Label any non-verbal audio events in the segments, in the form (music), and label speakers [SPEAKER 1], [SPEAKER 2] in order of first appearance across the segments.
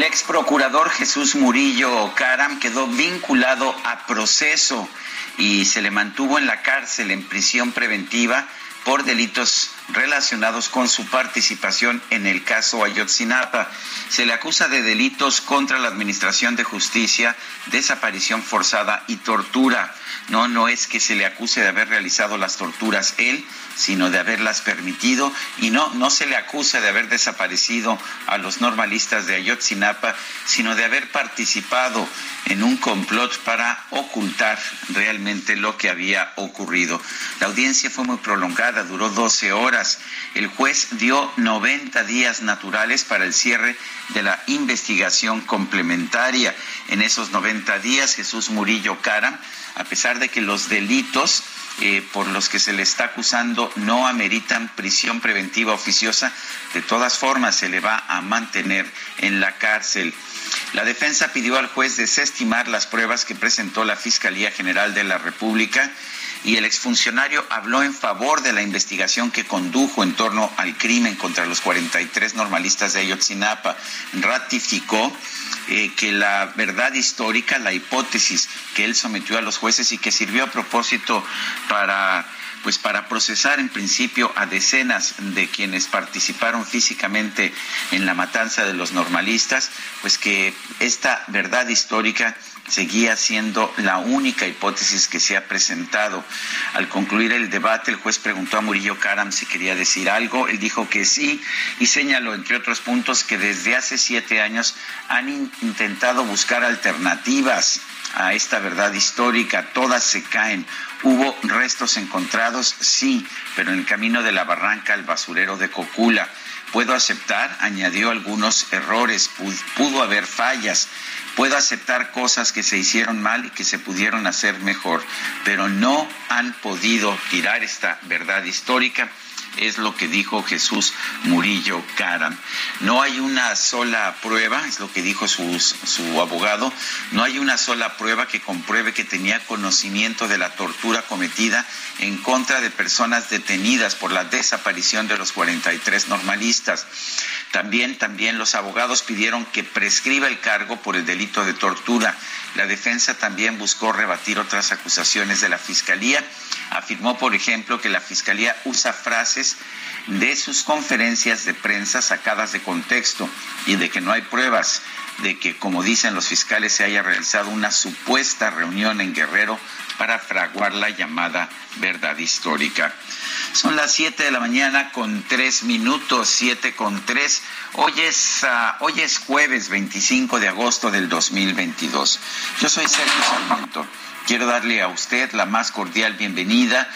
[SPEAKER 1] El ex procurador Jesús Murillo Caram quedó vinculado a proceso y se le mantuvo en la cárcel en prisión preventiva por delitos relacionados con su participación en el caso Ayotzinapa. Se le acusa de delitos contra la Administración de Justicia, desaparición forzada y tortura. No, no es que se le acuse de haber realizado las torturas él, sino de haberlas permitido y no no se le acusa de haber desaparecido a los normalistas de Ayotzinapa, sino de haber participado en un complot para ocultar realmente lo que había ocurrido. La audiencia fue muy prolongada, duró 12 horas. El juez dio 90 días naturales para el cierre de la investigación complementaria. En esos 90 días, Jesús Murillo Cara, a pesar de que los delitos eh, por los que se le está acusando no ameritan prisión preventiva oficiosa, de todas formas se le va a mantener en la cárcel. La defensa pidió al juez desestimar las pruebas que presentó la Fiscalía General de la República y el exfuncionario habló en favor de la investigación que condujo en torno al crimen contra los 43 normalistas de Ayotzinapa. Ratificó eh, que la verdad histórica, la hipótesis que él sometió a los jueces y que sirvió a propósito para pues para procesar en principio a decenas de quienes participaron físicamente en la matanza de los normalistas, pues que esta verdad histórica seguía siendo la única hipótesis que se ha presentado. Al concluir el debate, el juez preguntó a Murillo Karam si quería decir algo. Él dijo que sí y señaló, entre otros puntos, que desde hace siete años han intentado buscar alternativas a esta verdad histórica. Todas se caen. ¿Hubo restos encontrados? Sí, pero en el camino de la barranca al basurero de Cocula. Puedo aceptar, añadió algunos errores, pudo haber fallas, puedo aceptar cosas que se hicieron mal y que se pudieron hacer mejor, pero no han podido tirar esta verdad histórica es lo que dijo Jesús Murillo Caram. No hay una sola prueba, es lo que dijo su, su abogado, no hay una sola prueba que compruebe que tenía conocimiento de la tortura cometida en contra de personas detenidas por la desaparición de los 43 normalistas. También, también los abogados pidieron que prescriba el cargo por el delito de tortura. La defensa también buscó rebatir otras acusaciones de la Fiscalía. Afirmó, por ejemplo, que la Fiscalía usa frases de sus conferencias de prensa sacadas de contexto y de que no hay pruebas de que, como dicen los fiscales, se haya realizado una supuesta reunión en Guerrero para fraguar la llamada verdad histórica. Son las 7 de la mañana con 3 minutos, 7 con 3. Hoy es, uh, hoy es jueves 25 de agosto del 2022. Yo soy Sergio Sarmiento. Quiero darle a usted la más cordial bienvenida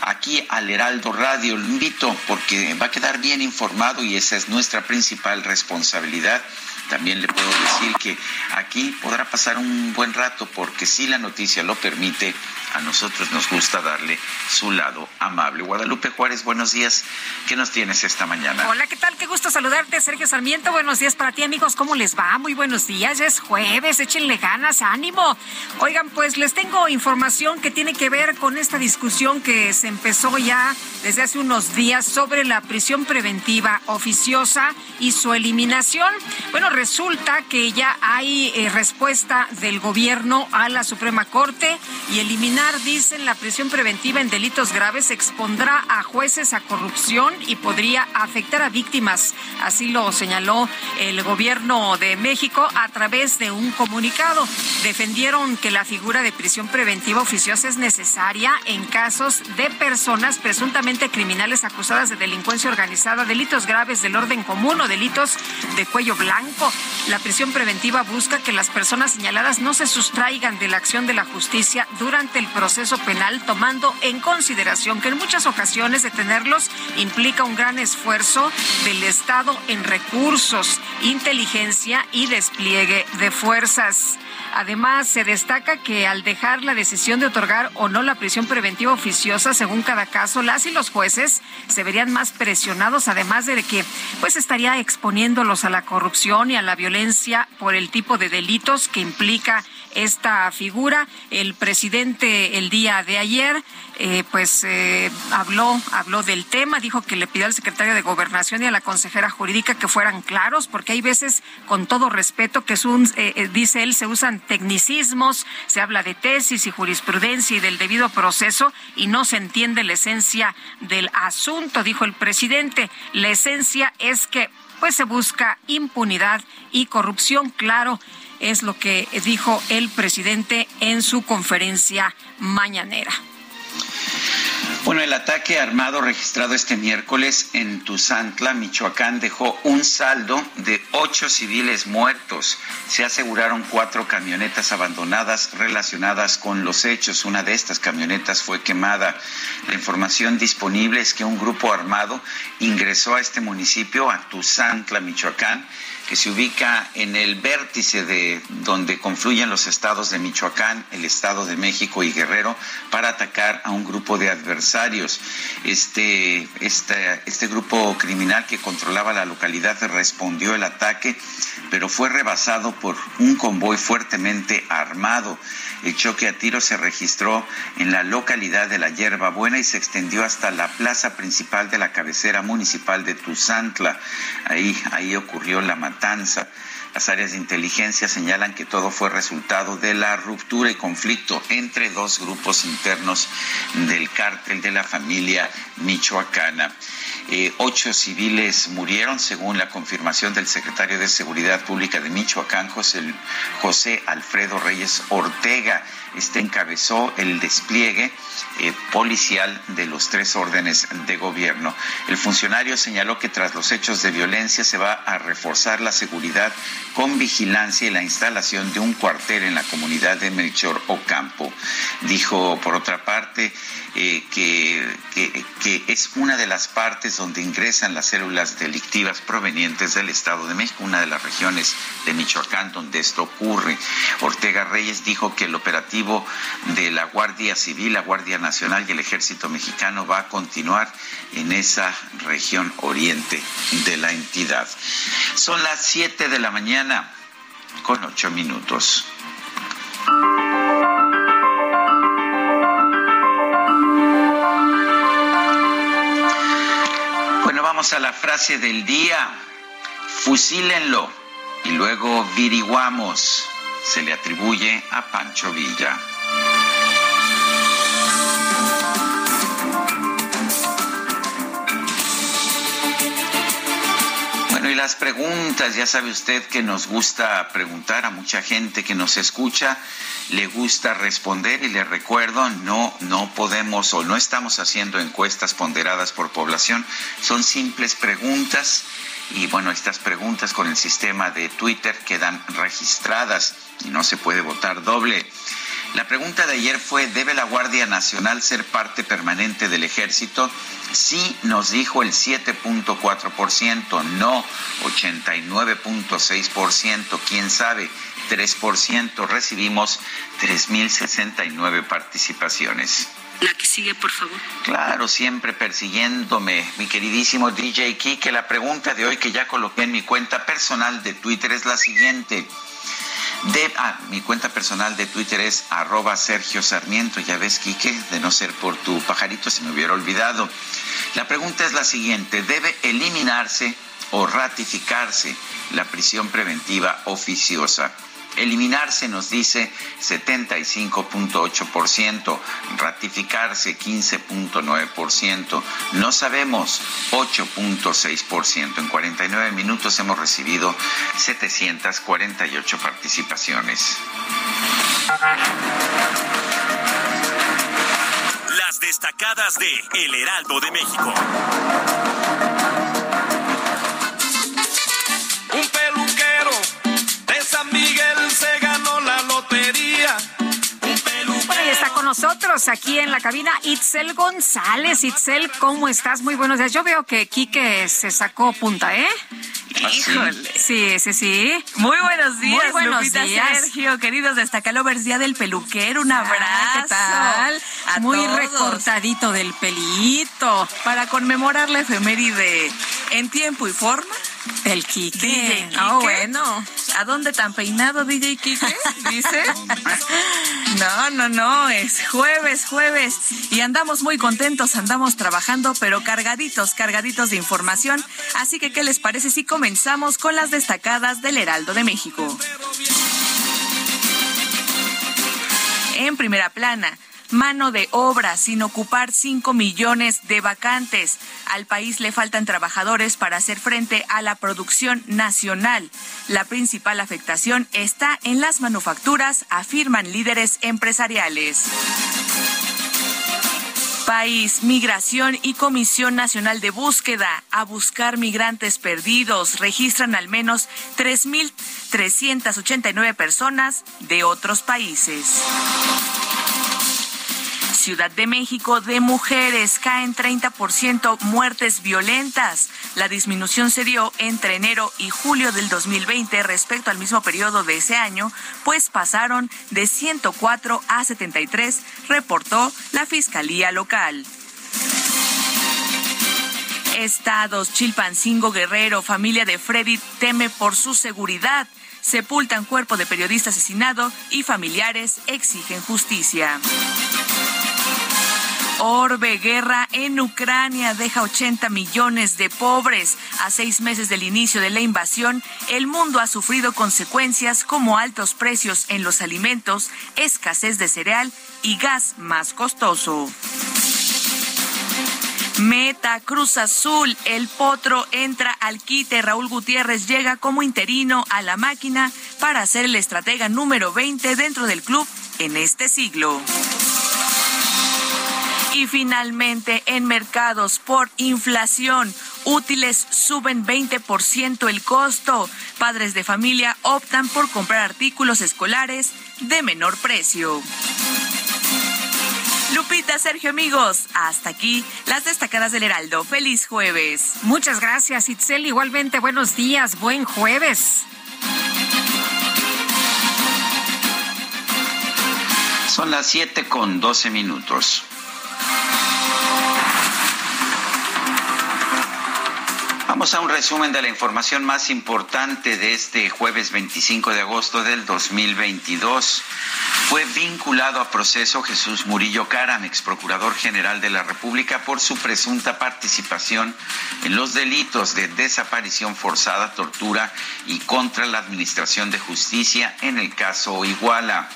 [SPEAKER 1] aquí al Heraldo Radio. Lo invito porque va a quedar bien informado y esa es nuestra principal responsabilidad. También le puedo decir que aquí podrá pasar un buen rato porque si la noticia lo permite, a nosotros nos gusta darle su lado amable. Guadalupe Juárez, buenos días. ¿Qué nos tienes esta mañana?
[SPEAKER 2] Hola, ¿qué tal? Qué gusto saludarte, Sergio Sarmiento. Buenos días para ti, amigos. ¿Cómo les va? Muy buenos días. Ya es jueves. Échenle ganas, ánimo. Oigan, pues les tengo información que tiene que ver con esta discusión que se empezó ya desde hace unos días sobre la prisión preventiva oficiosa y su eliminación. Bueno, resulta que ya hay eh, respuesta del gobierno a la Suprema Corte y eliminar, dicen, la prisión preventiva en delitos graves expondrá a jueces a corrupción y podría afectar a víctimas. Así lo señaló el gobierno de México a través de un comunicado. Defendieron que la figura de prisión preventiva oficiosa es necesaria en casos de personas presuntamente criminales acusadas de delincuencia organizada, delitos graves del orden común o delitos de cuello blanco. La prisión preventiva busca que las personas señaladas no se sustraigan de la acción de la justicia durante el proceso penal, tomando en consideración que en muchas ocasiones detenerlos implica un gran esfuerzo del Estado en recursos, inteligencia y despliegue de fuerzas. Además, se destaca que al dejar la decisión de otorgar o no la prisión preventiva oficiosa, según cada caso, las y los jueces se verían más presionados, además de que pues estaría exponiéndolos a la corrupción y a la violencia por el tipo de delitos que implica esta figura. El presidente el día de ayer eh, pues eh, habló, habló del tema, dijo que le pidió al secretario de Gobernación y a la consejera jurídica que fueran claros, porque hay veces, con todo respeto, que es un, eh, dice él, se usan tecnicismos, se habla de tesis y jurisprudencia y del debido proceso y no se entiende la esencia del asunto, dijo el presidente. La esencia es que pues se busca impunidad y corrupción, claro es lo que dijo el presidente en su conferencia mañanera.
[SPEAKER 1] Bueno, el ataque armado registrado este miércoles en Tuzantla, Michoacán, dejó un saldo de ocho civiles muertos. Se aseguraron cuatro camionetas abandonadas relacionadas con los hechos. Una de estas camionetas fue quemada. La información disponible es que un grupo armado ingresó a este municipio, a Tuzantla, Michoacán, que se ubica en el vértice de donde confluyen los estados de Michoacán, el estado de México y Guerrero para atacar a un grupo de adversarios. Este, este, este grupo criminal que controlaba la localidad respondió el ataque, pero fue rebasado por un convoy fuertemente armado. El choque a tiro se registró en la localidad de La Hierba Buena y se extendió hasta la plaza principal de la cabecera municipal de Tuzantla. Ahí, ahí ocurrió la matanza. Las áreas de inteligencia señalan que todo fue resultado de la ruptura y conflicto entre dos grupos internos del cártel de la familia michoacana. Eh, ocho civiles murieron, según la confirmación del secretario de Seguridad Pública de Michoacán, José, José Alfredo Reyes Ortega. Este encabezó el despliegue eh, policial de los tres órdenes de gobierno. El funcionario señaló que tras los hechos de violencia se va a reforzar la seguridad con vigilancia y la instalación de un cuartel en la comunidad de Melchor Ocampo. Dijo, por otra parte, eh, que, que, es una de las partes donde ingresan las células delictivas provenientes del Estado de México, una de las regiones de Michoacán donde esto ocurre. Ortega Reyes dijo que el operativo de la Guardia Civil, la Guardia Nacional y el Ejército Mexicano va a continuar en esa región oriente de la entidad. Son las 7 de la mañana con 8 minutos. Vamos a la frase del día. Fusílenlo y luego viriguamos. Se le atribuye a Pancho Villa. Las preguntas, ya sabe usted que nos gusta preguntar a mucha gente que nos escucha le gusta responder y le recuerdo, no, no podemos o no estamos haciendo encuestas ponderadas por población, son simples preguntas y bueno, estas preguntas con el sistema de Twitter quedan registradas y no se puede votar doble. La pregunta de ayer fue, ¿debe la Guardia Nacional ser parte permanente del ejército? Sí, nos dijo el 7.4%, no 89.6%, quién sabe. 3%. Recibimos 3.069 participaciones.
[SPEAKER 3] La que sigue, por favor.
[SPEAKER 1] Claro, siempre persiguiéndome, mi queridísimo DJ Kike. La pregunta de hoy que ya coloqué en mi cuenta personal de Twitter es la siguiente. De, ah, mi cuenta personal de Twitter es arroba Sergio Sarmiento. Ya ves, Quique, de no ser por tu pajarito se me hubiera olvidado. La pregunta es la siguiente. ¿Debe eliminarse o ratificarse la prisión preventiva oficiosa. Eliminarse nos dice 75.8%, ratificarse 15.9%, no sabemos 8.6%. En 49 minutos hemos recibido 748 participaciones.
[SPEAKER 4] Las destacadas de El Heraldo de México.
[SPEAKER 2] Nosotros aquí en la cabina Itzel González. Itzel, ¿cómo estás? Muy buenos días. Yo veo que Quique se sacó punta, ¿eh?
[SPEAKER 1] ¿Ah, sí?
[SPEAKER 5] Híjole.
[SPEAKER 2] Sí, sí, sí.
[SPEAKER 5] Muy buenos días,
[SPEAKER 2] Muy buenos
[SPEAKER 5] Lupita,
[SPEAKER 2] días.
[SPEAKER 5] Sergio, queridos Destacalovers, Día del Peluquero, un abrazo.
[SPEAKER 2] ¿Qué tal?
[SPEAKER 5] A
[SPEAKER 2] Muy
[SPEAKER 5] todos.
[SPEAKER 2] recortadito del pelito.
[SPEAKER 5] Para conmemorar la efeméride en tiempo y forma,
[SPEAKER 2] El Quique.
[SPEAKER 5] DJ Quique.
[SPEAKER 2] Ah, bueno.
[SPEAKER 5] ¿A dónde tan peinado, DJ Kike? (laughs) Dice. (laughs) No, no, no, es jueves, jueves. Y andamos muy contentos, andamos trabajando, pero cargaditos, cargaditos de información. Así que, ¿qué les parece si comenzamos con las destacadas del Heraldo de México? En primera plana, mano de obra sin ocupar 5 millones de vacantes. Al país le faltan trabajadores para hacer frente a la producción nacional. La principal afectación está en las manufacturas, afirman líderes empresariales. País, Migración y Comisión Nacional de Búsqueda a buscar migrantes perdidos. Registran al menos 3.389 personas de otros países. Ciudad de México, de mujeres caen 30% muertes violentas. La disminución se dio entre enero y julio del 2020 respecto al mismo periodo de ese año, pues pasaron de 104 a 73, reportó la Fiscalía Local. Estados, Chilpancingo Guerrero, familia de Freddy teme por su seguridad. Sepultan cuerpo de periodista asesinado y familiares exigen justicia. Orbe, guerra en Ucrania deja 80 millones de pobres. A seis meses del inicio de la invasión, el mundo ha sufrido consecuencias como altos precios en los alimentos, escasez de cereal y gas más costoso. Meta Cruz Azul, el potro entra al quite. Raúl Gutiérrez llega como interino a la máquina para ser el estratega número 20 dentro del club en este siglo. Y finalmente, en mercados por inflación, útiles suben 20% el costo. Padres de familia optan por comprar artículos escolares de menor precio. Lupita, Sergio, amigos, hasta aquí las destacadas del Heraldo. Feliz jueves.
[SPEAKER 2] Muchas gracias, Itzel. Igualmente, buenos días, buen jueves.
[SPEAKER 1] Son las 7 con 12 minutos. Vamos a un resumen de la información más importante de este jueves 25 de agosto del 2022. Fue vinculado a proceso Jesús Murillo Caram, ex procurador general de la República, por su presunta participación en los delitos de desaparición forzada, tortura y contra la administración de justicia en el caso Iguala.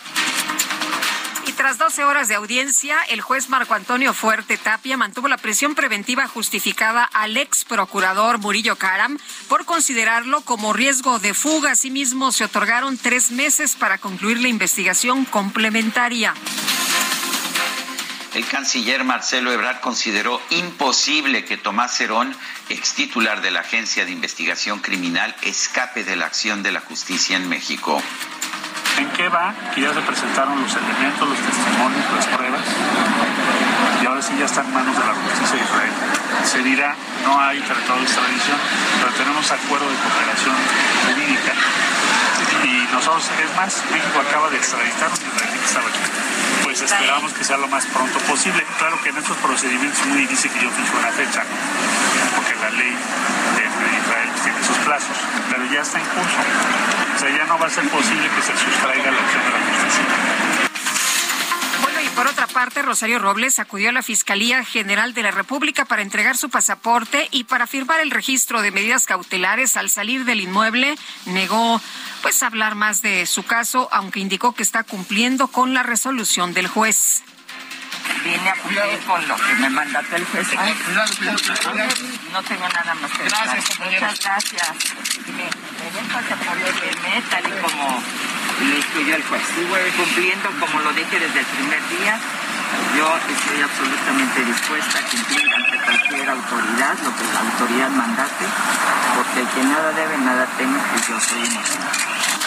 [SPEAKER 2] Y tras 12 horas de audiencia, el juez Marco Antonio Fuerte Tapia mantuvo la prisión preventiva justificada al ex procurador Murillo Caram por considerarlo como riesgo de fuga. Asimismo, se otorgaron tres meses para concluir la investigación complementaria.
[SPEAKER 1] El canciller Marcelo Ebrard consideró imposible que Tomás Cerón, ex titular de la Agencia de Investigación Criminal, escape de la acción de la justicia en México.
[SPEAKER 6] ¿En qué va? Que ya se presentaron los elementos, los testimonios, las pruebas, y ahora sí ya está en manos de la justicia de Israel. Se dirá, no hay tratado de extradición, pero tenemos acuerdo de cooperación jurídica. Y nosotros, es más, México acaba de extraditar a un israelí que estaba aquí. Pues esperamos que sea lo más pronto posible. Claro que en estos procedimientos muy difícil que yo fije una fecha, porque la ley de, de Israel tiene sus pero ya está en curso. O sea, ya no va a ser posible que se sustraiga la acción de la justicia.
[SPEAKER 2] Bueno, y por otra parte, Rosario Robles acudió a la Fiscalía General de la República para entregar su pasaporte y para firmar el registro de medidas cautelares al salir del inmueble. Negó pues hablar más de su caso, aunque indicó que está cumpliendo con la resolución del juez.
[SPEAKER 7] Vine a cumplir con lo que me mandató el juez. no tengo nada más que decir. Muchas gracias. Me, me pasaporte tal y como lo instruyó el juez. Cumpliendo como lo dije desde el primer día, yo estoy absolutamente dispuesta a cumplir ante cualquier autoridad lo que la autoridad mandate, porque el que nada debe, nada teme, y yo soy inocente.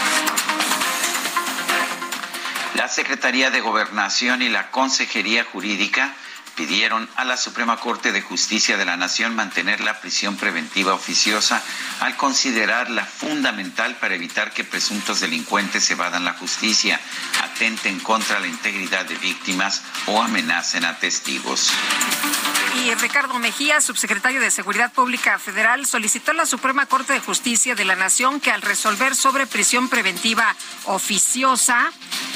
[SPEAKER 1] La Secretaría de Gobernación y la Consejería Jurídica pidieron a la Suprema Corte de Justicia de la Nación mantener la prisión preventiva oficiosa al considerarla fundamental para evitar que presuntos delincuentes evadan la justicia, atenten contra la integridad de víctimas o amenacen a testigos.
[SPEAKER 2] Y Ricardo Mejía, subsecretario de Seguridad Pública Federal, solicitó a la Suprema Corte de Justicia de la Nación que al resolver sobre prisión preventiva oficiosa,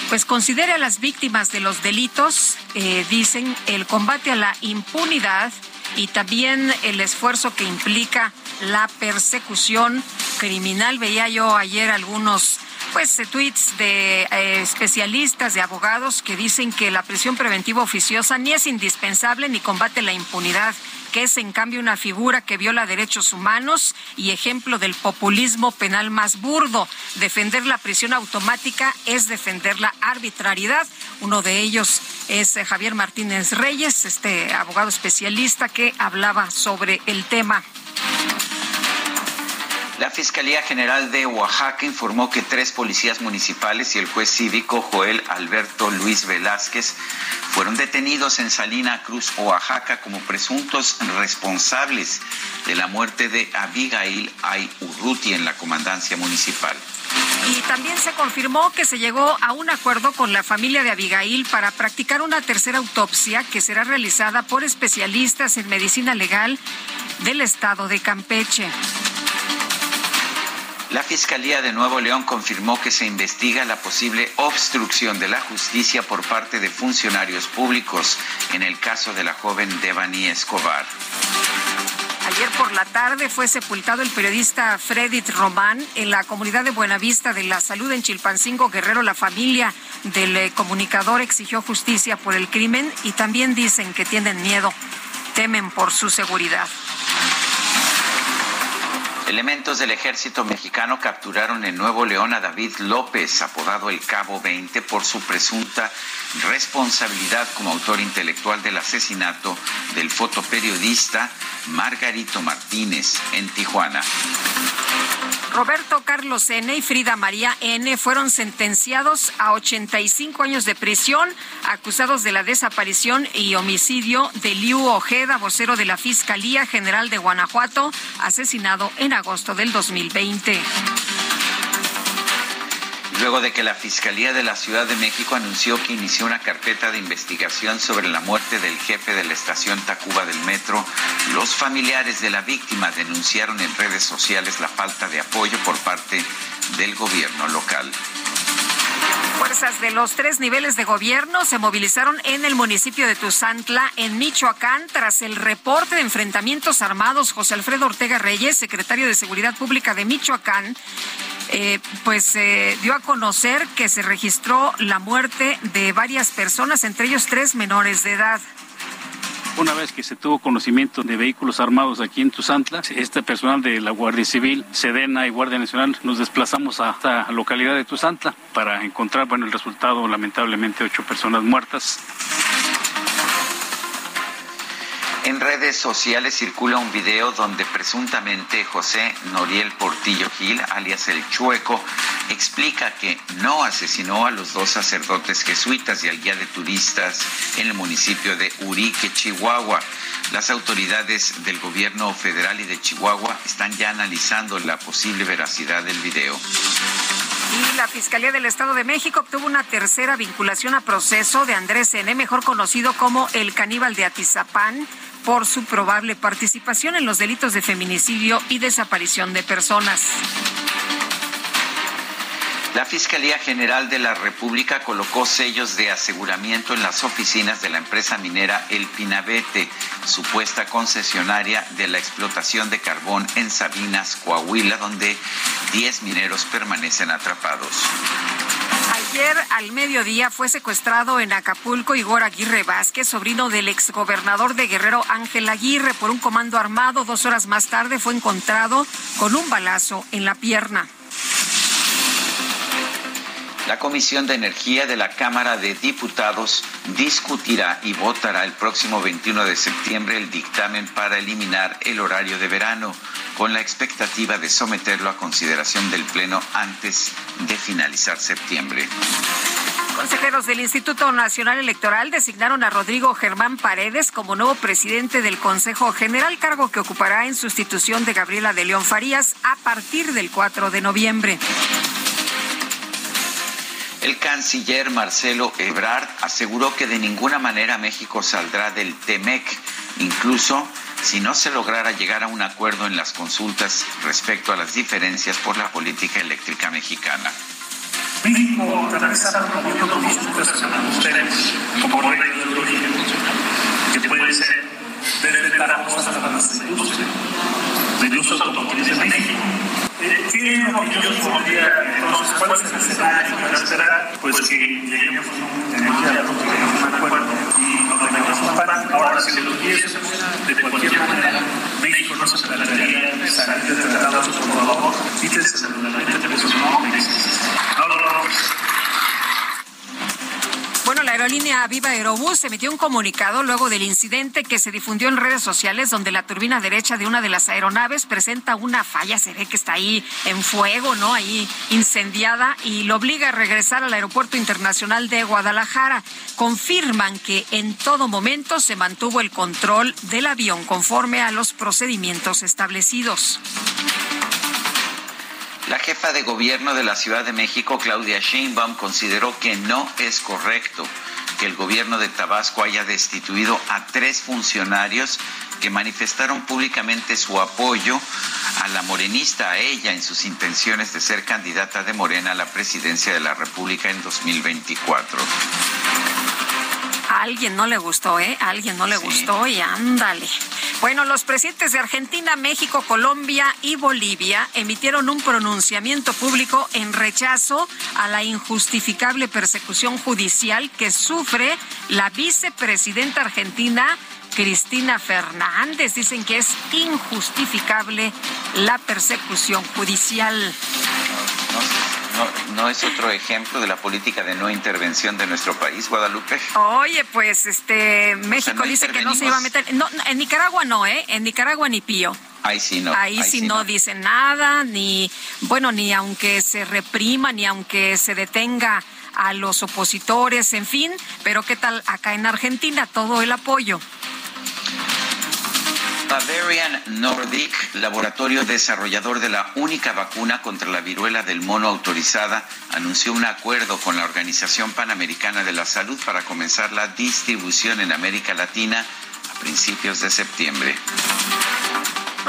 [SPEAKER 2] pues considere a las víctimas de los delitos, eh, dicen, el combate a la impunidad y también el esfuerzo que implica la persecución criminal. Veía yo ayer algunos pues tweets de eh, especialistas, de abogados que dicen que la prisión preventiva oficiosa ni es indispensable ni combate la impunidad que es en cambio una figura que viola derechos humanos y ejemplo del populismo penal más burdo. Defender la prisión automática es defender la arbitrariedad. Uno de ellos es eh, Javier Martínez Reyes, este abogado especialista que hablaba sobre el tema.
[SPEAKER 1] La Fiscalía General de Oaxaca informó que tres policías municipales y el juez cívico Joel Alberto Luis Velázquez fueron detenidos en Salina Cruz, Oaxaca, como presuntos responsables de la muerte de Abigail Ay Urruti en la comandancia municipal.
[SPEAKER 2] Y también se confirmó que se llegó a un acuerdo con la familia de Abigail para practicar una tercera autopsia que será realizada por especialistas en medicina legal del estado de Campeche.
[SPEAKER 1] La Fiscalía de Nuevo León confirmó que se investiga la posible obstrucción de la justicia por parte de funcionarios públicos en el caso de la joven Devani Escobar.
[SPEAKER 2] Ayer por la tarde fue sepultado el periodista Fredit Román en la comunidad de Buenavista de la Salud en Chilpancingo Guerrero. La familia del eh, comunicador exigió justicia por el crimen y también dicen que tienen miedo, temen por su seguridad.
[SPEAKER 1] Elementos del ejército mexicano capturaron en Nuevo León a David López, apodado el Cabo 20, por su presunta responsabilidad como autor intelectual del asesinato del fotoperiodista Margarito Martínez en Tijuana.
[SPEAKER 2] Roberto Carlos N. y Frida María N. fueron sentenciados a 85 años de prisión, acusados de la desaparición y homicidio de Liu Ojeda, vocero de la Fiscalía General de Guanajuato, asesinado en agosto del 2020
[SPEAKER 1] luego de que la Fiscalía de la Ciudad de México anunció que inició una carpeta de investigación sobre la muerte del jefe de la estación Tacuba del Metro, los familiares de la víctima denunciaron en redes sociales la falta de apoyo por parte del gobierno local.
[SPEAKER 2] Fuerzas de los tres niveles de gobierno se movilizaron en el municipio de Tuzantla, en Michoacán, tras el reporte de enfrentamientos armados. José Alfredo Ortega Reyes, secretario de Seguridad Pública de Michoacán, eh, pues eh, dio a conocer que se registró la muerte de varias personas, entre ellos tres menores de edad.
[SPEAKER 6] Una vez que se tuvo conocimiento de vehículos armados aquí en Tuzantla, este personal de la Guardia Civil, Sedena y Guardia Nacional nos desplazamos a esta localidad de Tuzantla para encontrar, bueno, el resultado, lamentablemente, ocho personas muertas.
[SPEAKER 1] En redes sociales circula un video donde presuntamente José Noriel Portillo Gil, alias El Chueco, explica que no asesinó a los dos sacerdotes jesuitas y al guía de turistas en el municipio de Urique, Chihuahua. Las autoridades del gobierno federal y de Chihuahua están ya analizando la posible veracidad del video.
[SPEAKER 2] Y la Fiscalía del Estado de México obtuvo una tercera vinculación a proceso de Andrés N., mejor conocido como el caníbal de Atizapán, por su probable participación en los delitos de feminicidio y desaparición de personas.
[SPEAKER 1] La Fiscalía General de la República colocó sellos de aseguramiento en las oficinas de la empresa minera El Pinabete, supuesta concesionaria de la explotación de carbón en Sabinas, Coahuila, donde 10 mineros permanecen atrapados.
[SPEAKER 2] Ayer al mediodía fue secuestrado en Acapulco Igor Aguirre Vázquez, sobrino del exgobernador de Guerrero Ángel Aguirre, por un comando armado. Dos horas más tarde fue encontrado con un balazo en la pierna.
[SPEAKER 1] La Comisión de Energía de la Cámara de Diputados discutirá y votará el próximo 21 de septiembre el dictamen para eliminar el horario de verano, con la expectativa de someterlo a consideración del Pleno antes de finalizar septiembre.
[SPEAKER 2] Consejeros del Instituto Nacional Electoral designaron a Rodrigo Germán Paredes como nuevo presidente del Consejo General, cargo que ocupará en sustitución de Gabriela de León Farías a partir del 4 de noviembre.
[SPEAKER 1] El canciller Marcelo Ebrard aseguró que de ninguna manera México saldrá del TEMEC, incluso si no se lograra llegar a un acuerdo en las consultas respecto a las diferencias por la política eléctrica mexicana.
[SPEAKER 6] ¿Qué opinión podría entonces? ¿Cuál es el escenario para esperar? Pues que lleguemos a un acuerdo y nos tengamos un. Ahora, si lo hubiese, de cualquier manera, México no se plantearía salir de por favor, quítese el reglamento, no existe. No, no, no.
[SPEAKER 2] Bueno, la aerolínea Viva Aerobús emitió un comunicado luego del incidente que se difundió en redes sociales donde la turbina derecha de una de las aeronaves presenta una falla, se ve que está ahí en fuego, ¿no? Ahí incendiada y lo obliga a regresar al Aeropuerto Internacional de Guadalajara. Confirman que en todo momento se mantuvo el control del avión conforme a los procedimientos establecidos.
[SPEAKER 1] La jefa de gobierno de la Ciudad de México, Claudia Sheinbaum, consideró que no es correcto que el gobierno de Tabasco haya destituido a tres funcionarios que manifestaron públicamente su apoyo a la morenista, a ella, en sus intenciones de ser candidata de Morena a la presidencia de la República en 2024.
[SPEAKER 2] A alguien no le gustó, ¿eh? A alguien no le gustó y ándale. Bueno, los presidentes de Argentina, México, Colombia y Bolivia emitieron un pronunciamiento público en rechazo a la injustificable persecución judicial que sufre la vicepresidenta argentina. Cristina Fernández dicen que es injustificable la persecución judicial
[SPEAKER 1] no, es otro ejemplo de la política de no intervención de nuestro país, Guadalupe.
[SPEAKER 2] Oye, pues este México dice que no se iba a meter. No, en Nicaragua no, ¿eh? En Nicaragua ni pío.
[SPEAKER 1] Ahí sí no.
[SPEAKER 2] Ahí, sí, no, dice nada, ni, bueno, ni aunque se reprima, ni aunque se detenga a los opositores, en fin. Pero ¿qué tal acá en Argentina? Todo el apoyo.
[SPEAKER 1] Bavarian Nordic, laboratorio desarrollador de la única vacuna contra la viruela del mono autorizada, anunció un acuerdo con la Organización Panamericana de la Salud para comenzar la distribución en América Latina a principios de septiembre.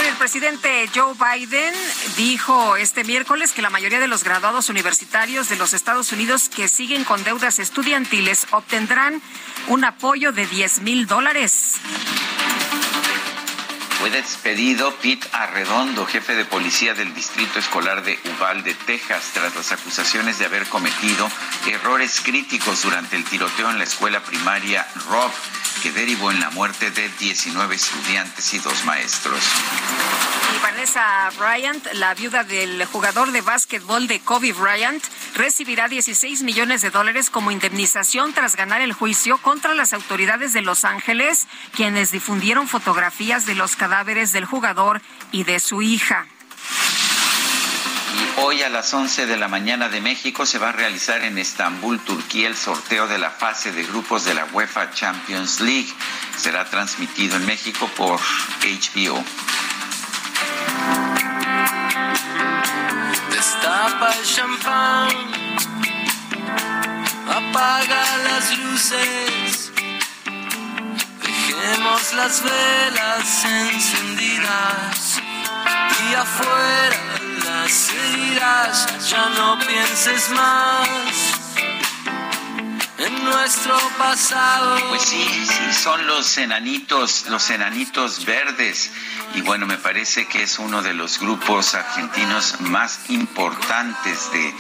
[SPEAKER 2] el presidente Joe Biden dijo este miércoles que la mayoría de los graduados universitarios de los Estados Unidos que siguen con deudas estudiantiles obtendrán un apoyo de 10 mil dólares.
[SPEAKER 1] Fue despedido Pete Arredondo, jefe de policía del Distrito Escolar de Uvalde, Texas, tras las acusaciones de haber cometido errores críticos durante el tiroteo en la escuela primaria Rob, que derivó en la muerte de 19 estudiantes y dos maestros.
[SPEAKER 2] Y Vanessa Bryant, la viuda del jugador de básquetbol de Kobe Bryant, recibirá 16 millones de dólares como indemnización tras ganar el juicio contra las autoridades de Los Ángeles, quienes difundieron fotografías de los cadáveres del jugador y de su hija.
[SPEAKER 1] Hoy a las 11 de la mañana de México se va a realizar en Estambul, Turquía, el sorteo de la fase de grupos de la UEFA Champions League. Será transmitido en México por HBO.
[SPEAKER 3] Destapa el champán, apaga las luces, dejemos las velas encendidas y afuera las heridas, ya no pienses más en nuestro pasado.
[SPEAKER 1] Pues sí, sí, son los enanitos, los enanitos verdes. Y bueno, me parece que es uno de los grupos argentinos más importantes de,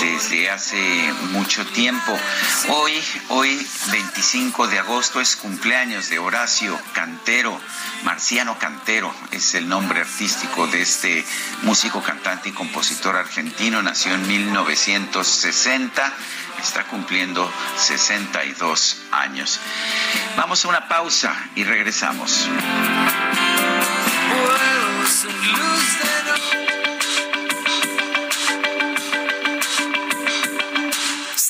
[SPEAKER 1] desde hace mucho tiempo. Hoy, hoy, 25 de agosto, es cumpleaños de Horacio Cantero. Marciano Cantero es el nombre artístico de este músico, cantante y compositor argentino. Nació en 1960 está cumpliendo 62 años. Vamos a una pausa y regresamos.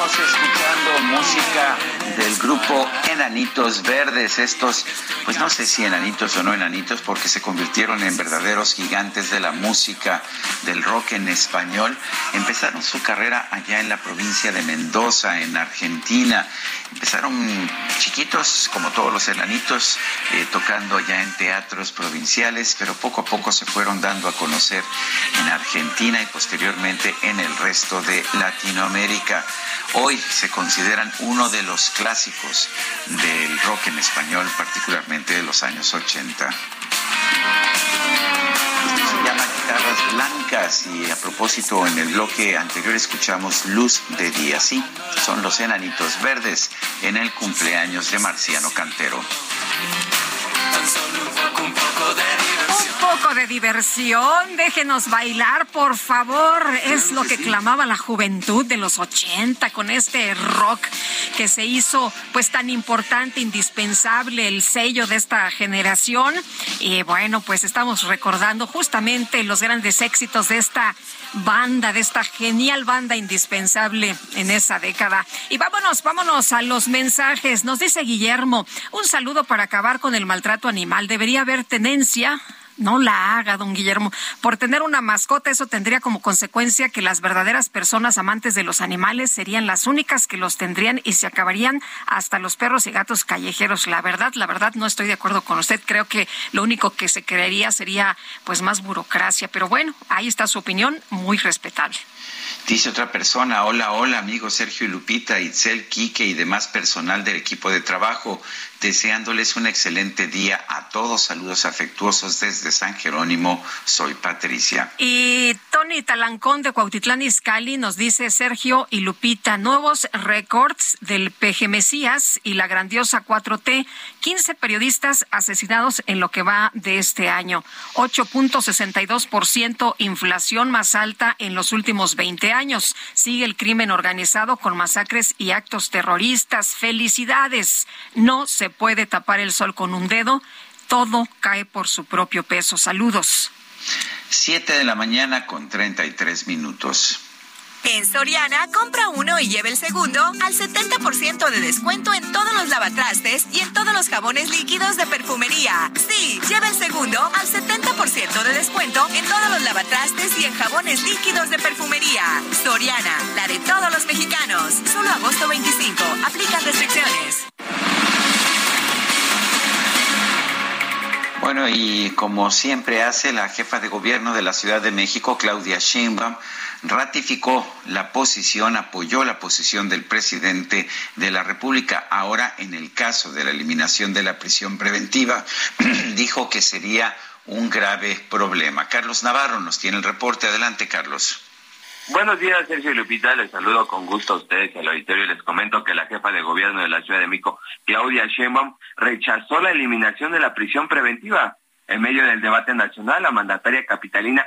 [SPEAKER 1] Seguimos escuchando música del grupo Enanitos Verdes. Estos, pues no sé si enanitos o no enanitos, porque se convirtieron en verdaderos gigantes de la música, del rock en español. Empezaron su carrera allá en la provincia de Mendoza, en Argentina. Empezaron chiquitos, como todos los enanitos, eh, tocando allá en teatros provinciales, pero poco a poco se fueron dando a conocer en Argentina y posteriormente en el resto de Latinoamérica. Hoy se consideran uno de los clásicos del rock en español, particularmente de los años 80. Se llama Guitarras Blancas y a propósito en el bloque anterior escuchamos Luz de Día. Sí, son los enanitos verdes en el cumpleaños de Marciano Cantero.
[SPEAKER 3] De diversión,
[SPEAKER 2] déjenos bailar, por favor. Es lo que clamaba la juventud de los 80 con este rock que se hizo pues tan importante, indispensable, el sello de esta generación. Y bueno, pues estamos recordando justamente los grandes éxitos de esta banda, de esta genial banda indispensable en esa década. Y vámonos, vámonos a los mensajes. Nos dice Guillermo, un saludo para acabar con el maltrato animal. Debería haber tenencia no la haga, don Guillermo. Por tener una mascota, eso tendría como consecuencia que las verdaderas personas amantes de los animales serían las únicas que los tendrían y se acabarían hasta los perros y gatos callejeros. La verdad, la verdad, no estoy de acuerdo con usted. Creo que lo único que se creería sería pues más burocracia. Pero bueno, ahí está su opinión, muy respetable.
[SPEAKER 1] Dice otra persona, hola, hola amigos Sergio y Lupita, Itzel, Quique y demás personal del equipo de trabajo, deseándoles un excelente día a todos. Saludos afectuosos desde San Jerónimo, soy Patricia.
[SPEAKER 2] Y Tony Talancón de Cuautitlán Izcalli nos dice Sergio y Lupita, nuevos récords del PG Mesías y la grandiosa 4T, 15 periodistas asesinados en lo que va de este año, 8.62% inflación más alta en los últimos 20 años. Sigue el crimen organizado con masacres y actos terroristas. Felicidades. No se puede tapar el sol con un dedo. Todo cae por su propio peso. Saludos.
[SPEAKER 1] Siete de la mañana con 33 minutos.
[SPEAKER 8] En Soriana, compra uno y lleve el segundo al 70% de descuento en todos los lavatrastes y en todos los jabones líquidos de perfumería. Sí, lleve el segundo al 70% de descuento en todos los lavatrastes y en jabones líquidos de perfumería. Soriana, la de todos los mexicanos. Solo agosto 25. Aplican restricciones.
[SPEAKER 1] Bueno, y como siempre hace la jefa de gobierno de la Ciudad de México, Claudia Sheinbaum, ratificó la posición, apoyó la posición del presidente de la República. Ahora, en el caso de la eliminación de la prisión preventiva, (clears throat) dijo que sería un grave problema. Carlos Navarro nos tiene el reporte. Adelante, Carlos.
[SPEAKER 9] Buenos días, Sergio Lupita. Les saludo con gusto a ustedes y al auditorio. Les comento que la jefa de gobierno de la Ciudad de México, Claudia Sheinbaum, rechazó la eliminación de la prisión preventiva. En medio del debate nacional, la mandataria capitalina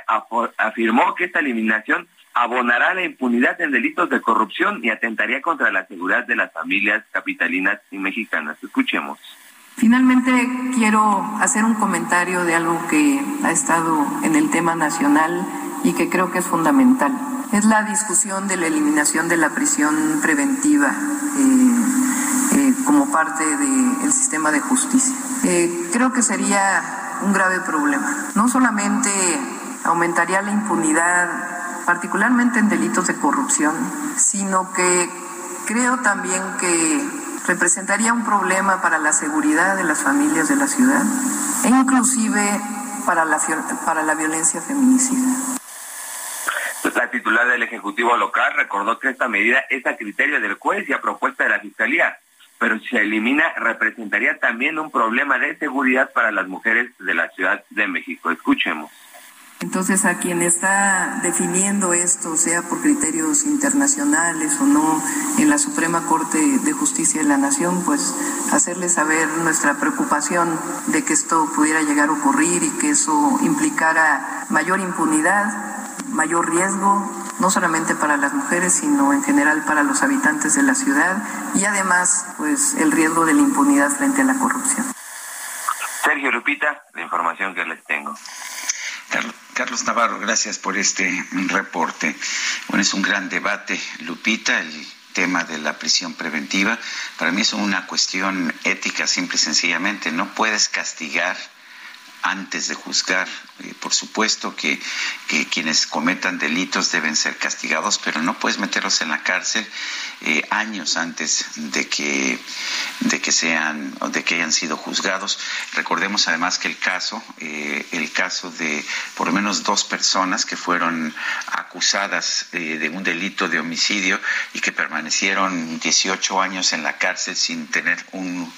[SPEAKER 9] afirmó que esta eliminación abonará la impunidad en delitos de corrupción y atentaría contra la seguridad de las familias capitalinas y mexicanas. Escuchemos.
[SPEAKER 10] Finalmente, quiero hacer un comentario de algo que ha estado en el tema nacional y que creo que es fundamental es la discusión de la eliminación de la prisión preventiva eh, eh, como parte del sistema de justicia. Eh, creo que sería un grave problema. No solamente aumentaría la impunidad, particularmente en delitos de corrupción, sino que creo también que representaría un problema para la seguridad de las familias de la ciudad e inclusive para la, para la violencia feminicida.
[SPEAKER 9] La titular del Ejecutivo local recordó que esta medida es a criterio del juez y a propuesta de la Fiscalía, pero si se elimina representaría también un problema de seguridad para las mujeres de la Ciudad de México. Escuchemos.
[SPEAKER 10] Entonces, a quien está definiendo esto, sea por criterios internacionales o no, en la Suprema Corte de Justicia de la Nación, pues hacerle saber nuestra preocupación de que esto pudiera llegar a ocurrir y que eso implicara mayor impunidad mayor riesgo, no solamente para las mujeres, sino en general para los habitantes de la ciudad y además, pues, el riesgo de la impunidad frente a la corrupción.
[SPEAKER 9] Sergio Lupita, la información que les tengo.
[SPEAKER 1] Carlos Navarro, gracias por este reporte. Bueno, es un gran debate, Lupita, el tema de la prisión preventiva. Para mí es una cuestión ética, simple y sencillamente. No puedes castigar antes de juzgar. Eh, por supuesto que, quienes cometan delitos deben ser castigados, pero no puedes meterlos en la cárcel eh, años antes de que, de que sean o de que hayan sido juzgados. Recordemos además que el caso, eh, el caso de por lo menos dos personas que fueron acusadas de un delito de homicidio y que permanecieron 18 años en la cárcel sin tener un,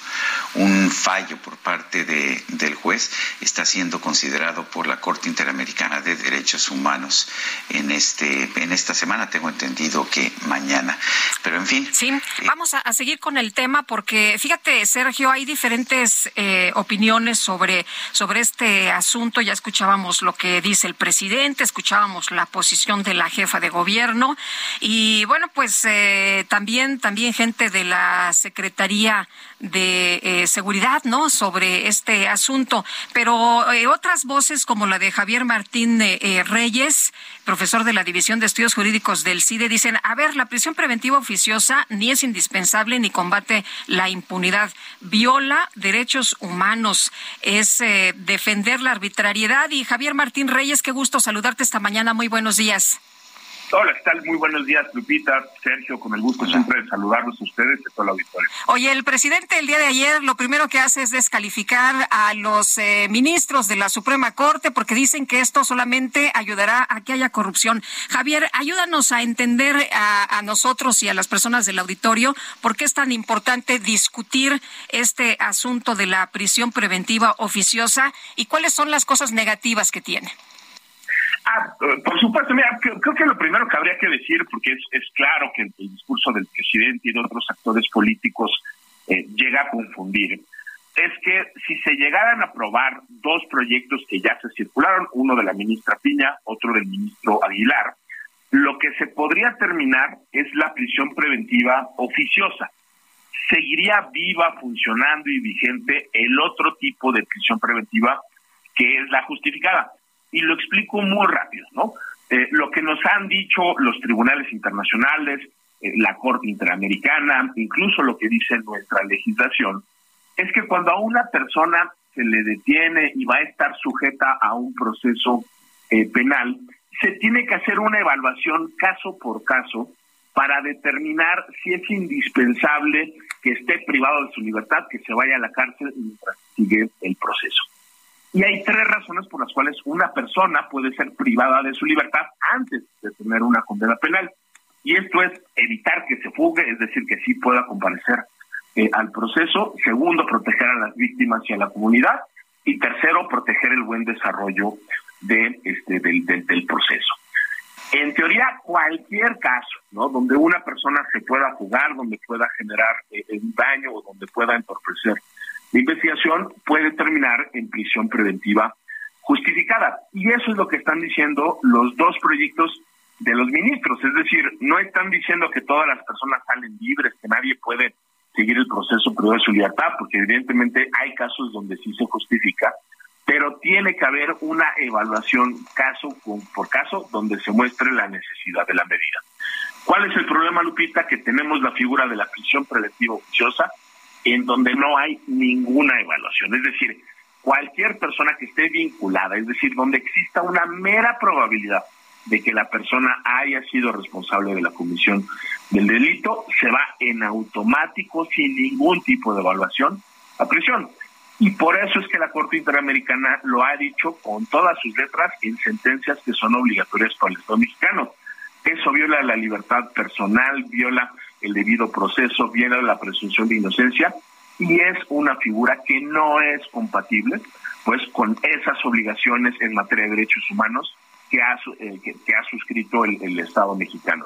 [SPEAKER 1] un fallo por parte de, del juez, está siendo considerado por la Corte Interamericana de Derechos Humanos en este en esta semana. Tengo entendido que mañana. Pero en fin.
[SPEAKER 2] Sí, eh, vamos a, seguir con el tema porque fíjate, Sergio, hay diferentes eh, opiniones sobre sobre este asunto. Ya escuchábamos lo que dice el presidente, escuchábamos la posición de la jefa de gobierno y bueno, pues eh, también también gente de la Secretaría de eh, seguridad, ¿no? Sobre este asunto. Pero eh, otras voces como la de Javier Martín eh, Reyes, profesor de la División de Estudios Jurídicos del CIDE, dicen, a ver, la prisión preventiva oficiosa ni es indispensable ni combate la impunidad. Viola derechos humanos, es defender la arbitrariedad. Y Javier Martín Reyes, qué gusto saludarte esta mañana. Muy buenos días.
[SPEAKER 11] Hola, ¿qué tal? Muy buenos días, Lupita, Sergio, con el gusto siempre de saludarlos a ustedes y a todo el auditorio.
[SPEAKER 2] Oye, el presidente el día de ayer lo primero que hace es descalificar a los eh, ministros de la Suprema Corte porque dicen que esto solamente ayudará a que haya corrupción. Javier, ayúdanos a entender a, a nosotros y a las personas del auditorio por qué es tan importante discutir este asunto de la prisión preventiva oficiosa y cuáles son las cosas negativas que tiene.
[SPEAKER 11] Ah, por supuesto, mira, creo, que lo primero que habría que decir, porque es, claro que el discurso del presidente y de otros actores políticos eh, llega a confundir, es que si se llegaran a aprobar dos proyectos que ya se circularon, uno de la ministra Piña, otro del ministro Aguilar, lo que se podría terminar es la prisión preventiva oficiosa. Seguiría viva, funcionando y vigente el otro tipo de prisión preventiva que es la justificada y lo explico muy rápido, ¿no? Eh, lo que nos han dicho los tribunales internacionales, eh, la Corte Interamericana, incluso lo que dice nuestra legislación, es que cuando a una persona se le detiene y va a estar sujeta a un proceso eh, penal, se tiene que hacer una evaluación caso por caso para determinar si es indispensable que esté privado de su libertad, que se vaya a la cárcel mientras sigue el proceso. Y hay tres razones por las cuales una persona puede ser privada de su libertad antes de tener una condena penal. Y esto es evitar que se fugue, es decir, que sí pueda comparecer eh, al proceso. Segundo, proteger a las víctimas y a la comunidad. Y tercero, proteger el buen desarrollo de este del, del proceso. En teoría, cualquier caso, ¿no? Donde una persona se pueda jugar, donde pueda generar eh, un daño o donde pueda entorpecer la investigación, puede terminar en prisión preventiva justificada. Y eso es lo que están diciendo los dos proyectos de los ministros. Es decir, no están diciendo que todas las personas salen libres, que nadie puede seguir el proceso pero de su libertad, porque evidentemente hay casos donde sí se justifica pero tiene que haber una evaluación caso por caso donde se muestre la necesidad de la medida. ¿Cuál es el problema, Lupita? Que tenemos la figura de la prisión preventiva oficiosa en donde no hay ninguna evaluación. Es decir, cualquier persona que esté vinculada, es decir, donde exista una mera probabilidad de que la persona haya sido responsable de la comisión del delito, se va en automático, sin ningún tipo de evaluación, a prisión. Y por eso es que la Corte Interamericana lo ha dicho con todas sus letras en sentencias que son obligatorias para el Estado mexicano. Eso viola la libertad personal, viola el debido proceso, viola la presunción de inocencia y es una figura que no es compatible pues con esas obligaciones en materia de derechos humanos que ha, eh, que, ha suscrito el, Estado mexicano.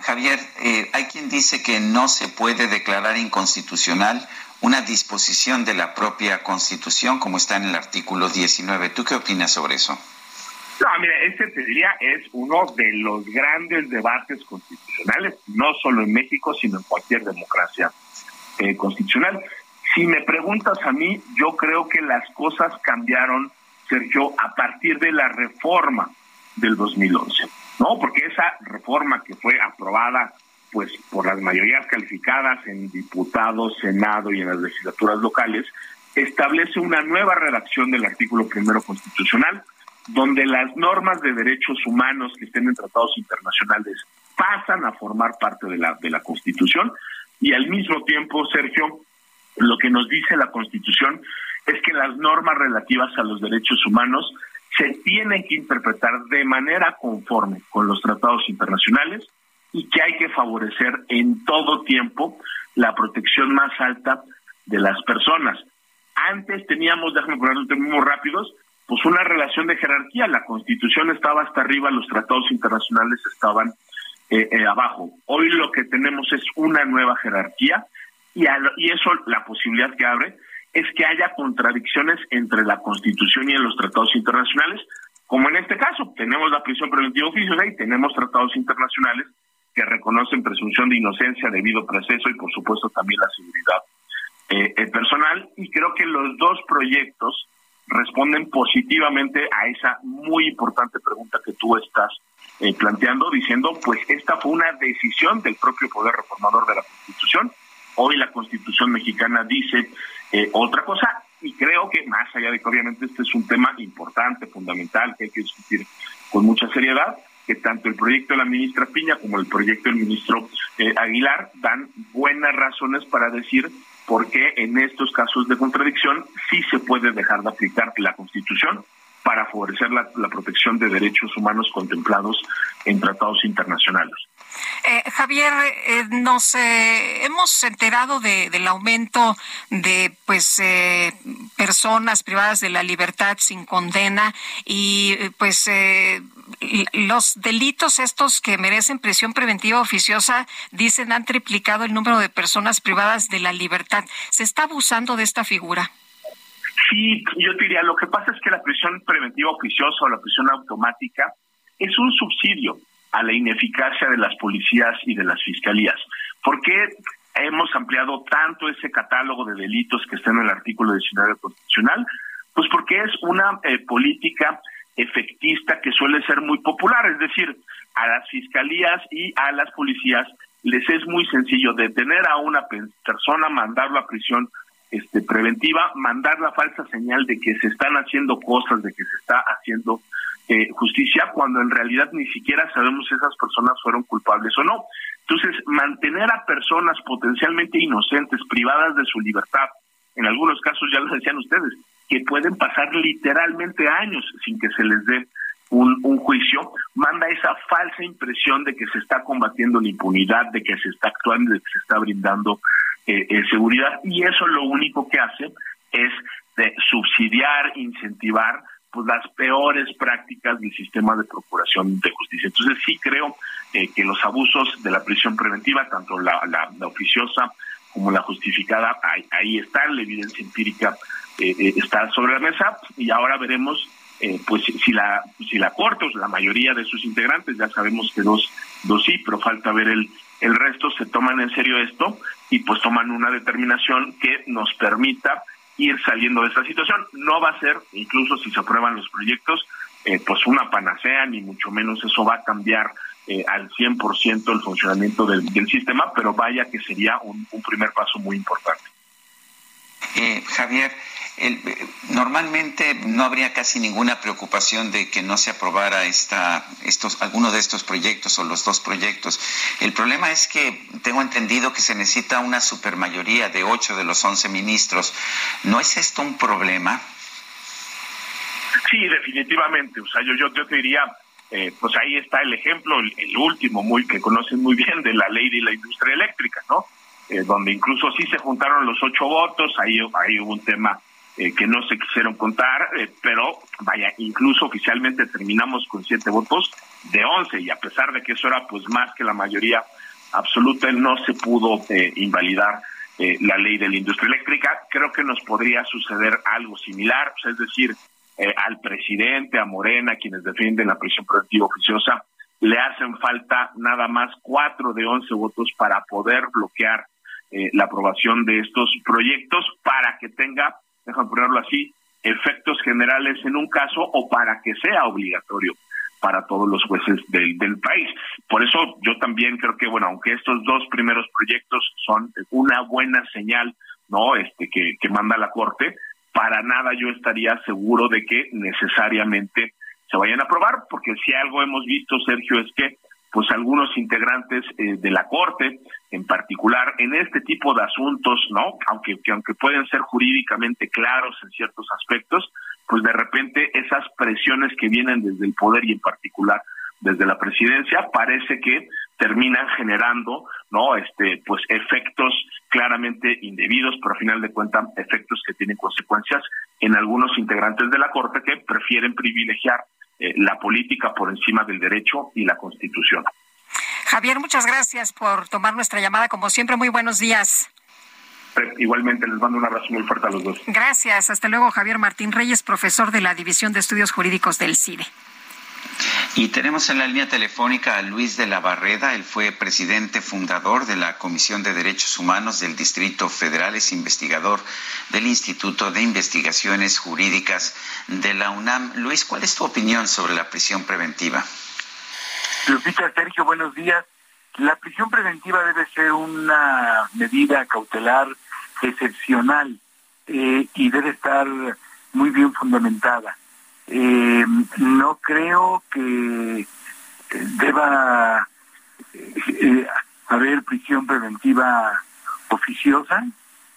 [SPEAKER 1] Javier, eh, hay quien dice que no se puede declarar inconstitucional una disposición de la propia Constitución, como está en el artículo 19. ¿Tú qué opinas sobre eso?
[SPEAKER 11] No, mira, este te diría es uno de los grandes debates constitucionales, no solo en México, sino en cualquier democracia eh, constitucional. Si me preguntas a mí, yo creo que las cosas cambiaron, Sergio, a partir de la reforma del 2011, ¿no? Porque esa reforma que fue aprobada pues por las mayorías calificadas en diputados, senado y en las legislaturas locales, establece una nueva redacción del artículo primero constitucional, donde las normas de derechos humanos que estén en tratados internacionales pasan a formar parte de la, de la Constitución y al mismo tiempo, Sergio, lo que nos dice la Constitución es que las normas relativas a los derechos humanos se tienen que interpretar de manera conforme con los tratados internacionales y que hay que favorecer en todo tiempo la protección más alta de las personas. Antes teníamos, déjame poner un término muy rápidos, pues una relación de jerarquía. La Constitución estaba hasta arriba, los tratados internacionales estaban eh, eh, abajo. Hoy lo que tenemos es una nueva jerarquía y, y eso la posibilidad que abre es que haya contradicciones entre la Constitución y los tratados internacionales, como en este caso, tenemos la prisión preventiva oficiosa y tenemos tratados internacionales que reconocen presunción de inocencia, debido proceso y por supuesto también la seguridad eh, eh, personal. Y creo que los dos proyectos responden positivamente a esa muy importante pregunta que tú estás eh, planteando, diciendo, pues esta fue una decisión del propio Poder Reformador de la Constitución. Hoy la Constitución mexicana dice otra cosa y creo que más allá de que obviamente este es un tema importante, fundamental, que hay que discutir con mucha seriedad, que tanto el proyecto de la ministra Piña como el proyecto del ministro eh, Aguilar dan buenas razones para decir por qué en estos casos de contradicción sí se puede dejar de aplicar la Constitución para favorecer la, protección de derechos humanos contemplados en tratados internacionales.
[SPEAKER 2] Eh, Javier, eh, nos eh, hemos enterado del aumento de pues personas privadas de la libertad sin condena y pues los delitos estos que merecen prisión preventiva oficiosa, dicen, han triplicado el número de personas privadas de la libertad. ¿Se está abusando de esta figura?
[SPEAKER 11] Sí, yo diría, lo que pasa es que la prisión preventiva oficiosa o la prisión automática es un subsidio a la ineficacia de las policías y de las fiscalías. ¿Por qué hemos ampliado tanto ese catálogo de delitos que está en el artículo 19 constitucional? Pues porque es una eh, política efectista que suele ser muy popular, es decir, a las fiscalías y a las policías les es muy sencillo detener a una persona, mandarlo a prisión este, preventiva, mandar la falsa señal de que se están haciendo cosas, de que se está haciendo eh, justicia, cuando en realidad ni siquiera sabemos si esas personas fueron culpables o no. Entonces, mantener a personas potencialmente inocentes, privadas de su libertad, en algunos casos ya lo decían ustedes, que pueden pasar literalmente años sin que se les dé un, un, juicio, manda esa falsa impresión de que se está combatiendo la impunidad, de que se está actuando, de que se está brindando eh, eh, seguridad, y eso lo único que hace es de subsidiar, incentivar pues las peores prácticas del sistema de procuración de justicia. Entonces sí creo eh, que los abusos de la prisión preventiva, tanto la, la, oficiosa como la justificada, ahí, ahí está, la evidencia empírica está sobre la mesa y ahora veremos eh, pues si la si la corte o la mayoría de sus integrantes ya sabemos que dos dos sí pero falta ver el el resto se toman en serio esto y pues toman una determinación que nos permita ir saliendo de esta situación. No va a ser incluso si se aprueban los proyectos eh, pues una panacea ni mucho menos eso va a cambiar eh, al 100% el funcionamiento del, sistema pero vaya que sería un, primer paso muy importante.
[SPEAKER 1] Javier el, normalmente no habría casi ninguna preocupación de que no se aprobara esta, estos, alguno de estos proyectos o los dos proyectos. El problema es que tengo entendido que se necesita una supermayoría de ocho de los once ministros. ¿No es esto un problema?
[SPEAKER 11] Sí, definitivamente. O sea, yo, yo, yo te diría, eh, pues ahí está el ejemplo, el, el, último, muy que conocen muy bien, de la ley de la industria eléctrica, ¿no? Eh, donde incluso sí se juntaron los ocho votos, ahí, ahí hubo un tema eh, que no se quisieron contar, eh, pero vaya, incluso oficialmente terminamos con siete votos de once y a pesar de que eso era pues más que la mayoría absoluta, no se pudo eh, invalidar eh, la ley de la industria eléctrica. Creo que nos podría suceder algo similar, pues, es decir, al presidente, a Morena, quienes defienden la prisión preventiva oficiosa, le hacen falta nada más cuatro de once votos para poder bloquear la aprobación de estos proyectos para que tenga déjame ponerlo así, efectos generales en un caso o para que sea obligatorio para todos los jueces del, del país. Por eso yo también creo que, bueno, aunque estos dos primeros proyectos son una buena señal, ¿no? Este, que, que manda la Corte, para nada yo estaría seguro de que necesariamente se vayan a aprobar, porque si algo hemos visto, Sergio, es que pues algunos integrantes eh, de la Corte, en particular en este tipo de asuntos, ¿no? Aunque, que, aunque pueden ser jurídicamente claros en ciertos aspectos, pues de repente esas presiones que vienen desde el poder y en particular desde la presidencia parece que terminan generando no este pues efectos claramente indebidos pero a final de cuentas efectos que tienen consecuencias en algunos integrantes de la corte que prefieren privilegiar eh, la política por encima del derecho y la constitución.
[SPEAKER 2] Javier, muchas gracias por tomar nuestra llamada. Como siempre, muy buenos días.
[SPEAKER 11] Igualmente, les mando un abrazo muy fuerte a los dos.
[SPEAKER 2] Gracias. Hasta luego, Javier Martín Reyes, profesor de la División de Estudios Jurídicos del CIDE.
[SPEAKER 1] Y tenemos en la línea telefónica a Luis de la Barreda, él fue presidente fundador de la Comisión de Derechos Humanos del Distrito Federal, es investigador del Instituto de Investigaciones Jurídicas de la UNAM. Luis, ¿cuál es tu opinión sobre la prisión preventiva?
[SPEAKER 12] Lupita, Sergio, buenos días. La prisión preventiva debe ser una medida cautelar excepcional eh, y debe estar muy bien fundamentada eh, no creo que deba eh, haber prisión preventiva oficiosa.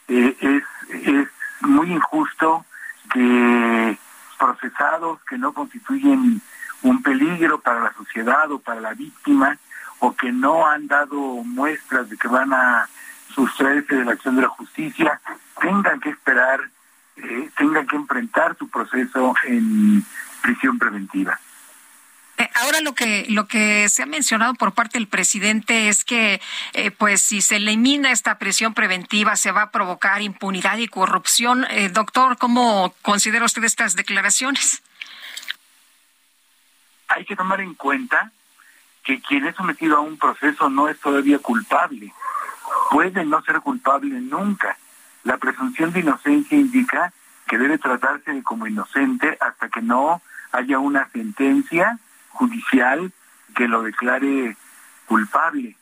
[SPEAKER 12] Eh, es, es muy injusto que procesados que no constituyen un peligro para la sociedad o para la víctima o que no han dado muestras de que van a sustraerse de la acción de la justicia tengan que esperar eh, tengan que enfrentar su proceso en prisión preventiva.
[SPEAKER 2] Eh, ahora lo que lo que se ha mencionado por parte del presidente es que eh, pues si se elimina esta prisión preventiva se va a provocar impunidad y corrupción. Eh, doctor, ¿cómo considera usted estas declaraciones?
[SPEAKER 12] Hay que tomar en cuenta que quien es sometido a un proceso no es todavía culpable. Puede no ser culpable nunca la presunción de inocencia indica que debe tratarse de como inocente hasta que no haya una sentencia judicial que lo declare culpable.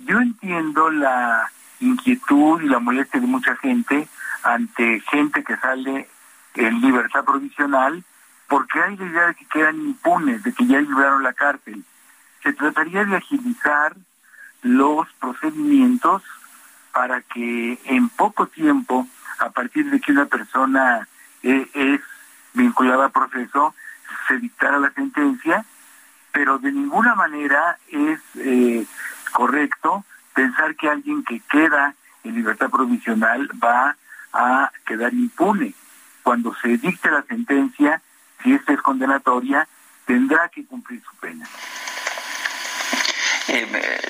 [SPEAKER 12] Yo entiendo la inquietud y la molestia de mucha gente ante gente que sale en libertad provisional porque hay la idea de que quedan impunes, de que ya libraron la cárcel. Se trataría de agilizar los procedimientos para que en poco tiempo, a partir de que una persona eh, es vinculada a proceso, se dictara la sentencia, pero de ninguna manera es eh, correcto pensar que alguien que queda en libertad provisional va a quedar impune. Cuando se dicte la sentencia, si esta es condenatoria, tendrá que cumplir su pena.
[SPEAKER 1] Eh,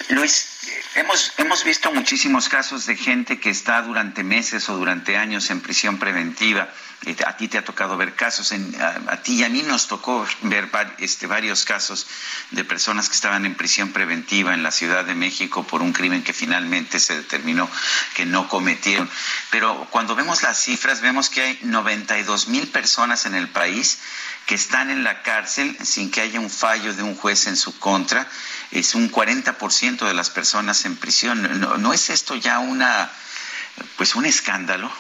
[SPEAKER 1] Luis, hemos, hemos visto muchísimos casos de gente que está durante meses o durante años en prisión preventiva. Eh, a ti te ha tocado ver casos, en, a, ti y a mí nos tocó ver este, varios casos de personas que estaban en prisión preventiva en la Ciudad de México por un crimen que finalmente se determinó que no cometieron. Pero cuando vemos las cifras, vemos que hay 92 mil personas en el país que están en la cárcel sin que haya un fallo de un juez en su contra. Es un 40% de las personas en prisión. ¿No, ¿No, es esto ya una, pues un escándalo?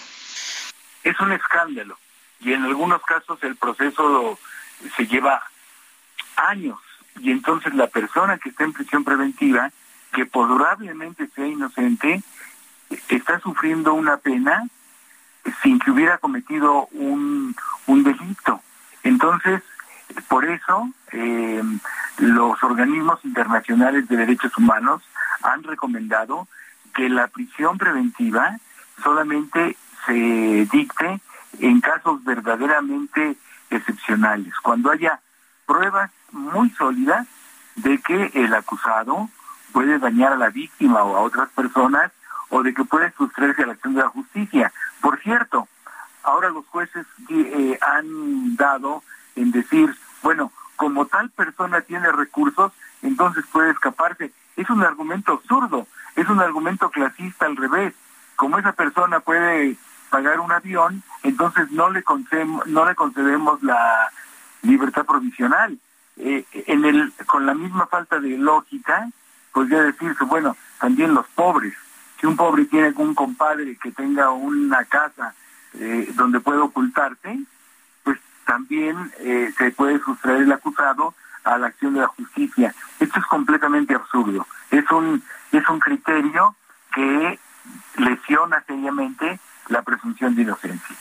[SPEAKER 12] Es un escándalo. Y en algunos casos el proceso se lleva años. Y entonces la persona que está en prisión preventiva, que probablemente sea inocente, está sufriendo una pena sin que hubiera cometido un, un delito. Entonces, por eso eh, los organismos internacionales de derechos humanos han recomendado que la prisión preventiva solamente se dicte en casos verdaderamente excepcionales, cuando haya pruebas muy sólidas de que el acusado puede dañar a la víctima o a otras personas o de que puede sustraerse a la acción de la justicia. Por cierto, ahora los jueces eh, han dado en decir, bueno, como tal persona tiene recursos, entonces puede escaparse. Es un argumento absurdo, es un argumento clasista al revés. Como esa persona puede pagar un avión, entonces no le concedemos, no le concedemos la libertad provisional. Eh, en el, con la misma falta de lógica, podría decirse, bueno, también los pobres. Si un pobre tiene un compadre que tenga una casa eh, donde puede ocultarse, también eh, se puede sustraer el acusado a la acción de la justicia. Esto es completamente absurdo. Es un, es un criterio que lesiona seriamente la presunción de inocencia.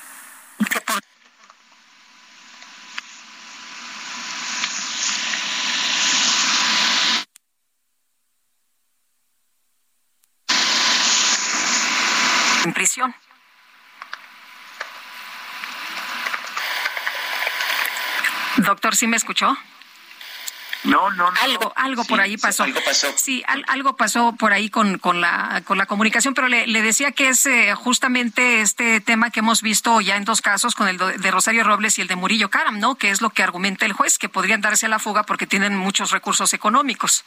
[SPEAKER 2] En prisión. Doctor, ¿sí me escuchó?
[SPEAKER 12] No, no,
[SPEAKER 2] no. Algo, algo por ahí pasó.
[SPEAKER 1] Algo pasó.
[SPEAKER 2] Sí, algo pasó por ahí con, con, la, con la comunicación, pero le, le decía que es eh, justamente este tema que hemos visto ya en dos casos, con el de Rosario Robles y el de Murillo Caram, ¿no? Que es lo que argumenta el juez, que podrían darse a la fuga porque tienen muchos recursos económicos.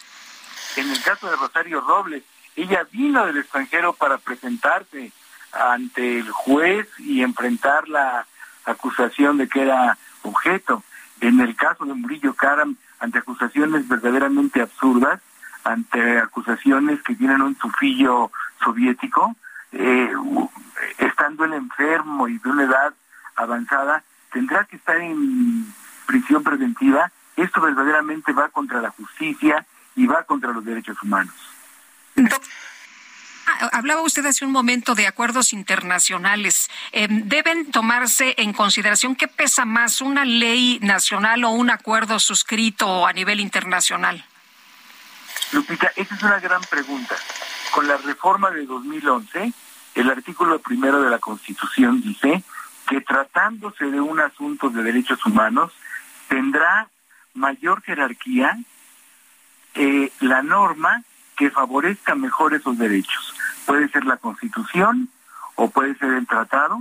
[SPEAKER 12] En el caso de Rosario Robles, ella vino del extranjero para presentarse ante el juez y enfrentar la acusación de que era objeto. En el caso de Murillo Caram, ante acusaciones verdaderamente absurdas, ante acusaciones que tienen un sufillo soviético, eh, estando el enfermo y de una edad avanzada, tendrá que estar en prisión preventiva. Esto verdaderamente va contra la justicia y va contra los derechos humanos.
[SPEAKER 2] Hablaba usted hace un momento de acuerdos internacionales. Eh, ¿Deben tomarse en consideración qué pesa más, una ley nacional o un acuerdo suscrito a nivel internacional?
[SPEAKER 12] Lupita, esa es una gran pregunta. Con la reforma de 2011, el artículo primero de la Constitución dice que tratándose de un asunto de derechos humanos, tendrá mayor jerarquía eh, la norma que favorezca mejor esos derechos. Puede ser la Constitución o puede ser el tratado,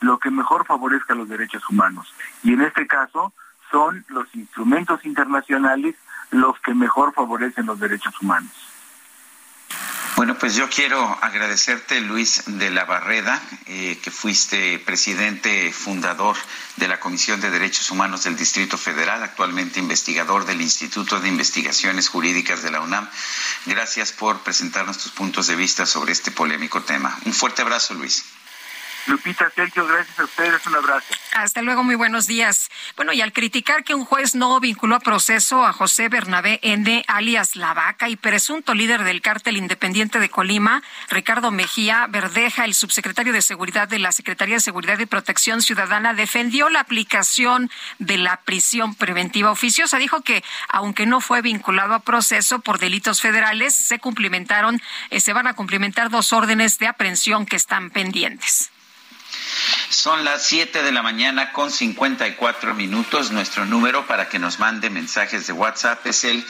[SPEAKER 12] lo que mejor favorezca los derechos humanos. Y en este caso son los instrumentos internacionales los que mejor favorecen los derechos humanos.
[SPEAKER 1] Bueno, pues yo quiero agradecerte, Luis de la Barreda, eh, que fuiste presidente fundador de la Comisión de Derechos Humanos del Distrito Federal, actualmente investigador del Instituto de Investigaciones Jurídicas de la UNAM. Gracias por presentarnos tus puntos de vista sobre este polémico tema. Un fuerte abrazo, Luis.
[SPEAKER 12] Lupita, Sergio, gracias a ustedes, un abrazo.
[SPEAKER 2] Hasta luego, muy buenos días. Bueno, y al criticar que un juez no vinculó a proceso a José Bernabé N., alias La Vaca, y presunto líder del cártel independiente de Colima, Ricardo Mejía Verdeja, el subsecretario de Seguridad de la Secretaría de Seguridad y Protección Ciudadana, defendió la aplicación de la prisión preventiva oficiosa. Dijo que, aunque no fue vinculado a proceso por delitos federales, se cumplimentaron, eh, se van a cumplimentar dos órdenes de aprehensión que están pendientes.
[SPEAKER 1] Son las 7 de la mañana con 54 minutos. Nuestro número para que nos mande mensajes de WhatsApp es el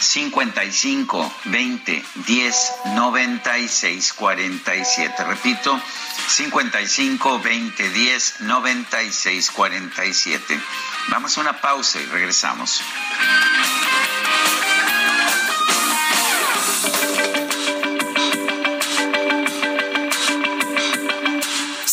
[SPEAKER 1] 55 20 10 96 47. Repito, 55 20 10 96 47. Vamos a una pausa y regresamos.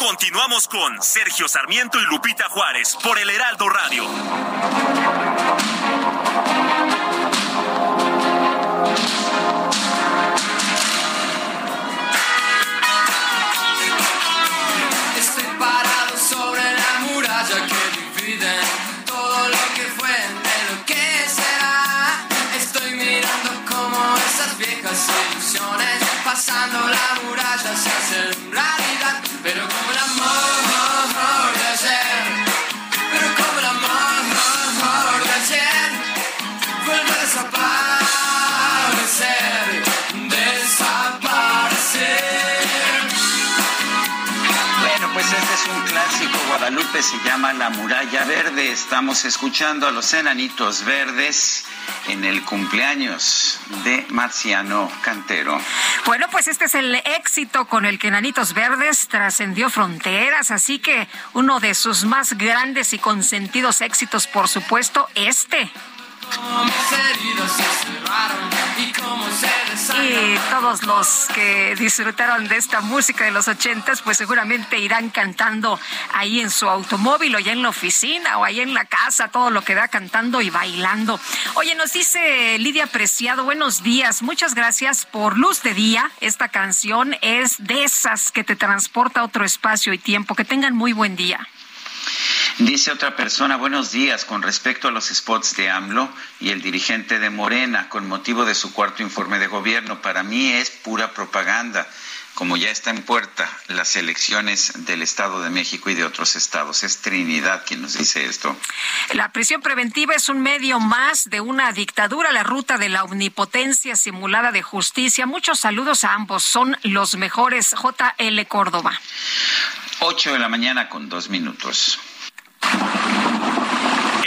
[SPEAKER 4] Continuamos con Sergio Sarmiento y Lupita Juárez por el Heraldo Radio.
[SPEAKER 3] Estoy parado sobre la muralla que divide todo lo que fue de lo que será. Estoy mirando como esas viejas ilusiones pasando la muralla se hacen pero como el amor de ayer, pero como el amor de ayer, vuelve a desaparecer,
[SPEAKER 1] pues este es un clásico. Guadalupe se llama La Muralla Verde. Estamos escuchando a los enanitos verdes en el cumpleaños de Marciano Cantero.
[SPEAKER 2] Bueno, pues este es el éxito con el que Enanitos Verdes trascendió fronteras, así que uno de sus más grandes y consentidos éxitos, por supuesto, este. Y todos los que disfrutaron de esta música de los ochentas, pues seguramente irán cantando ahí en su automóvil o ya en la oficina o ahí en la casa, todo lo que da cantando y bailando. Oye, nos dice Lidia Preciado, buenos días, muchas gracias por Luz de Día. Esta canción es de esas que te transporta a otro espacio y tiempo. Que tengan muy buen día.
[SPEAKER 1] Dice otra persona, buenos días, con respecto a los spots de AMLO y el dirigente de Morena con motivo de su cuarto informe de gobierno. Para mí es pura propaganda, como ya está en puerta las elecciones del Estado de México y de otros estados. Es Trinidad quien nos dice esto.
[SPEAKER 2] La prisión preventiva es un medio más de una dictadura, la ruta de la omnipotencia simulada de justicia. Muchos saludos a ambos, son los mejores. JL Córdoba.
[SPEAKER 1] 8 de la mañana con dos minutos.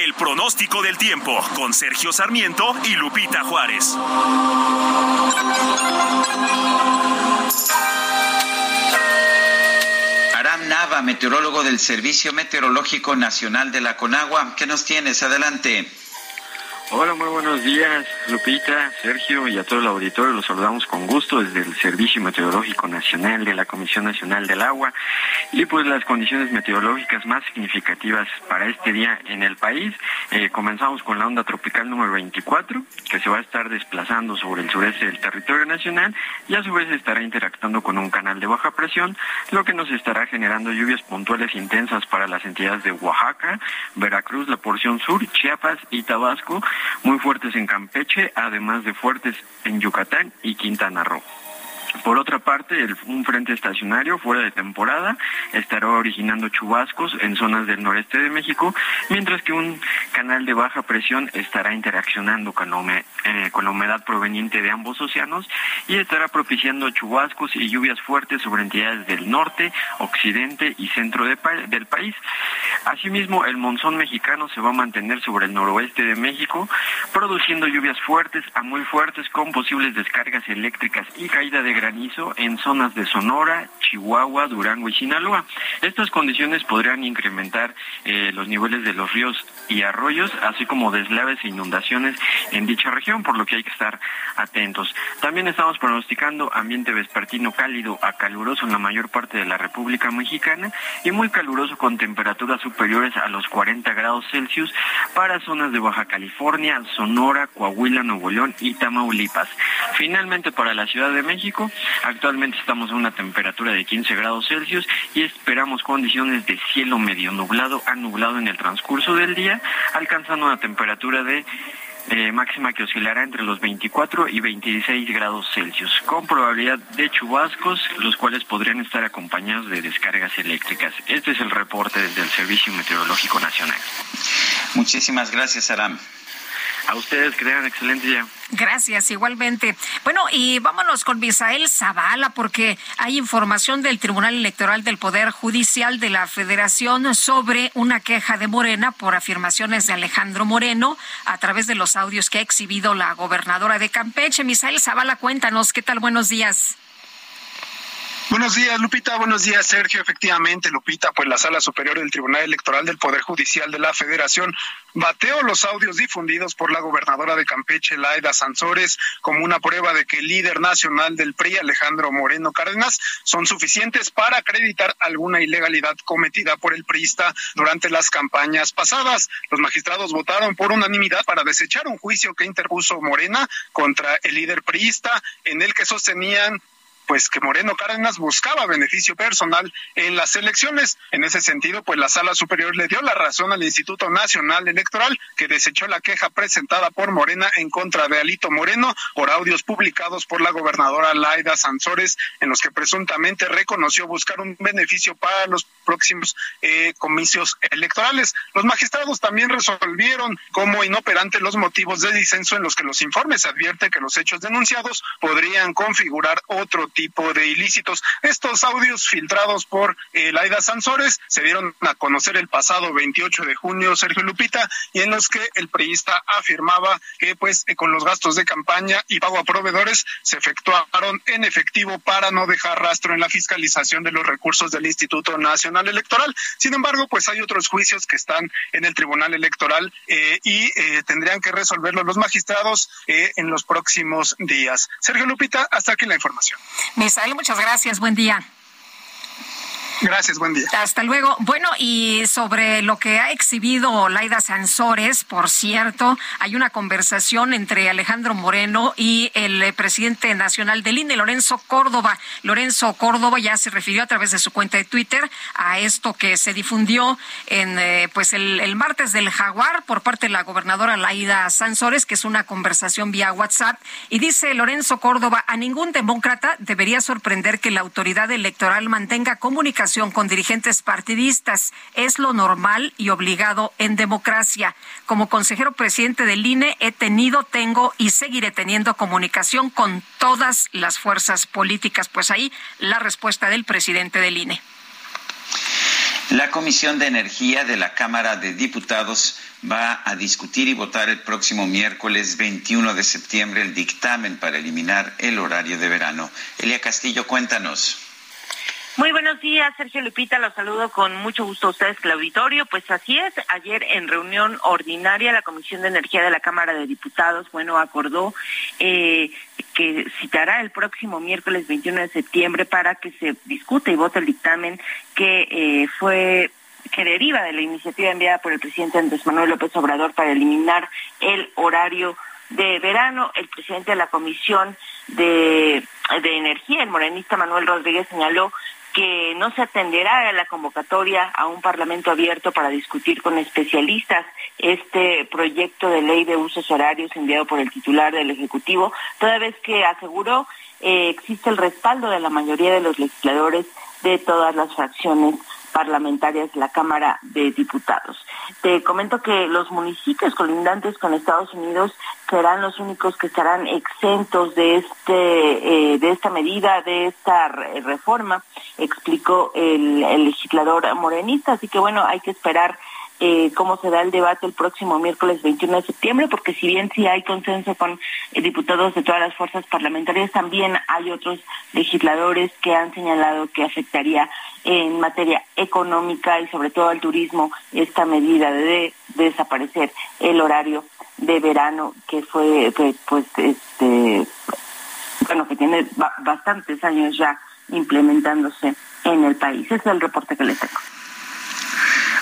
[SPEAKER 4] El pronóstico del tiempo con Sergio Sarmiento y Lupita Juárez.
[SPEAKER 1] Aram Nava, meteorólogo del Servicio Meteorológico Nacional de la Conagua. ¿Qué nos tienes? Adelante.
[SPEAKER 13] Hola, muy buenos días, Lupita, Sergio y a todo el auditorio. Los saludamos con gusto desde el Servicio Meteorológico Nacional de la Comisión Nacional del Agua. Y pues las condiciones meteorológicas más significativas para este día en el país. Eh, comenzamos con la onda tropical número 24, que se va a estar desplazando sobre el sureste del territorio nacional y a su vez estará interactuando con un canal de baja presión, lo que nos estará generando lluvias puntuales intensas para las entidades de Oaxaca, Veracruz, la porción sur, Chiapas y Tabasco muy fuertes en Campeche, además de fuertes en Yucatán y Quintana Roo. Por otra parte, un frente estacionario fuera de temporada estará originando chubascos en zonas del noreste de México, mientras que un canal de baja presión estará interaccionando con la, eh, humedad proveniente de ambos océanos y estará propiciando chubascos y lluvias fuertes sobre entidades del norte, occidente y centro del país. Asimismo, el monzón mexicano se va a mantener sobre el noroeste de México, produciendo lluvias fuertes a muy fuertes con posibles descargas eléctricas y caída de granizo en zonas de Sonora, Chihuahua, Durango y Sinaloa. Estas condiciones podrían incrementar eh, los niveles de los ríos y arroyos, así como deslaves e inundaciones en dicha región, por lo que hay que estar atentos. También estamos pronosticando ambiente vespertino cálido a caluroso en la mayor parte de la República Mexicana y muy caluroso con temperaturas superiores a los 40 grados Celsius para zonas de Baja California, Sonora, Coahuila, Nuevo León y Tamaulipas. Finalmente, para la Ciudad de México, actualmente estamos a una temperatura de 15 grados Celsius y esperamos condiciones de cielo medio nublado a nublado en el transcurso del día, alcanzando una temperatura de eh, máxima que oscilará entre los 24 y 26 grados Celsius, con probabilidad de chubascos, los cuales podrían estar acompañados de descargas eléctricas. Este es el reporte desde el Servicio Meteorológico Nacional.
[SPEAKER 1] Muchísimas gracias, Aram.
[SPEAKER 13] A ustedes que tengan excelente día.
[SPEAKER 2] Gracias, igualmente. Bueno, y vámonos con Misael Zavala, porque hay información del Tribunal Electoral del Poder Judicial de la Federación sobre una queja de Morena por afirmaciones de Alejandro Moreno a través de los audios que ha exhibido la gobernadora de Campeche. Misael Zavala, cuéntanos, ¿qué tal? Buenos días.
[SPEAKER 14] Buenos días, Lupita. Buenos días, Sergio. Efectivamente, Lupita, pues la Sala Superior del Tribunal Electoral del Poder Judicial de la Federación bateó los audios difundidos por la gobernadora de Campeche, Laida Sansores, como una prueba de que el líder nacional del PRI, Alejandro Moreno Cárdenas, son suficientes para acreditar alguna ilegalidad cometida por el priista durante las campañas pasadas. Los magistrados votaron por unanimidad para desechar un juicio que interpuso Morena contra el líder priista, en el que sostenían pues que Moreno Cárdenas buscaba beneficio personal en las elecciones. En ese sentido, pues la Sala Superior le dio la razón al Instituto Nacional Electoral, que desechó la queja presentada por Morena en contra de Alito Moreno por audios publicados por la gobernadora Laida Sansores, en los que presuntamente reconoció buscar un beneficio para los próximos eh, comicios electorales. Los magistrados también resolvieron como inoperante los motivos de disenso en los que los informes advierten que los hechos denunciados podrían configurar otro tipo de ilícitos. Estos audios filtrados por eh, Laida Sansores se dieron a conocer el pasado 28 de junio, Sergio Lupita, y en los que el priista afirmaba que pues eh, con los gastos de campaña y pago a proveedores se efectuaron en efectivo para no dejar rastro en la fiscalización de los recursos del Instituto Nacional Electoral. Sin embargo, pues hay otros juicios que están en el Tribunal Electoral eh, y tendrían que resolverlo los magistrados en los próximos días. Sergio Lupita, hasta aquí la información.
[SPEAKER 2] Misael, muchas gracias. Buen día.
[SPEAKER 14] Gracias, buen día.
[SPEAKER 2] Hasta luego. Bueno, y sobre lo que ha exhibido Laida Sansores, por cierto, hay una conversación entre Alejandro Moreno y el eh, presidente nacional del INE, Lorenzo Córdoba. Lorenzo Córdoba ya se refirió a través de su cuenta de Twitter a esto que se difundió en eh, pues el, el martes del Jaguar por parte de la gobernadora Laida Sansores, que es una conversación vía WhatsApp. Y dice Lorenzo Córdoba, a ningún demócrata debería sorprender que la autoridad electoral mantenga comunicación con dirigentes partidistas. Es lo normal y obligado en democracia. Como consejero presidente del INE he tenido, tengo y seguiré teniendo comunicación con todas las fuerzas políticas. Pues ahí la respuesta del presidente del INE.
[SPEAKER 1] La Comisión de Energía de la Cámara de Diputados va a discutir y votar el próximo miércoles 21 de septiembre el dictamen para eliminar el horario de verano. Elia Castillo, cuéntanos.
[SPEAKER 7] Muy buenos días, Sergio Lupita, los saludo con mucho gusto a ustedes, el auditorio. Pues así es, ayer en reunión ordinaria la Comisión de Energía de la Cámara de Diputados, bueno, acordó eh, que citará el próximo miércoles 21 de septiembre para que se discute y vote el dictamen que eh, fue que deriva de la iniciativa enviada por el presidente Andrés Manuel López Obrador para eliminar el horario de verano. El presidente de la Comisión de Energía, el morenista Manuel Rodríguez, señaló que no se atenderá a la convocatoria a un parlamento abierto para discutir con especialistas. Este proyecto de ley de usos horarios enviado por el titular del Ejecutivo, toda vez que aseguró
[SPEAKER 15] eh, existe el respaldo de la mayoría de los legisladores de todas las fracciones parlamentarias de la Cámara de Diputados. Te comento que los municipios colindantes con Estados Unidos serán los únicos que estarán exentos de este eh, de esta medida, de esta reforma, explicó el, legislador morenista. Así que bueno, hay que esperar eh, cómo se da el debate el próximo miércoles 21 de septiembre, porque si bien sí hay consenso con eh, diputados de todas las fuerzas parlamentarias, también hay otros legisladores que han señalado que afectaría en materia económica y sobre todo al turismo esta medida de, desaparecer el horario de verano que fue pues este bueno que tiene bastantes años ya implementándose en el país. Ese es el reporte que les tengo.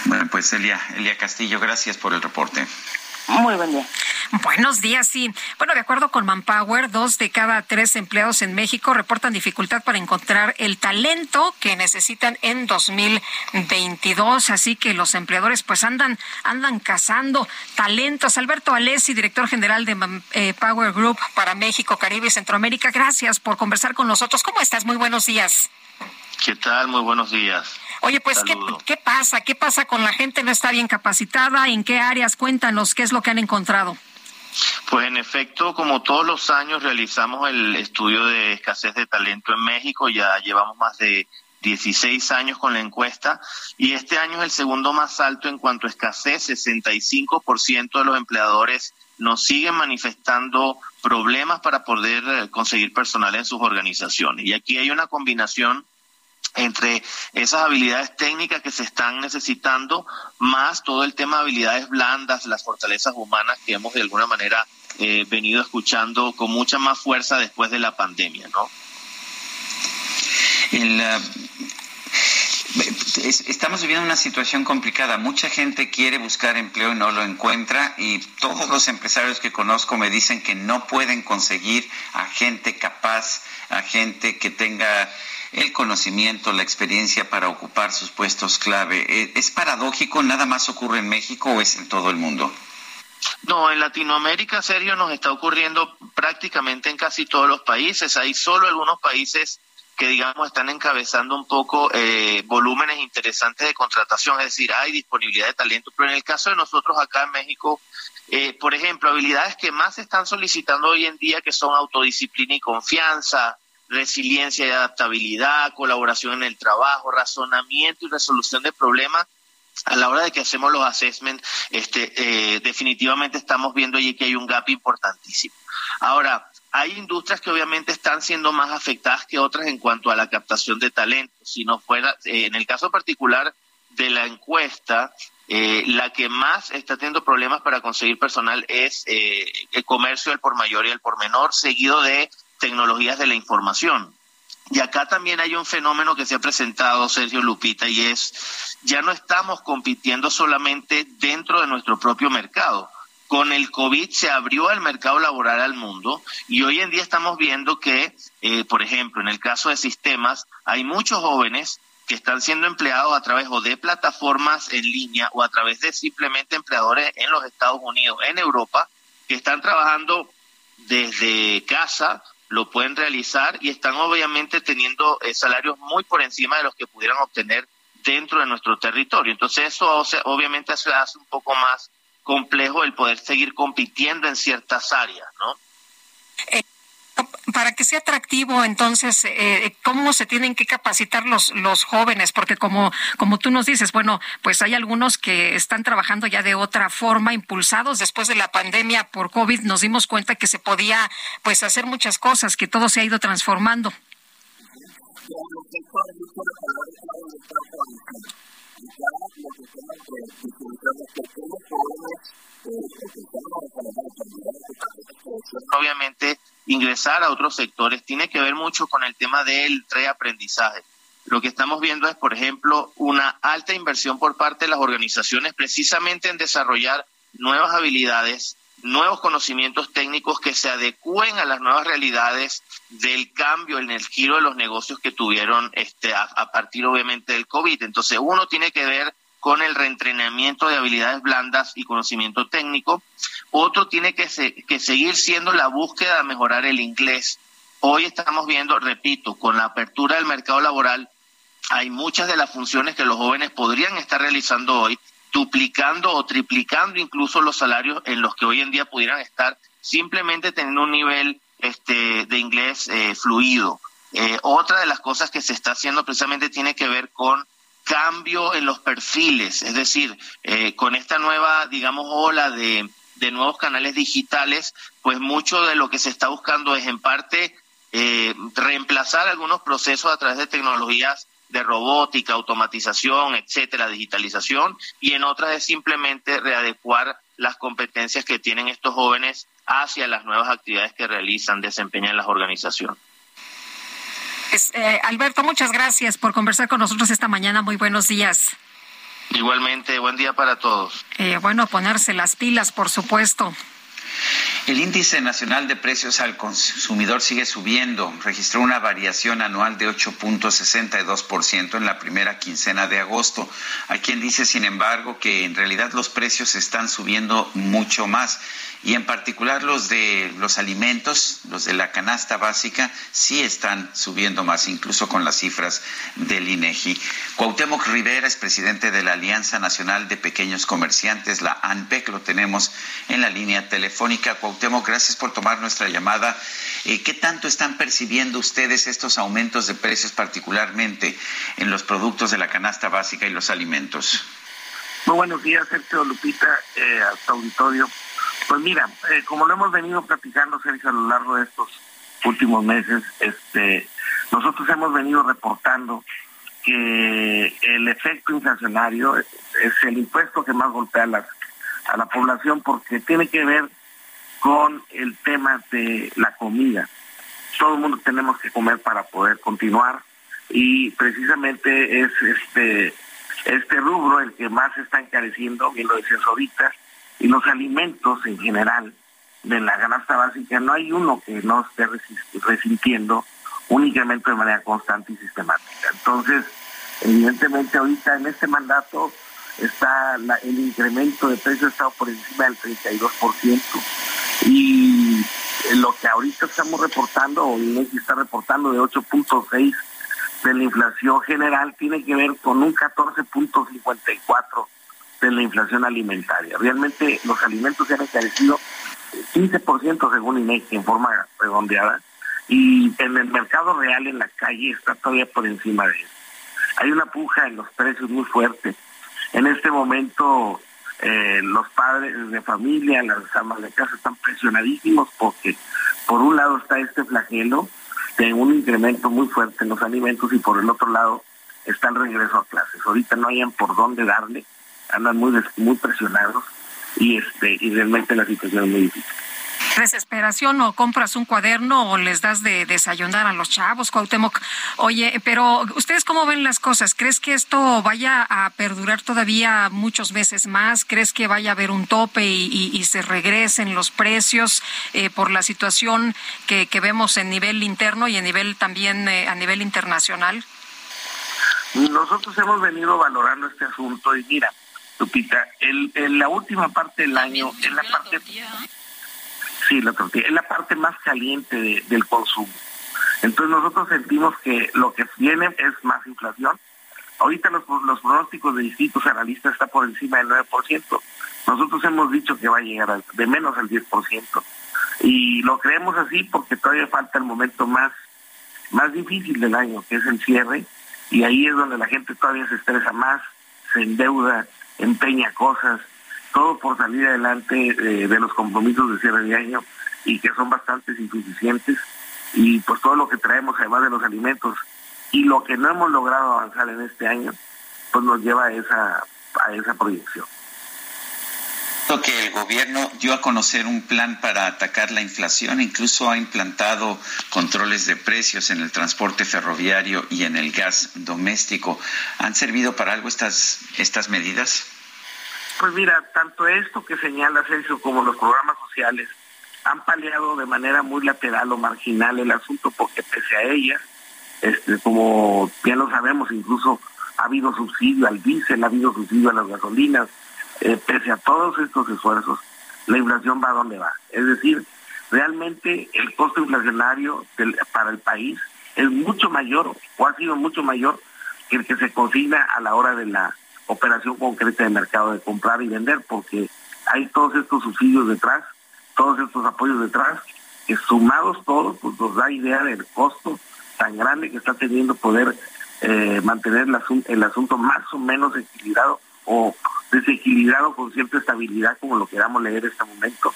[SPEAKER 1] Bueno, pues Elia, Elia Castillo, gracias por el reporte.
[SPEAKER 15] Muy buen día.
[SPEAKER 2] Buenos días, sí. Bueno, de acuerdo con Manpower, dos de cada tres empleados en México reportan dificultad para encontrar el talento que necesitan en 2022. Así que los empleadores pues andan, andan cazando talentos. Alberto Alessi, director general de Manpower eh, Group para México, Caribe y Centroamérica, gracias por conversar con nosotros. ¿Cómo estás? Muy buenos días.
[SPEAKER 16] ¿Qué tal? Muy buenos días.
[SPEAKER 2] Oye, pues, ¿qué, ¿qué, pasa? ¿Qué pasa con la gente? ¿No está bien capacitada? ¿En qué áreas? Cuéntanos, ¿qué es lo que han encontrado?
[SPEAKER 16] Pues en efecto, como todos los años realizamos el estudio de escasez de talento en México, ya llevamos más de 16 años con la encuesta y este año es el segundo más alto en cuanto a escasez, 65% de los empleadores nos siguen manifestando problemas para poder eh, conseguir personal en sus organizaciones. Y aquí hay una combinación entre esas habilidades técnicas que se están necesitando, más todo el tema de habilidades blandas, las fortalezas humanas que hemos de alguna manera eh, venido escuchando con mucha más fuerza después de la pandemia, ¿no?
[SPEAKER 1] Eh, estamos viviendo una situación complicada. Mucha gente quiere buscar empleo y no lo encuentra y todos los empresarios que conozco me dicen que no pueden conseguir a gente capaz, a gente que tenga el conocimiento, la experiencia para ocupar sus puestos clave. Eh, ¿Es paradójico? ¿Nada más ocurre en México o es en todo el mundo?
[SPEAKER 16] No, en Latinoamérica, serio, nos está ocurriendo prácticamente en casi todos los países. Hay solo algunos países que, digamos, están encabezando un poco eh, volúmenes interesantes de contratación, es decir, hay disponibilidad de talento. Pero en el caso de nosotros acá en México, eh, por ejemplo, habilidades que más se están solicitando hoy en día, que son autodisciplina y confianza, resiliencia y adaptabilidad, colaboración en el trabajo, razonamiento y resolución de problemas. A la hora de que hacemos los assessments, este, eh, definitivamente estamos viendo allí que hay un gap importantísimo. Ahora, hay industrias que obviamente están siendo más afectadas que otras en cuanto a la captación de talento. Si no fuera, eh, en el caso particular de la encuesta, eh, la que más está teniendo problemas para conseguir personal es el comercio, el por mayor y el por menor, seguido de tecnologías de la información. Y acá también hay un fenómeno que se ha presentado, Sergio Lupita, y es, ya no estamos compitiendo solamente dentro de nuestro propio mercado. Con el COVID se abrió el mercado laboral al mundo y hoy en día estamos viendo que, eh, por ejemplo, en el caso de sistemas, hay muchos jóvenes que están siendo empleados a través o de plataformas en línea o a través de simplemente empleadores en los Estados Unidos, en Europa, que están trabajando desde casa lo pueden realizar y están obviamente teniendo eh, salarios muy por encima de los que pudieran obtener dentro de nuestro territorio. Entonces eso obviamente hace, hace un poco más complejo el poder seguir compitiendo en ciertas áreas, ¿no?
[SPEAKER 2] Eh, para que sea atractivo, entonces, eh, ¿cómo se tienen que capacitar los, los jóvenes? Porque como, como tú nos dices, bueno, pues hay algunos que están trabajando ya de otra forma, impulsados después de la pandemia por COVID, nos dimos cuenta que se podía, pues, hacer muchas cosas, que todo se ha ido transformando.
[SPEAKER 16] Obviamente, ingresar a otros sectores tiene que ver mucho con el tema del reaprendizaje. Lo que estamos viendo es, por ejemplo, una alta inversión por parte de las organizaciones precisamente en desarrollar nuevas habilidades, nuevos conocimientos técnicos que se adecúen a las nuevas realidades del cambio en el giro de los negocios que tuvieron este, a, a partir obviamente del COVID. Entonces, uno tiene que ver con el reentrenamiento de habilidades blandas y conocimiento técnico. Otro tiene que, que seguir siendo la búsqueda de mejorar el inglés. hoy estamos viendo, repito, con la apertura del mercado laboral, hay muchas de las funciones que los jóvenes podrían estar realizando hoy, duplicando o triplicando incluso los salarios en los que hoy en día pudieran estar, simplemente teniendo un nivel este, de inglés eh, fluido. Eh, otra de las cosas que se está haciendo precisamente tiene que ver con cambio en los perfiles, es decir, eh, con esta nueva, digamos, ola de, de, nuevos canales digitales, pues mucho de lo que se está buscando es en parte eh, reemplazar algunos procesos a través de tecnologías de robótica, automatización, etcétera, digitalización, y en otras es simplemente readecuar las competencias que tienen estos jóvenes hacia las nuevas actividades que realizan, desempeñan las organizaciones.
[SPEAKER 2] Eh, Alberto, muchas gracias por conversar con nosotros esta mañana. Muy buenos días.
[SPEAKER 16] Igualmente, buen día para todos.
[SPEAKER 2] Eh, bueno, ponerse las pilas, por supuesto.
[SPEAKER 1] El índice nacional de precios al consumidor sigue subiendo. Registró una variación anual de 8.62% en la primera quincena de agosto. Hay quien dice, sin embargo, que en realidad los precios están subiendo mucho más y en particular los de los alimentos, los de la canasta básica, sí están subiendo más, incluso con las cifras del INEGI. Cuauhtémoc Rivera es presidente de la Alianza Nacional de Pequeños Comerciantes, la ANPEC, lo tenemos en la línea telefónica. Cuauhtémoc, gracias por tomar nuestra llamada. Eh, ¿Qué tanto están percibiendo ustedes estos aumentos de precios, particularmente en los productos de la canasta básica y los alimentos?
[SPEAKER 17] Muy buenos días, Sergio Lupita, eh, a auditorio. Pues mira, eh, como lo hemos venido platicando, Sergio, a lo largo de estos últimos meses, este, nosotros hemos venido reportando que el efecto inflacionario es, el impuesto que más golpea a, a la población porque tiene que ver con el tema de la comida. Todo el mundo tenemos que comer para poder continuar y precisamente es este este rubro el que más está encareciendo, bien lo decías ahorita, y los alimentos en general de la canasta básica, no hay uno que no esté resintiendo un incremento de manera constante y sistemática. Entonces, evidentemente ahorita en este mandato está el incremento de precios ha estado por encima del 32% y lo que ahorita estamos reportando, o INEGI está reportando de 8.6 de la inflación general, tiene que ver con un 14.54 de la inflación alimentaria. Realmente los alimentos se han encarecido 15% según INEGI en forma redondeada y en el mercado real en la calle está todavía por encima de eso. Hay una puja en los precios muy fuerte. En este momento eh, los padres de familia, las amas de casa están presionadísimos porque por un lado está este flagelo de un incremento muy fuerte en los alimentos y por el otro lado está el regreso a clases. Ahorita no hayan por dónde darle andan muy muy presionados y este y realmente la situación es muy difícil.
[SPEAKER 2] Desesperación o compras un cuaderno o les das de desayunar a los chavos, Cuauhtémoc. Oye, pero ¿ustedes cómo ven las cosas? ¿Crees que esto vaya a perdurar todavía muchos meses más? ¿Crees que vaya a haber un tope y, se regresen los precios eh, por la situación que, que, vemos en nivel interno y en nivel también eh, a nivel internacional?
[SPEAKER 17] Nosotros hemos venido valorando este asunto y mira, Lupita, el, en la última parte del año, en la parte... Sí, la tortilla, es la parte más caliente del consumo. Entonces nosotros sentimos que lo que viene es más inflación. Ahorita los, los pronósticos de distintos analistas está por encima del 9%. Nosotros hemos dicho que va a llegar de menos al 10%. Y lo creemos así porque todavía falta el momento más, más difícil del año, que es el cierre. Y ahí es donde la gente todavía se estresa más, se endeuda, empeña cosas, todo por salir adelante eh, de los compromisos de cierre de año y que son bastante insuficientes y pues todo lo que traemos además de los alimentos. Y lo que no hemos logrado avanzar en este año pues nos lleva esa a esa proyección
[SPEAKER 1] que el gobierno dio a conocer un plan para atacar la inflación, incluso ha implantado controles de precios en el transporte ferroviario y en el gas doméstico. ¿Han servido para algo estas, estas medidas?
[SPEAKER 17] Pues mira, tanto esto que señala Sergio como los programas sociales han paliado de manera muy lateral o marginal el asunto porque pese a ellas, este, como bien lo sabemos, incluso ha habido subsidio al diésel, ha habido subsidio a las gasolinas, eh, pese a todos estos esfuerzos, la inflación va a donde va. Es decir, realmente el costo inflacionario para el país es mucho mayor o ha sido mucho mayor que el que se consigna a la hora de la operación concreta de mercado de comprar y vender, porque hay todos estos subsidios detrás, todos estos apoyos detrás, que sumados todos, pues nos da idea del costo tan grande que está teniendo poder eh, mantener el asunto más o menos equilibrado o desequilibrado con cierta estabilidad como lo queramos leer en este momento.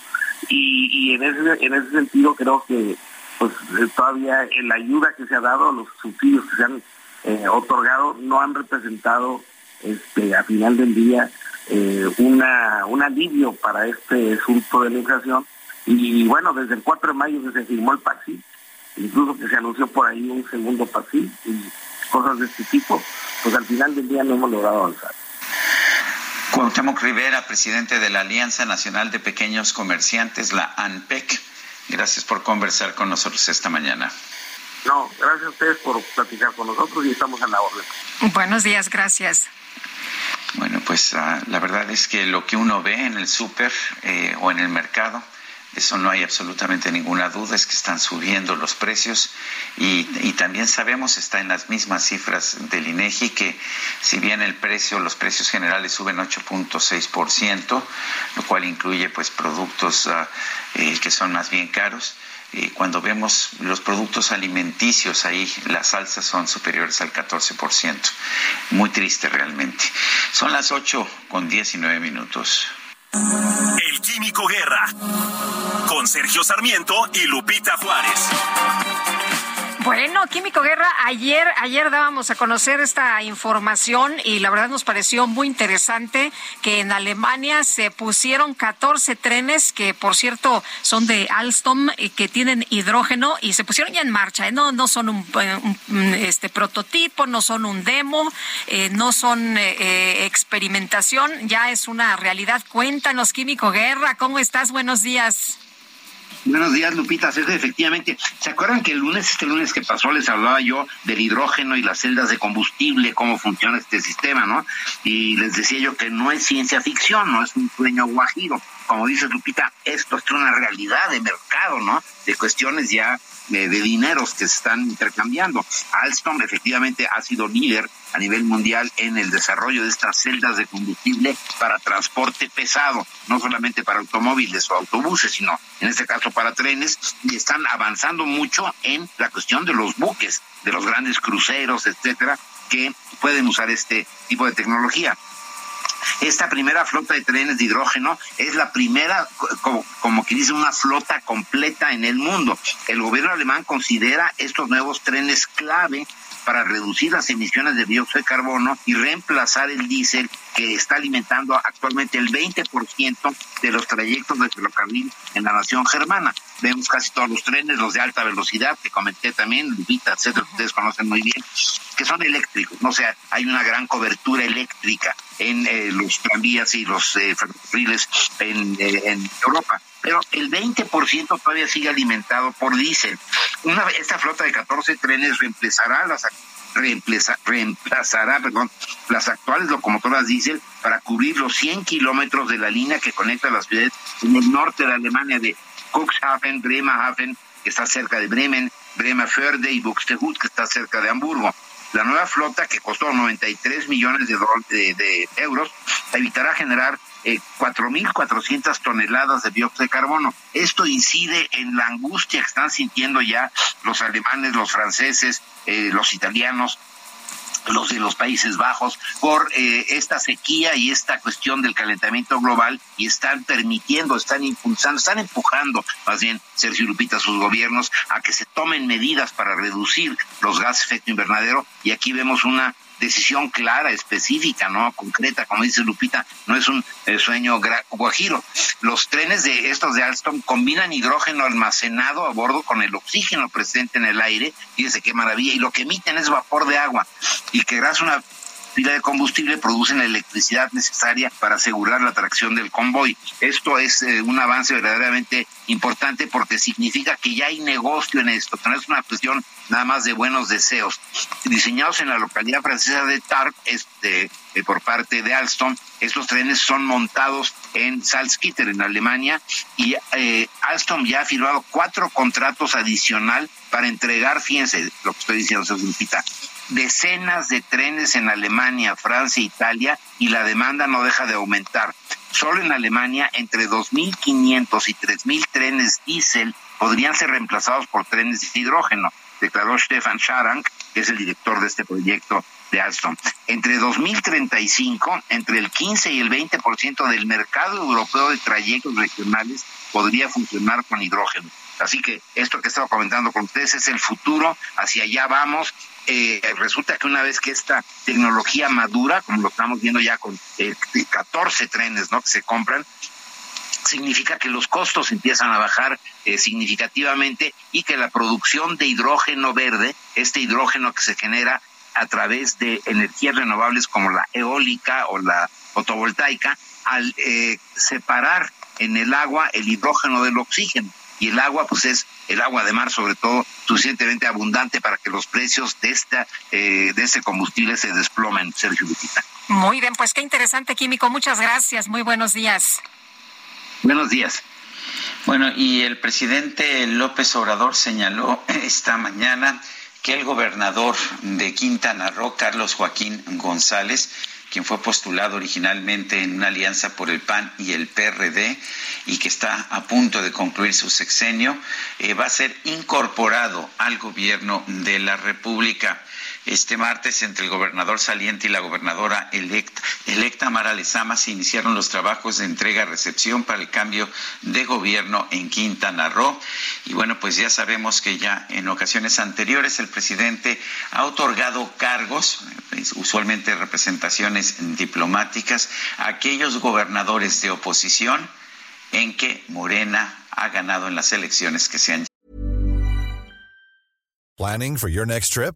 [SPEAKER 17] Y, en, ese, en ese sentido creo que pues eh, todavía la ayuda que se ha dado, los subsidios que se han eh, otorgado no han representado este a final del día eh, una un alivio para este asunto de la inflación y bueno desde el 4 de mayo que se firmó el PAXI incluso que se anunció por ahí un segundo PAXI y cosas de este tipo pues al final del día no hemos logrado avanzar
[SPEAKER 1] Cuauhtémoc Rivera, presidente de la Alianza Nacional de Pequeños Comerciantes, la ANPEC. Gracias por conversar con nosotros esta mañana.
[SPEAKER 17] No, gracias a ustedes por platicar con nosotros y estamos en la orden.
[SPEAKER 2] Buenos días, gracias.
[SPEAKER 1] Bueno, pues ah, la verdad es que lo que uno ve en el súper eh, o en el mercado eso no hay absolutamente ninguna duda, es que están subiendo los precios y, también sabemos, está en las mismas cifras del INEGI, que si bien el precio, los precios generales suben 8.6%, lo cual incluye pues productos ah, eh, que son más bien caros, eh, cuando vemos los productos alimenticios ahí, las alzas son superiores al 14%. Muy triste realmente. Son las 8 con 19 minutos.
[SPEAKER 4] El Químico Guerra, con Sergio Sarmiento y Lupita Juárez.
[SPEAKER 2] Bueno, Químico Guerra, ayer, ayer dábamos a conocer esta información y la verdad nos pareció muy interesante que en Alemania se pusieron 14 trenes que, por cierto, son de Alstom y que tienen hidrógeno y se pusieron ya en marcha. ¿eh? No, no son un, este prototipo, no son un demo, eh, no son eh, experimentación, ya es una realidad. Cuéntanos, Químico Guerra, ¿cómo estás? Buenos días.
[SPEAKER 18] Buenos días, Lupita. efectivamente, ¿se acuerdan que el lunes, este lunes que pasó, les hablaba yo del hidrógeno y las celdas de combustible, cómo funciona este sistema, ¿no? Y les decía yo que no es ciencia ficción, no es un sueño guajiro. Como dice Lupita, esto es una realidad de mercado, ¿no? De cuestiones ya de, dineros que se están intercambiando. Alstom efectivamente ha sido líder a nivel mundial en el desarrollo de estas celdas de combustible para transporte pesado, no solamente para automóviles o autobuses, sino en este caso para trenes, y están avanzando mucho en la cuestión de los buques, de los grandes cruceros, etcétera, que pueden usar este tipo de tecnología. Esta primera flota de trenes de hidrógeno es la primera, como, que dice, una flota completa en el mundo. El gobierno alemán considera estos nuevos trenes clave para reducir las emisiones de dióxido de carbono y reemplazar el diésel que está alimentando actualmente el 20% de los trayectos de ferrocarril en la nación germana. Vemos casi todos los trenes, los de alta velocidad, que comenté también, Lupita, etcétera, ustedes conocen muy bien, que son eléctricos, ¿no? o sea, hay una gran cobertura eléctrica en eh, los tranvías y los eh, ferrocarriles en, eh, en Europa pero el 20% todavía sigue alimentado por diésel. Una, esta flota de 14 trenes reemplazará las reemplazará perdón, las actuales locomotoras diésel para cubrir los 100 kilómetros de la línea que conecta las ciudades en el norte de Alemania de Cuxhaven, Bremerhaven, que está cerca de Bremen, Bremerförde y Buxtehude, que está cerca de Hamburgo. La nueva flota, que costó 93 millones de, de euros, evitará generar 4.400 eh, toneladas de dióxido de carbono. Esto incide en la angustia que están sintiendo ya los alemanes, los franceses, eh, los italianos, los de los Países Bajos por eh, esta sequía y esta cuestión del calentamiento global y están permitiendo, están impulsando, están empujando, más bien Sergio Lupita, sus gobiernos a que se tomen medidas para reducir los gases de efecto invernadero y aquí vemos una decisión clara, específica, no concreta, como dice Lupita, no es un eh, sueño guajiro. Los trenes de estos de Alstom combinan hidrógeno almacenado a bordo con el oxígeno presente en el aire, fíjense qué maravilla, y lo que emiten es vapor de agua, y que gracias a una pila de combustible producen la electricidad necesaria para asegurar la tracción del convoy. Esto es eh, un avance verdaderamente importante porque significa que ya hay negocio en esto, que no es una cuestión nada más de buenos deseos. Diseñados en la localidad francesa de Tarbes, este, eh, por parte de Alstom, estos trenes son montados en Salzgitter, en Alemania, y eh, Alstom ya ha firmado cuatro contratos adicional para entregar, fíjense lo que estoy diciendo, significa decenas de trenes en Alemania, Francia, Italia, y la demanda no deja de aumentar. Solo en Alemania, entre 2.500 y 3.000 trenes diésel podrían ser reemplazados por trenes de hidrógeno, declaró Stefan Scharang, que es el director de este proyecto de Alstom. Entre 2035, entre el 15 y el 20% del mercado europeo de trayectos regionales podría funcionar con hidrógeno. Así que esto que estaba comentando con ustedes es el futuro, hacia allá vamos. Eh, resulta que una vez que esta tecnología madura, como lo estamos viendo ya con eh, 14 trenes ¿no? que se compran, significa que los costos empiezan a bajar eh, significativamente y que la producción de hidrógeno verde, este hidrógeno que se genera a través de energías renovables como la eólica o la fotovoltaica, al eh, separar en el agua el hidrógeno del oxígeno. Y el agua, pues es el agua de mar, sobre todo, suficientemente abundante para que los precios de esta eh, de este combustible se desplomen, Sergio Lupita.
[SPEAKER 2] Muy bien, pues qué interesante, Químico. Muchas gracias. Muy buenos días.
[SPEAKER 18] Buenos días.
[SPEAKER 1] Bueno, y el presidente López Obrador señaló (laughs) esta mañana que el gobernador de Quintana Roo, Carlos Joaquín González, quien fue postulado originalmente en una alianza por el PAN y el PRD y que está a punto de concluir su sexenio, eh, va a ser incorporado al gobierno de la República. Este martes, entre el gobernador saliente y la gobernadora electa, electa Mara Lezama, se iniciaron los trabajos de entrega-recepción para el cambio de gobierno en Quintana Roo. Y bueno, pues ya sabemos que ya en ocasiones anteriores el presidente ha otorgado cargos, usualmente representaciones diplomáticas, a aquellos gobernadores de oposición en que Morena ha ganado en las elecciones que se han.
[SPEAKER 19] Planning for your next trip?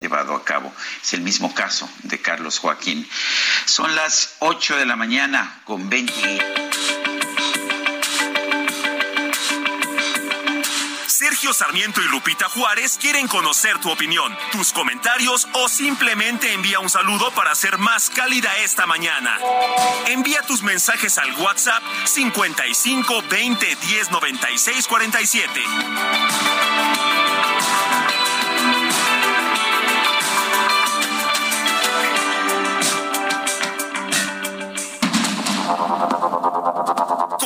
[SPEAKER 1] Llevado a cabo. Es el mismo caso de Carlos Joaquín. Son las 8 de la mañana con 20.
[SPEAKER 4] Sergio Sarmiento y Lupita Juárez quieren conocer tu opinión, tus comentarios o simplemente envía un saludo para ser más cálida esta mañana. Envía tus mensajes al WhatsApp 55 20 10 96 47.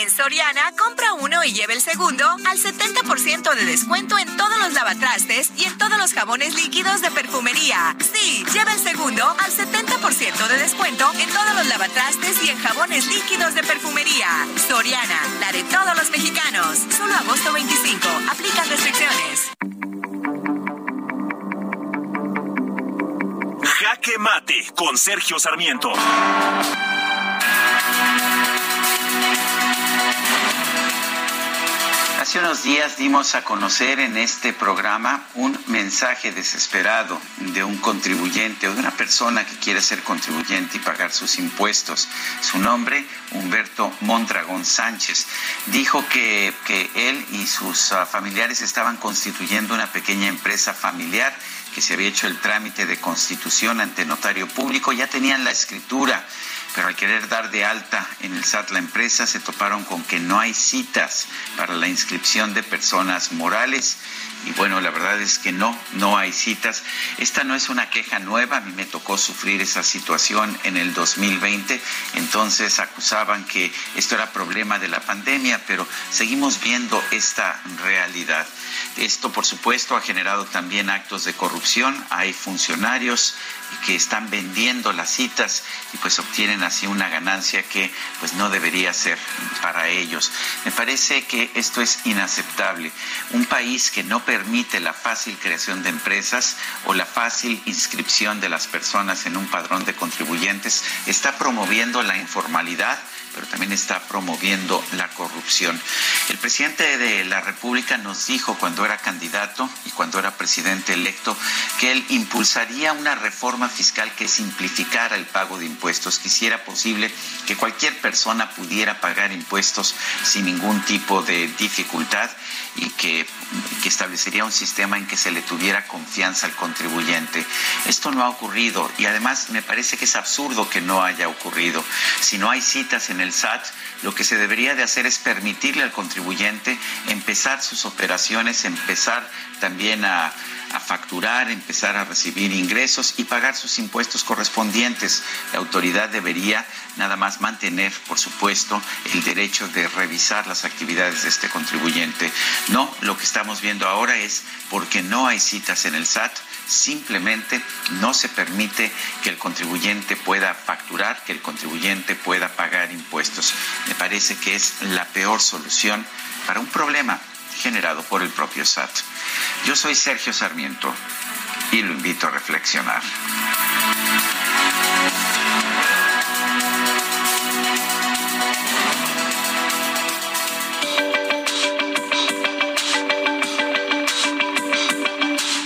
[SPEAKER 8] En Soriana, compra uno y lleve el segundo al 70% de descuento en todos los lavatrastes y en todos los jabones líquidos de perfumería. Sí, lleva el segundo al 70% de descuento en todos los lavatrastes y en jabones líquidos de perfumería. Soriana, la de todos los mexicanos. Solo agosto 25. Aplican restricciones.
[SPEAKER 4] Jaque Mate con Sergio Sarmiento.
[SPEAKER 1] Hace unos días dimos a conocer en este programa un mensaje desesperado de un contribuyente o de una persona que quiere ser contribuyente y pagar sus impuestos. Su nombre, Humberto Mondragón Sánchez. Dijo que, que él y sus uh, familiares estaban constituyendo una pequeña empresa familiar que se había hecho el trámite de constitución ante notario público, ya tenían la escritura pero al querer dar de alta en el SAT la empresa se toparon con que no hay citas para la inscripción de personas morales y bueno, la verdad es que no, no hay citas. Esta no es una queja nueva, a mí me tocó sufrir esa situación en el 2020, entonces acusaban que esto era problema de la pandemia, pero seguimos viendo esta realidad. Esto, por supuesto, ha generado también actos de corrupción. Hay funcionarios que están vendiendo las citas y pues obtienen así una ganancia que pues no debería ser para ellos. Me parece que esto es inaceptable. Un país que no permite la fácil creación de empresas o la fácil inscripción de las personas en un padrón de contribuyentes está promoviendo la informalidad pero también está promoviendo la corrupción. El presidente de la República nos dijo cuando era candidato y cuando era presidente electo que él impulsaría una reforma fiscal que simplificara el pago de impuestos, que hiciera posible que cualquier persona pudiera pagar impuestos sin ningún tipo de dificultad y que, que establecería un sistema en que se le tuviera confianza al contribuyente. Esto no ha ocurrido y además me parece que es absurdo que no haya ocurrido. Si no hay citas en el SAT, lo que se debería de hacer es permitirle al contribuyente empezar sus operaciones, empezar también a, facturar, empezar a recibir ingresos y pagar sus impuestos correspondientes. La autoridad debería nada más mantener, por supuesto, el derecho de revisar las actividades de este contribuyente. No, lo que estamos viendo ahora es porque no hay citas en el SAT, simplemente no se permite que el contribuyente pueda facturar, que el contribuyente pueda pagar impuestos. Me parece que es la peor solución para un problema generado por el propio SAT. Yo soy Sergio Sarmiento y lo invito a reflexionar.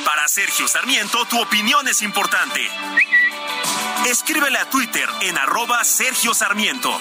[SPEAKER 4] Para Sergio Sarmiento, tu opinión es importante. Escríbele a Twitter en arroba Sergio Sarmiento.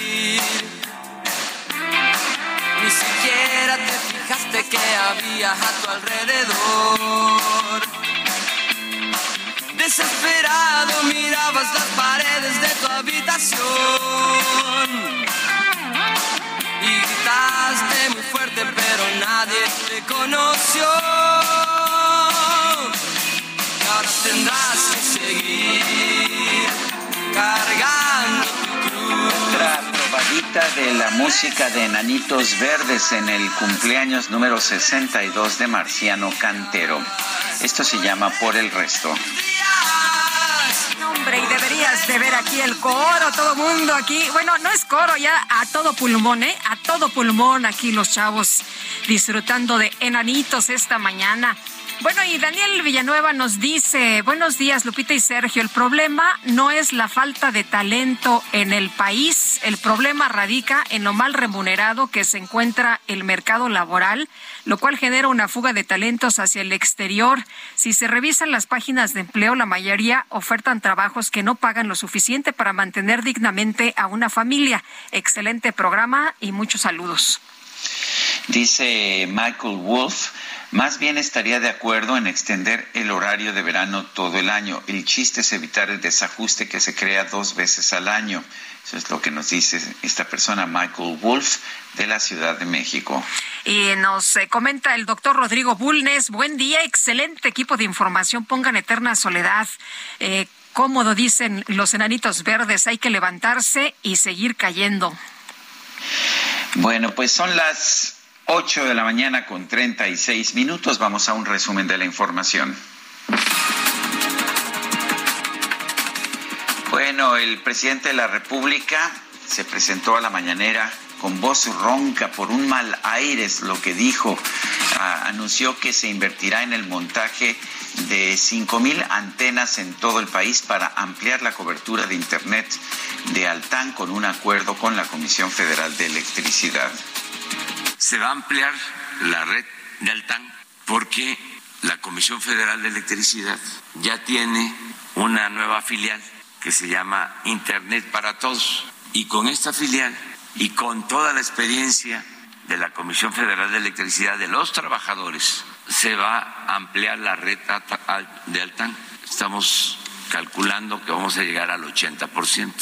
[SPEAKER 3] Te fijaste que había a tu alrededor. Desesperado mirabas las paredes de tu habitación. Y gritaste muy fuerte, pero nadie te conoció. Ahora tendrás que seguir
[SPEAKER 1] de la música de Enanitos Verdes en el cumpleaños número 62 de Marciano Cantero. Esto se llama Por el Resto.
[SPEAKER 2] Hombre, y deberías de ver aquí el coro, todo mundo aquí. Bueno, no es coro, ya a todo pulmón, ¿eh? A todo pulmón aquí los chavos disfrutando de enanitos esta mañana. Bueno, y Daniel Villanueva nos dice, buenos días Lupita y Sergio, el problema no es la falta de talento en el país, el problema radica en lo mal remunerado que se encuentra el mercado laboral, lo cual genera una fuga de talentos hacia el exterior. Si se revisan las páginas de empleo, la mayoría ofertan trabajos que no pagan lo suficiente para mantener dignamente a una familia. Excelente programa y muchos saludos.
[SPEAKER 1] Dice Michael Wolf, más bien estaría de acuerdo en extender el horario de verano todo el año. El chiste es evitar el desajuste que se crea dos veces al año. Eso es lo que nos dice esta persona, Michael Wolf, de la Ciudad de México.
[SPEAKER 2] Y nos eh, comenta el doctor Rodrigo Bulnes, buen día, excelente equipo de información, pongan eterna soledad. Eh, cómodo, dicen los enanitos verdes, hay que levantarse y seguir cayendo.
[SPEAKER 1] Bueno, pues son las 8 de la mañana con 36 minutos. Vamos a un resumen de la información. Bueno, el presidente de la República se presentó a la mañanera con voz ronca por un mal aire, lo que dijo ah, anunció que se invertirá en el montaje de 5.000 antenas en todo el país para ampliar la cobertura de Internet de Altán con un acuerdo con la Comisión Federal de Electricidad.
[SPEAKER 20] Se va a ampliar la red de Altán porque la Comisión Federal de Electricidad ya tiene una nueva filial que se llama Internet para Todos. Y con esta filial y con toda la experiencia de la Comisión Federal de Electricidad de los trabajadores, se va a ampliar la red de Altán. Estamos calculando que vamos a llegar al 80%.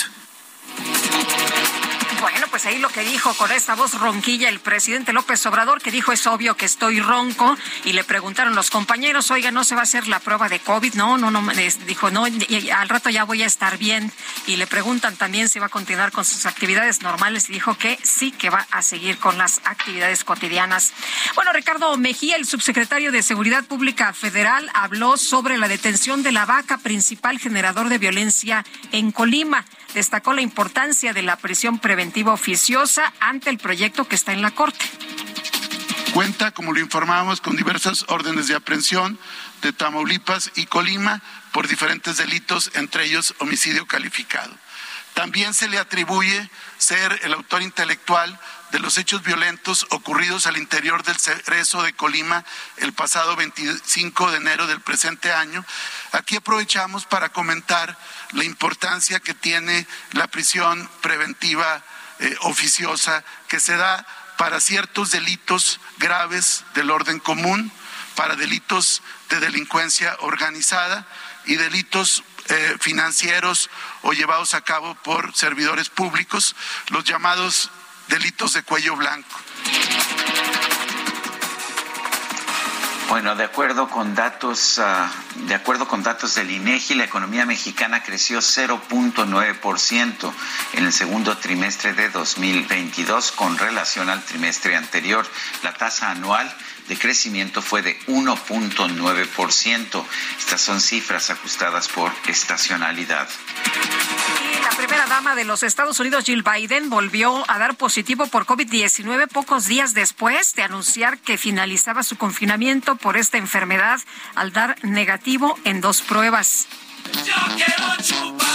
[SPEAKER 2] Bueno, pues ahí lo que dijo con esta voz ronquilla el presidente López Obrador, que dijo es obvio que estoy ronco, y le preguntaron los compañeros, oiga, ¿no se va a hacer la prueba de COVID? No, no, no, dijo, no, al rato ya voy a estar bien. Y le preguntan también si va a continuar con sus actividades normales, y dijo que sí, que va a seguir con las actividades cotidianas. Bueno, Ricardo Mejía, el subsecretario de Seguridad Pública Federal, habló sobre la detención de la vaca, principal generador de violencia en Colima destacó la importancia de la prisión preventiva oficiosa ante el proyecto que está en la Corte.
[SPEAKER 21] Cuenta, como lo informábamos, con diversas órdenes de aprehensión de Tamaulipas y Colima por diferentes delitos, entre ellos homicidio calificado. También se le atribuye ser el autor intelectual de los hechos violentos ocurridos al interior del Cerezo de Colima el pasado 25 de enero del presente año. Aquí aprovechamos para comentar la importancia que tiene la prisión preventiva eh, oficiosa que se da para ciertos delitos graves del orden común, para delitos de delincuencia organizada y delitos eh, financieros o llevados a cabo por servidores públicos, los llamados delitos de cuello blanco.
[SPEAKER 1] Bueno, de acuerdo con datos, ah, de acuerdo con datos del INEGI, la economía mexicana creció 0.9% en el segundo trimestre de 2022 con relación al trimestre anterior. La tasa anual de crecimiento fue de 1.9%. Estas son cifras ajustadas por estacionalidad.
[SPEAKER 2] La primera dama de los Estados Unidos, Jill Biden, volvió a dar positivo por COVID-19 pocos días después de anunciar que finalizaba su confinamiento por esta enfermedad al dar negativo en dos pruebas. Yo quiero chupar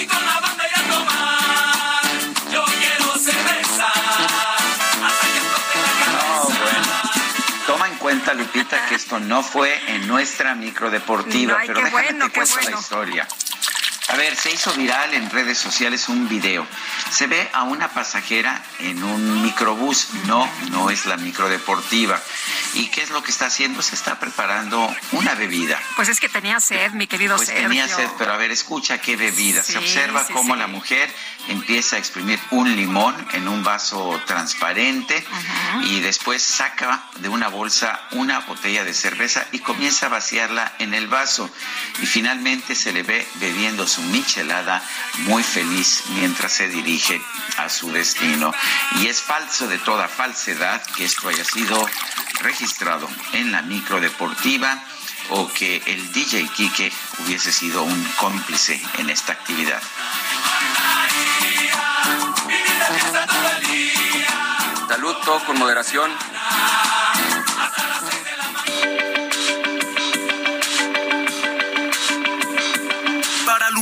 [SPEAKER 2] y con la banda ir a tomar. Yo quiero cerveza.
[SPEAKER 1] Toma en cuenta, Lupita, que esto no fue en nuestra microdeportiva, pero déjame bueno, te cuento la historia. A ver, se hizo viral en redes sociales un video. Se ve a una pasajera en un microbús. No, no es la microdeportiva. ¿Y qué es lo que está haciendo? Se está preparando una bebida.
[SPEAKER 2] Pues es que tenía sed, mi querido
[SPEAKER 1] pues tenía sed, pero a ver, escucha qué bebida. se observa cómo la mujer empieza a exprimir un limón en un vaso transparente y después saca de una bolsa una botella de cerveza y comienza a vaciarla en el vaso. Y finalmente se le ve bebiendo su michelada muy feliz mientras se dirige a su destino. Y es falso de toda falsedad que esto haya sido registrado en la micro deportiva o que el DJ Kike hubiese sido un cómplice en esta actividad.
[SPEAKER 20] Salud, todo con moderación.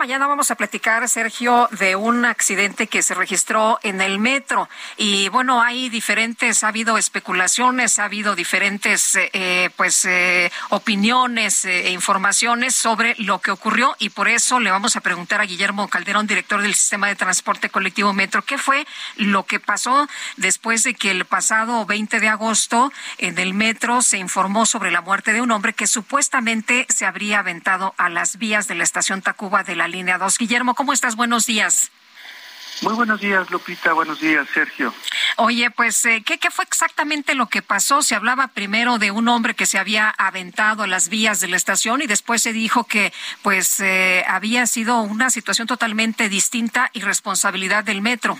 [SPEAKER 2] mañana vamos a platicar, Sergio, de un accidente que se registró en el metro. Y bueno, hay diferentes, ha habido especulaciones, ha habido diferentes, eh, pues, eh, opiniones e informaciones sobre lo que ocurrió. Y por eso le vamos a preguntar a Guillermo Calderón, director del Sistema de Transporte Colectivo Metro, qué fue lo que pasó después de que el pasado 20 de agosto en el metro se informó sobre la muerte de un hombre que supuestamente se habría aventado a las vías de la estación Tacuba de la línea 2. Guillermo, ¿cómo estás? Buenos días.
[SPEAKER 12] Muy buenos días, Lupita. Buenos días, Sergio.
[SPEAKER 2] Oye, pues, eh, ¿qué, ¿qué, fue exactamente lo que pasó? Se hablaba primero de un hombre que se había aventado a las vías de la estación y después se dijo que, pues, eh, había sido una situación totalmente distinta y responsabilidad del metro.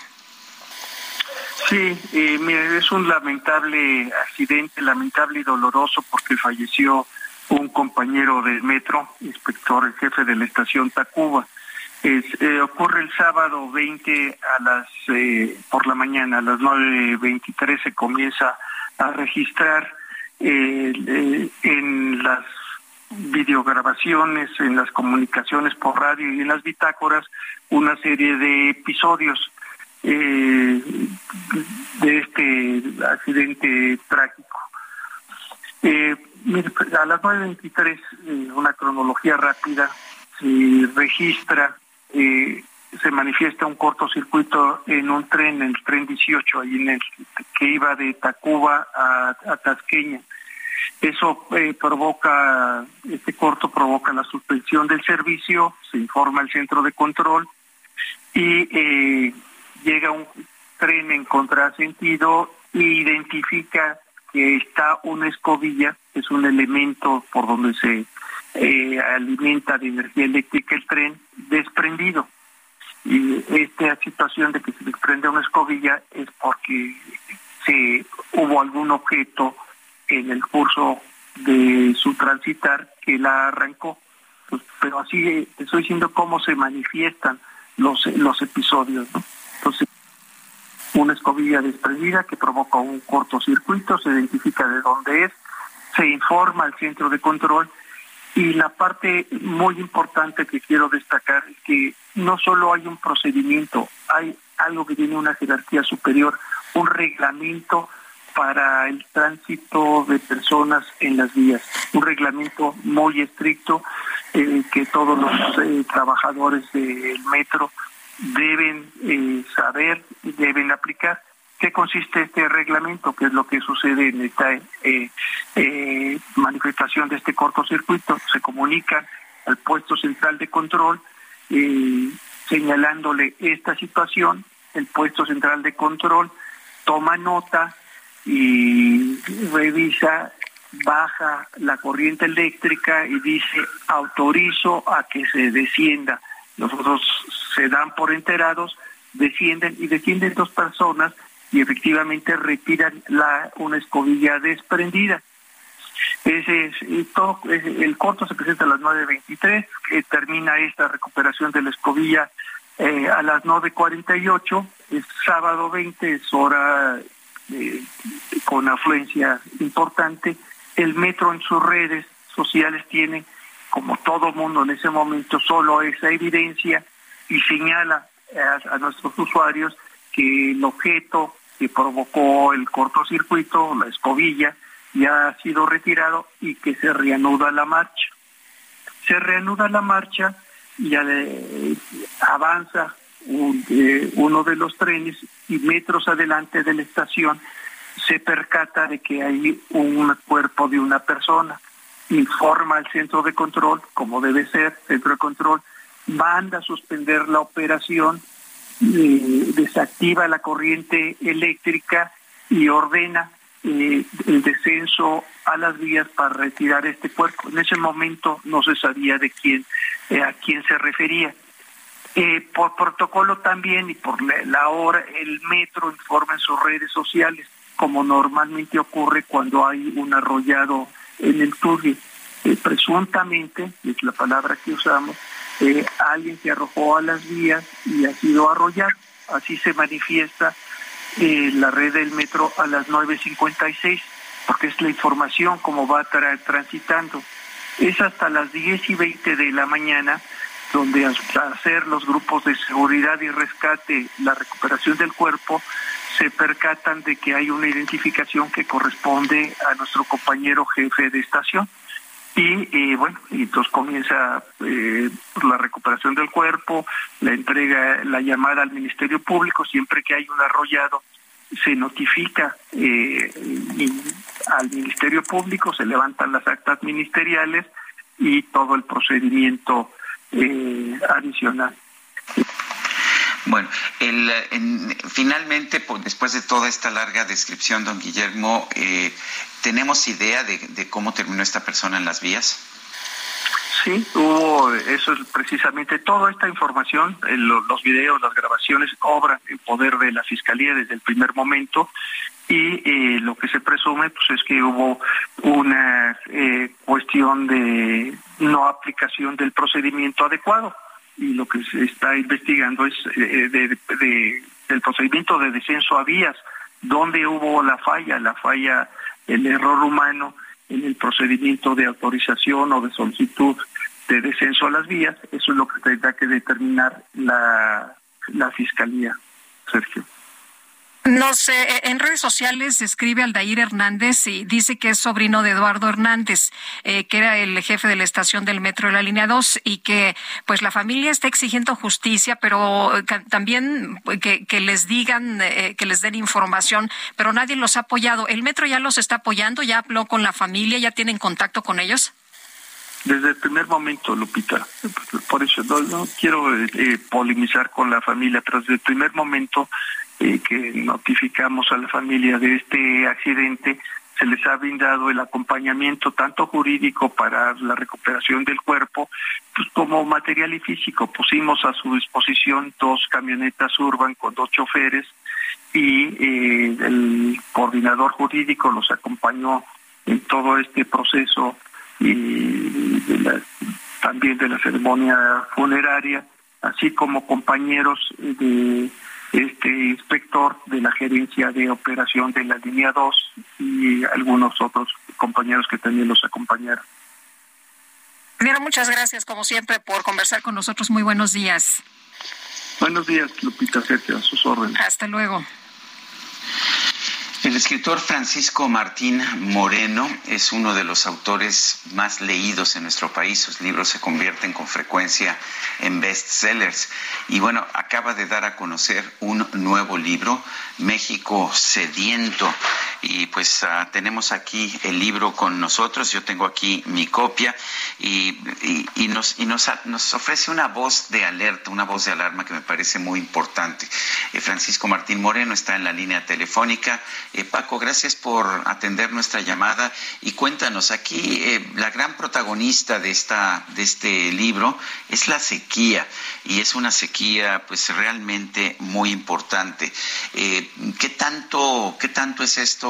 [SPEAKER 22] Sí, eh, mire, es un lamentable accidente, lamentable y doloroso porque falleció un compañero del metro, inspector, jefe de la estación Tacuba. Es, eh, ocurre el sábado 20 a las eh, por la mañana, a las 9.23 se comienza a registrar eh, en las videograbaciones, en las comunicaciones por radio y en las bitácoras una serie de episodios de este accidente trágico. Eh, a las 9.23, eh, una cronología rápida, se registra, eh, se manifiesta un cortocircuito en un tren, en el tren 18, ahí en el, que iba de Tacuba a, a Tasqueña. Eso eh, provoca, este corto provoca la suspensión del servicio, se informa al centro de control y eh, llega un tren en contrasentido e identifica que está una escobilla, es un elemento por donde se eh, alimenta de energía eléctrica el tren, desprendido. Y esta situación de que se desprende una escobilla es porque se hubo algún objeto en el curso de su transitar que la arrancó. Pues, pero así estoy diciendo cómo se manifiestan los, los episodios. Entonces, una escobilla desprendida que provoca un cortocircuito, se identifica de dónde es, se informa al centro de control y la parte muy importante que quiero destacar es que no solo hay un procedimiento, hay algo que tiene una jerarquía superior, un reglamento para el tránsito de personas en las vías, un reglamento muy estricto eh, que todos los eh, trabajadores del metro deben eh, saber y deben aplicar. ¿Qué consiste este reglamento? ¿Qué es lo que sucede en esta eh, eh, manifestación de este cortocircuito? Se comunican al puesto central de control señalándole esta situación. El puesto central de control toma nota y revisa, baja la corriente eléctrica y dice autorizo a que se descienda nosotros se dan por enterados, descienden y descienden dos personas y efectivamente retiran la una escobilla desprendida. Ese es, todo, el corto se presenta a las 9.23, que termina esta recuperación de la escobilla eh, a las 9.48, es sábado 20, es hora eh, con afluencia importante. El metro en sus redes sociales tiene como todo mundo en ese momento, solo esa evidencia y señala a, nuestros usuarios que el objeto que provocó el cortocircuito, la escobilla, ya ha sido retirado y que se reanuda la marcha. Se reanuda la marcha y avanza eh, uno de los trenes y metros adelante de la estación se percata de que hay un cuerpo de una persona informa al centro de control, como debe ser, centro de control, manda a suspender la operación, eh, desactiva la corriente eléctrica y ordena eh, el descenso a las vías para retirar este cuerpo. En ese momento no se sabía de quién, eh, a quién se refería. por protocolo también y por la, hora, el metro informa en sus redes sociales, como normalmente ocurre cuando hay un arrollado en el turbio. Eh, presuntamente, es la palabra que usamos, alguien que arrojó a las vías y ha sido arrollado. Así se manifiesta eh, la red del metro a las 9.56, porque es la información como va transitando. Es hasta las 10 y 20 de la mañana donde al hacer los grupos de seguridad y rescate la recuperación del cuerpo, se percatan de que hay una identificación que corresponde a nuestro compañero jefe de estación. Y bueno, entonces comienza eh, la recuperación del cuerpo, la entrega, la llamada al Ministerio Público, siempre que hay un arrollado, se notifica eh, al Ministerio Público, se levantan las actas ministeriales y todo el procedimiento eh, adicional.
[SPEAKER 1] Bueno, el, finalmente, pues, después de toda esta larga descripción, don Guillermo, eh, ¿tenemos idea de, cómo terminó esta persona en las vías?
[SPEAKER 22] Sí, hubo, eso es precisamente toda esta información, los videos, las grabaciones, obran en poder de la Fiscalía desde el primer momento y eh, lo que se presume pues es que hubo una eh, cuestión de no aplicación del procedimiento adecuado y lo que se está investigando es eh, de, del procedimiento de descenso a vías, donde hubo la falla, la falla, el error humano en el procedimiento de autorización o de solicitud de descenso a las vías, eso es lo que tendrá que determinar la Fiscalía, Sergio.
[SPEAKER 2] No sé, en redes sociales escribe Aldair Hernández y dice que es sobrino de Eduardo Hernández, eh, que era el jefe de la estación del metro de la línea 2 y que pues la familia está exigiendo justicia, pero eh, también pues, que, les digan, eh, que les den información, pero nadie los ha apoyado. ¿El metro ya los está apoyando? ¿Ya habló con la familia? ¿Ya tienen contacto con ellos?
[SPEAKER 22] Desde el primer momento, Lupita, por eso no, quiero polemizar con la familia, pero desde el primer momento que notificamos a la familia de este accidente, se les ha brindado el acompañamiento tanto jurídico para la recuperación del cuerpo, pues como material y físico. Pusimos a su disposición dos camionetas urban con dos choferes y eh, el coordinador jurídico los acompañó en todo este proceso y también de la ceremonia funeraria, así como compañeros de este inspector de la gerencia de operación de la línea 2 y algunos otros compañeros que también los acompañaron.
[SPEAKER 2] Mira, muchas gracias como siempre por conversar con nosotros. Muy buenos días.
[SPEAKER 22] Buenos días, Lupita Sergio, a sus órdenes.
[SPEAKER 2] Hasta luego.
[SPEAKER 1] El escritor Francisco Martín Moreno es uno de los autores más leídos en nuestro país. Sus libros se convierten con frecuencia en bestsellers. Y bueno, acaba de dar a conocer un nuevo libro, México Sediento. Y pues ah, tenemos aquí el libro con nosotros. Yo tengo aquí mi copia y, nos, y nos, nos, ofrece una voz de alerta, una voz de alarma que me parece muy importante. Eh, Francisco Martín Moreno está en la línea telefónica eh, Paco, gracias por atender nuestra llamada y cuéntanos, aquí eh, la gran protagonista de, esta, de este libro es la sequía y es una sequía pues realmente muy importante. ¿qué, tanto, ¿Qué tanto es esto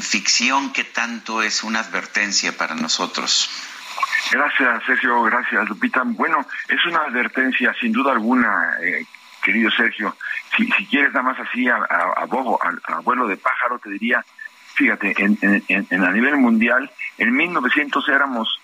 [SPEAKER 1] ficción? ¿Qué tanto es una advertencia para nosotros?
[SPEAKER 11] Gracias, Sergio. Gracias, Lupita. Bueno, es una advertencia, sin duda alguna, querido Sergio si, quieres nada más así a, a, bobo, a, de pájaro, te diría, fíjate, en, en, a nivel mundial, en 1900 éramos,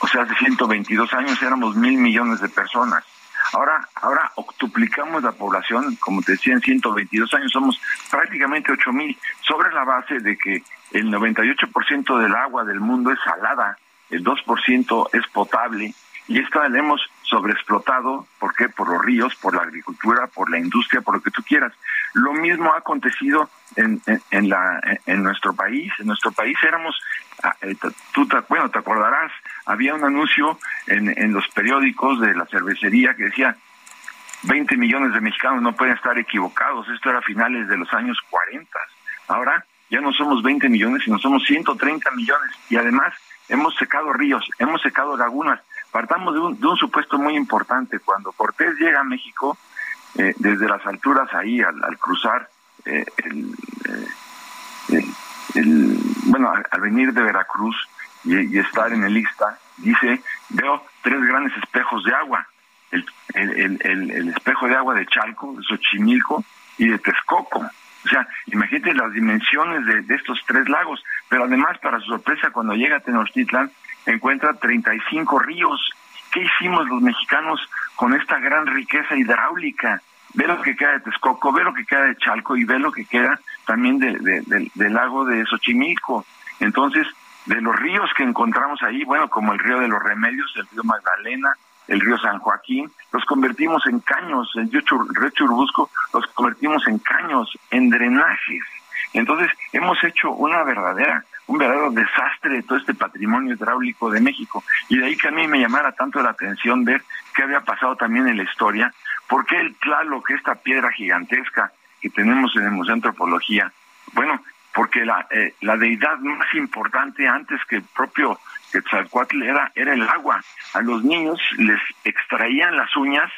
[SPEAKER 11] o sea, hace 122 años éramos mil millones de personas. Ahora, ahora octuplicamos la población, como te decía, en 122 años somos prácticamente 8 mil, sobre la base de que el 98% del agua del mundo es salada, el 2% es potable, y esta la hemos sobreexplotado, ¿por qué? Por los ríos, por la agricultura, por la industria, por lo que tú quieras. Lo mismo ha acontecido en, en, la, en nuestro país. En nuestro país éramos, ah, eh, tú te, bueno, te acordarás, había un anuncio en, en los periódicos de la cervecería que decía 20 millones de mexicanos no pueden estar equivocados. Esto era a finales de los años 40. Ahora ya no somos 20 millones, sino somos 130 millones. Y además hemos secado ríos, hemos secado lagunas, partamos de un, de un supuesto muy importante. Cuando Cortés llega a México, eh, desde las alturas ahí, al, cruzar, eh, eh, el, bueno, al, venir de Veracruz y, estar en el Ista, dice, veo tres grandes espejos de agua. El, el, espejo de agua de Chalco, de Xochimilco y de Texcoco. O sea, imagínate las dimensiones de, de, estos tres lagos, pero además, para su sorpresa, cuando llega a Tenochtitlan, encuentra 35 ríos. ¿Qué hicimos los mexicanos con esta gran riqueza hidráulica? Ve lo que queda de Texcoco, ve lo que queda de Chalco y ve lo que queda también del lago de Xochimilco. Entonces, de los ríos que encontramos ahí, bueno, como el río de los Remedios, el río Magdalena, el río San Joaquín, los convertimos en caños, el río Churbusco los convertimos en caños, en drenajes. Entonces, hemos hecho una verdadera un verdadero desastre de todo este patrimonio hidráulico de México. Y de ahí que a mí me llamara tanto la atención ver qué había pasado también en la historia, por qué el que esta piedra gigantesca que tenemos en el Museo de Antropología, bueno, porque la, eh, la deidad más importante antes que el propio Quetzalcoatl era, era el agua. A los niños les extraían las uñas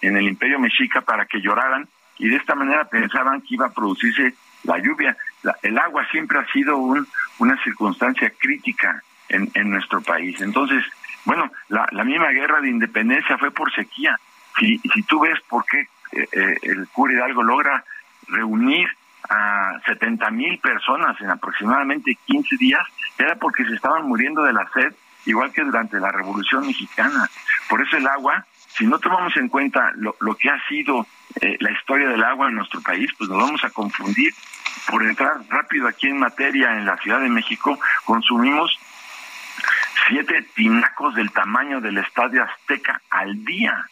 [SPEAKER 11] en, el imperio mexica para que lloraran y de esta manera pensaban que iba a producirse la lluvia. el agua siempre ha sido un, una circunstancia crítica en, en nuestro país. Entonces, bueno, la, la misma guerra de independencia fue por sequía. Si, si tú ves por qué eh, eh, el cura Hidalgo logra reunir a 70 mil personas en aproximadamente 15 días, era porque se estaban muriendo de la sed, igual que durante la Revolución Mexicana. Por eso el agua, si no tomamos en cuenta lo, lo que ha sido eh, la historia del agua en nuestro país, pues nos vamos a confundir. Por entrar rápido aquí en materia, en la Ciudad de México, consumimos siete tinacos del tamaño del Estadio Azteca al día,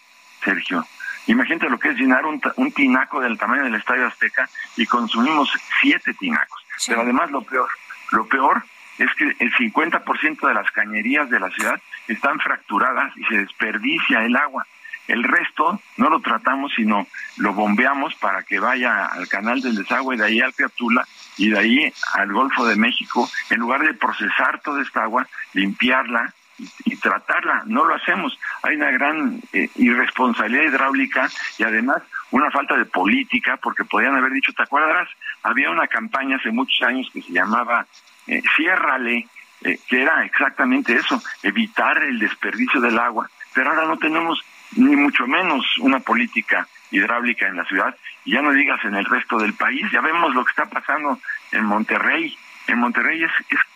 [SPEAKER 11] Sergio. Imagínate lo que es llenar un, tinaco del tamaño del Estadio Azteca y consumimos siete tinacos. Pero además lo peor, lo peor es que el 50% de las cañerías de la ciudad están fracturadas y se desperdicia el agua. El resto no lo tratamos, sino lo bombeamos para que vaya al canal del desagüe, de ahí al Piatula y de ahí al Golfo de México, en lugar de procesar toda esta agua, limpiarla y, tratarla. No lo hacemos. Hay una gran eh, irresponsabilidad hidráulica y además una falta de política, porque podían haber dicho, ¿te acuerdas? Había una campaña hace muchos años que se llamaba eh, Ciérrale, eh, que era exactamente eso, evitar el desperdicio del agua. Pero ahora no tenemos ni mucho menos una política hidráulica en la ciudad, y ya no digas en el resto del país, ya vemos lo que está pasando en Monterrey, en Monterrey es,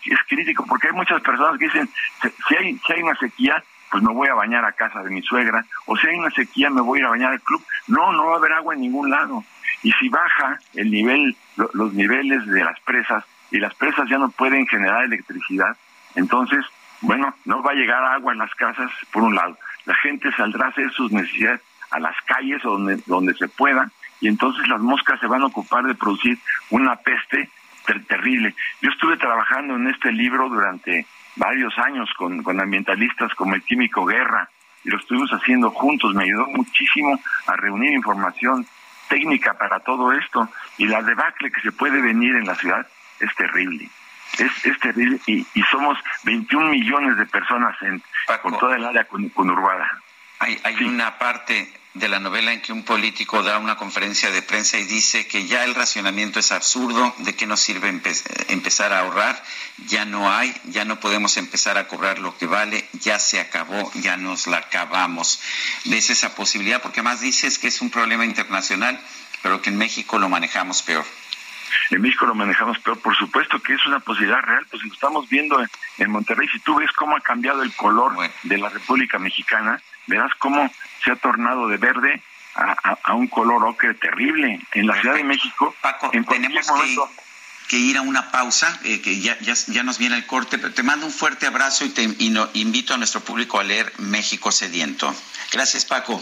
[SPEAKER 11] es, crítico porque hay muchas personas que dicen, si hay, si hay una sequía, pues me voy a bañar a casa de mi suegra, o si hay una sequía me voy a ir a bañar al club. No, no va a haber agua en ningún lado. Y si baja el nivel, los niveles de las presas, y las presas ya no pueden generar electricidad, entonces, bueno, no va a llegar agua en las casas, por un lado. La gente saldrá a hacer sus necesidades a las calles o donde, donde se pueda, y entonces las moscas se van a ocupar de producir una peste terrible. Yo estuve trabajando en este libro durante varios años con, con ambientalistas como el químico Guerra y lo estuvimos haciendo juntos. Me ayudó muchísimo a reunir información técnica para todo esto y la debacle que se puede venir en la ciudad es terrible. Es, es terrible y, y somos 21 millones de personas en con toda el área conurbada.
[SPEAKER 1] Hay, hay una parte de la novela en que un político da una conferencia de prensa y dice que ya el racionamiento es absurdo, de que nos sirve empezar a ahorrar, ya no hay, ya no podemos empezar a cobrar lo que vale, ya se acabó, ya nos la acabamos. ¿Ves esa posibilidad? Porque más dices que es un problema internacional, pero que en México lo manejamos peor.
[SPEAKER 11] En México lo manejamos peor, por supuesto que es una posibilidad real, pues lo estamos viendo en, Monterrey, si tú ves cómo ha cambiado el color de la República Mexicana, verás cómo se ha tornado de verde a, un color ocre terrible. En la Ciudad de México,
[SPEAKER 1] Paco, tenemos que, ir a una pausa, eh, que ya, ya, nos viene el corte, pero te mando un fuerte abrazo y te invito a nuestro público a leer México Sediento. Gracias, Paco.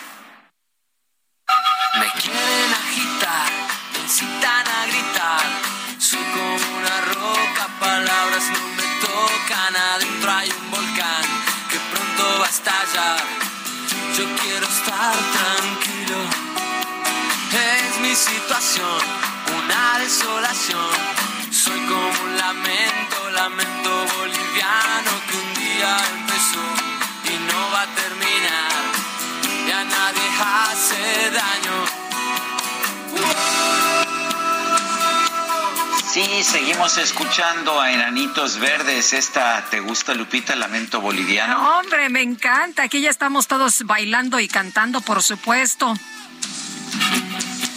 [SPEAKER 3] Me quieren agitar, me incitan a gritar. Soy como una roca, palabras no me tocan. Adentro hay un volcán que pronto va a estallar. Yo quiero estar tranquilo. Es mi situación, una desolación. Soy como un lamento, lamento boliviano que un día empezó y no va a terminar
[SPEAKER 1] Y seguimos escuchando a Enanitos Verdes. Esta, ¿te gusta, Lupita, Lamento Boliviano?
[SPEAKER 2] hombre, me encanta. Aquí ya estamos todos bailando y cantando, por supuesto.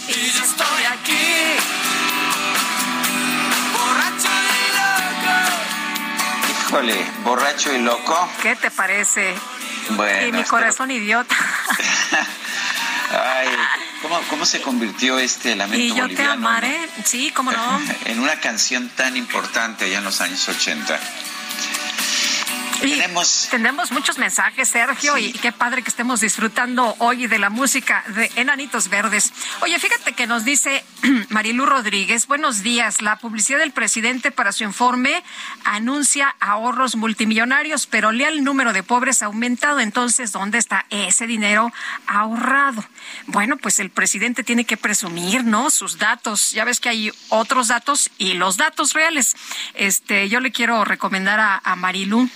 [SPEAKER 3] Y yo estoy aquí, borracho y loco.
[SPEAKER 1] Híjole, borracho y loco.
[SPEAKER 2] ¿Qué te parece?
[SPEAKER 1] Bueno.
[SPEAKER 2] y mi corazón idiota. (laughs)
[SPEAKER 1] Ay, ¿cómo, ¿cómo se convirtió este Lamento
[SPEAKER 2] y yo te
[SPEAKER 1] Boliviano?
[SPEAKER 2] amaré. Sí, cómo no. (laughs)
[SPEAKER 1] en una canción tan importante allá en los años 80.
[SPEAKER 2] Tenemos... tenemos muchos mensajes, Sergio, y qué padre que estemos disfrutando hoy de la música de Enanitos Verdes. Oye, fíjate que nos dice (clears throat) Marilu Rodríguez, buenos días. La publicidad del presidente para su informe anuncia ahorros multimillonarios, pero lea el número de pobres ha aumentado. Entonces, ¿dónde está ese dinero ahorrado? Bueno, pues el presidente tiene que presumir, ¿no? Sus datos. Ya ves que hay otros datos y los datos reales. Este, yo le quiero recomendar a, a Marilu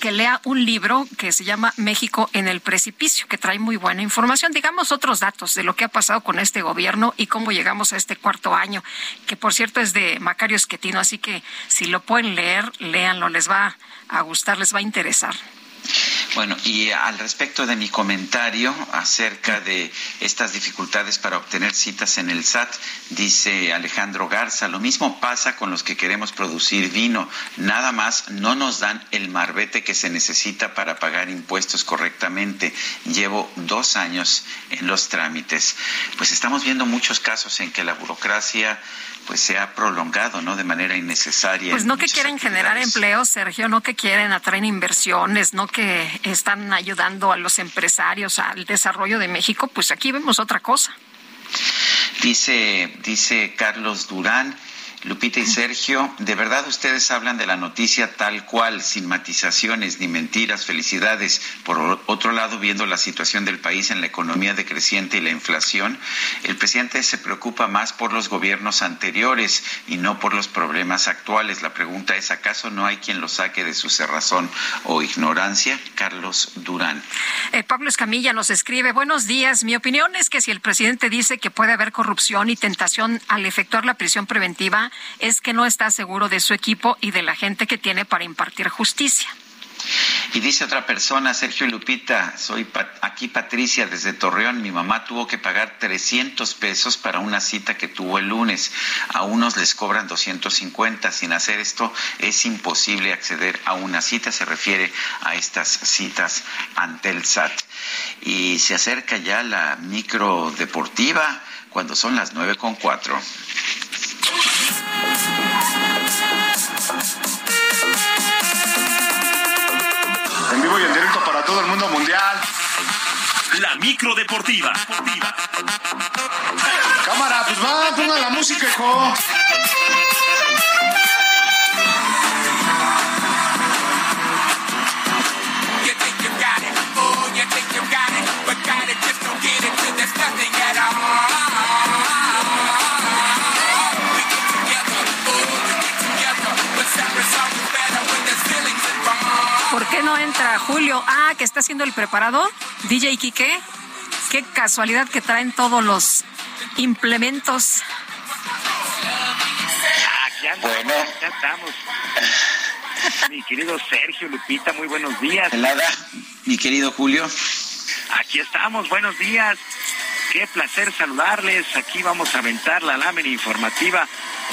[SPEAKER 2] que lea un libro que se llama México en el precipicio, que trae muy buena información, digamos otros datos de lo que ha pasado con este gobierno y cómo llegamos a este cuarto año, que por cierto es de Macario Esquetino, así que si lo pueden leer, léanlo, les va a gustar, les va a interesar.
[SPEAKER 1] Bueno, y al respecto de mi comentario acerca de estas dificultades para obtener citas en el SAT, dice Alejandro Garza, lo mismo pasa con los que queremos producir vino, nada más no nos dan el marbete que se necesita para pagar impuestos correctamente. Llevo dos años en los trámites. Pues estamos viendo muchos casos en que la burocracia pues se ha prolongado, ¿no? De manera innecesaria.
[SPEAKER 2] Pues no que quieren generar empleos, Sergio, no que quieren atraer inversiones, no que están ayudando a los empresarios al desarrollo de México, pues aquí vemos otra cosa.
[SPEAKER 1] Dice, dice Carlos Durán, Lupita y Sergio, de verdad ustedes hablan de la noticia tal cual, sin matizaciones ni mentiras, felicidades. Por otro lado, viendo la situación del país en la economía decreciente y la inflación, el presidente se preocupa más por los gobiernos anteriores y no por los problemas actuales. La pregunta es, ¿acaso no hay quien lo saque de su cerrazón o ignorancia? Carlos Durán.
[SPEAKER 2] Eh, Pablo Escamilla nos escribe, buenos días, mi opinión es que si el presidente dice que puede haber corrupción y tentación al efectuar la prisión preventiva, es que no está seguro de su equipo y de la gente que tiene para impartir justicia.
[SPEAKER 1] Y dice otra persona, Sergio Lupita, soy aquí Patricia desde Torreón. Mi mamá tuvo que pagar 300 pesos para una cita que tuvo el lunes. A unos les cobran 250. Sin hacer esto es imposible acceder a una cita. Se refiere a estas citas ante el SAT. Y se acerca ya la micro deportiva cuando son las nueve con cuatro.
[SPEAKER 23] En vivo y en directo para todo el mundo mundial.
[SPEAKER 4] La micro deportiva.
[SPEAKER 23] Cámara, pues va, pongan la música, hijo.
[SPEAKER 2] Qué no entra Julio? Ah, que está haciendo el preparado. DJ Quique. Qué casualidad que traen todos los implementos.
[SPEAKER 24] Aquí andamos, ya estamos. Mi querido Sergio Lupita, muy buenos días.
[SPEAKER 1] Helada, mi querido Julio.
[SPEAKER 24] Aquí estamos, buenos días. Qué placer saludarles. Aquí vamos a aventar la lámina informativa.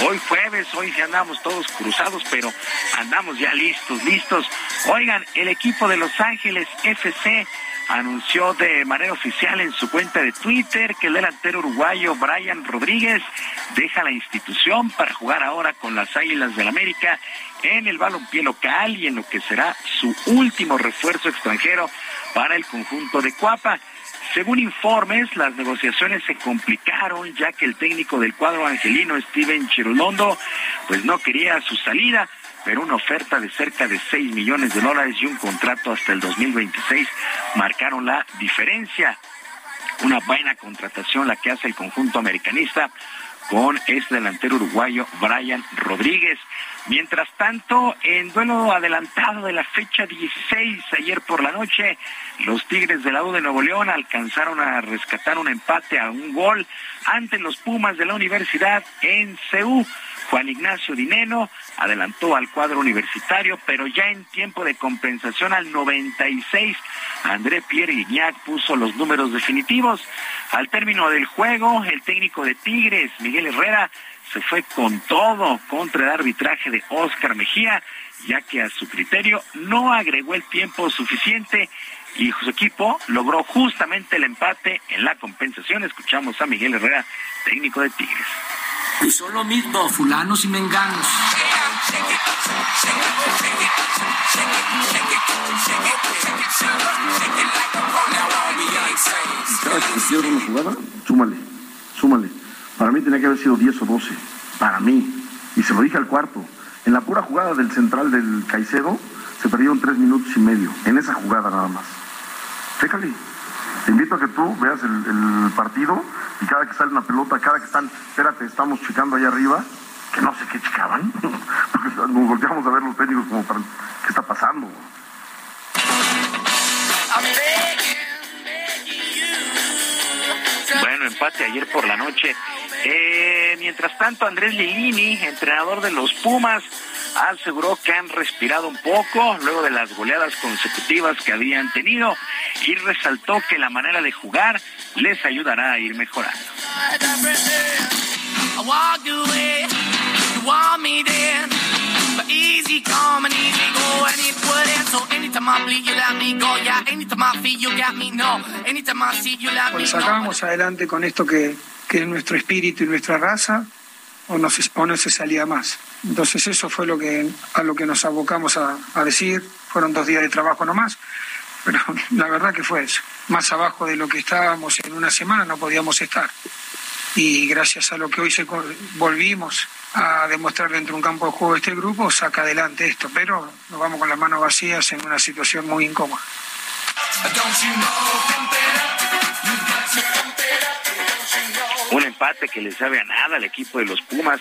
[SPEAKER 24] Hoy jueves, hoy sí andamos todos cruzados, pero andamos ya listos, listos. Oigan, el equipo de Los Ángeles FC anunció de manera oficial en su cuenta de Twitter que el delantero uruguayo Brian Rodríguez deja la institución para jugar ahora con las Águilas del América en el balompié local y en lo que será su último refuerzo extranjero para el conjunto de Cuapa. Según informes, las negociaciones se complicaron ya que el técnico del cuadro angelino, Steven Chirulondo, pues no quería su salida, pero una oferta de cerca de 6 millones de dólares y un contrato hasta el 2026 marcaron la diferencia. Una buena contratación la que hace el conjunto americanista con este delantero uruguayo Brian Rodríguez. Mientras tanto, en duelo adelantado de la fecha 16, ayer por la noche, los Tigres de la U de Nuevo León alcanzaron a rescatar un empate a un gol ante los Pumas de la Universidad en CEU. Juan Ignacio Dineno adelantó al cuadro universitario, pero ya en tiempo de compensación al 96, André Pierre Guignac puso los números definitivos. Al término del juego, el técnico de Tigres, Miguel Herrera, se fue con todo contra el arbitraje de Oscar Mejía, ya que a su criterio no agregó el tiempo suficiente y su equipo logró justamente el empate en la compensación. Escuchamos a Miguel Herrera, técnico de Tigres.
[SPEAKER 25] Y son lo mismo, fulanos y menganos.
[SPEAKER 26] ¿Sabes que hicieron una jugada? Súmale, súmale. Para mí tenía que haber sido 10 o 12. Para mí. Y se lo dije al cuarto. En la pura jugada del central del Caicedo se perdieron tres minutos y medio. En esa jugada nada más. Chécale. Te invito a que tú veas el, partido y cada que sale una pelota, cada que están, espérate, estamos checando allá arriba, que no sé qué chicaban, (laughs) porque nos volteamos a ver los técnicos como para, ¿qué está pasando?
[SPEAKER 24] Bueno, empate ayer por la noche. Eh, mientras tanto, Andrés Lilini, entrenador de los Pumas, aseguró que han respirado un poco luego de las goleadas consecutivas que habían tenido y resaltó que la manera de jugar les ayudará a ir mejorando.
[SPEAKER 27] Pues sacábamos adelante con esto que, que es nuestro espíritu y nuestra raza, o no, se, o no se salía más. Entonces eso fue lo que, a lo que nos abocamos a, a decir. Fueron dos días de trabajo nomás, pero (laughs) la verdad que fue eso. Más abajo de lo que estábamos en una semana no podíamos estar. Y gracias a lo que hoy se, volvimos a demostrar dentro de un campo de juego este grupo, saca adelante esto, pero nos vamos con las manos vacías en una situación muy incómoda.
[SPEAKER 24] Un empate que le sabe a nada al equipo de los Pumas.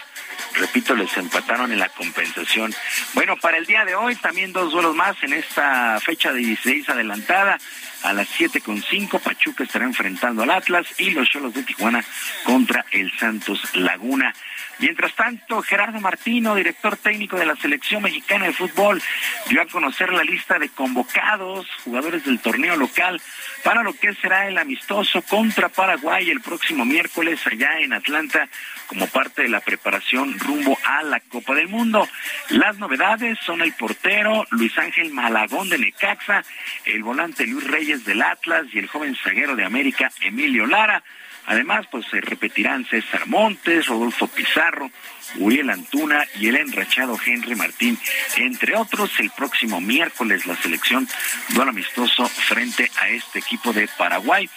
[SPEAKER 24] Repito, les empataron en la compensación. Bueno, para el día de hoy también dos duelos más en esta fecha de 16 adelantada. A las siete con cinco, Pachuca estará enfrentando al Atlas y los Cholos de Tijuana contra el Santos Laguna. Mientras tanto, Gerardo Martino, director técnico de la selección mexicana de fútbol, dio a conocer la lista de convocados, jugadores del torneo local, para lo que será el amistoso contra Paraguay el próximo miércoles allá en Atlanta, como parte de la preparación rumbo a la Copa del Mundo. Las novedades son el portero Luis Ángel Malagón de Necaxa, el volante Luis Reyes del Atlas y el joven zaguero de América Emilio Lara. Además, pues se repetirán César Montes, Rodolfo Pizarro, Uriel Antuna y el enrachado Henry Martín, entre otros. El próximo miércoles la selección duelo amistoso frente a este equipo de Paraguay,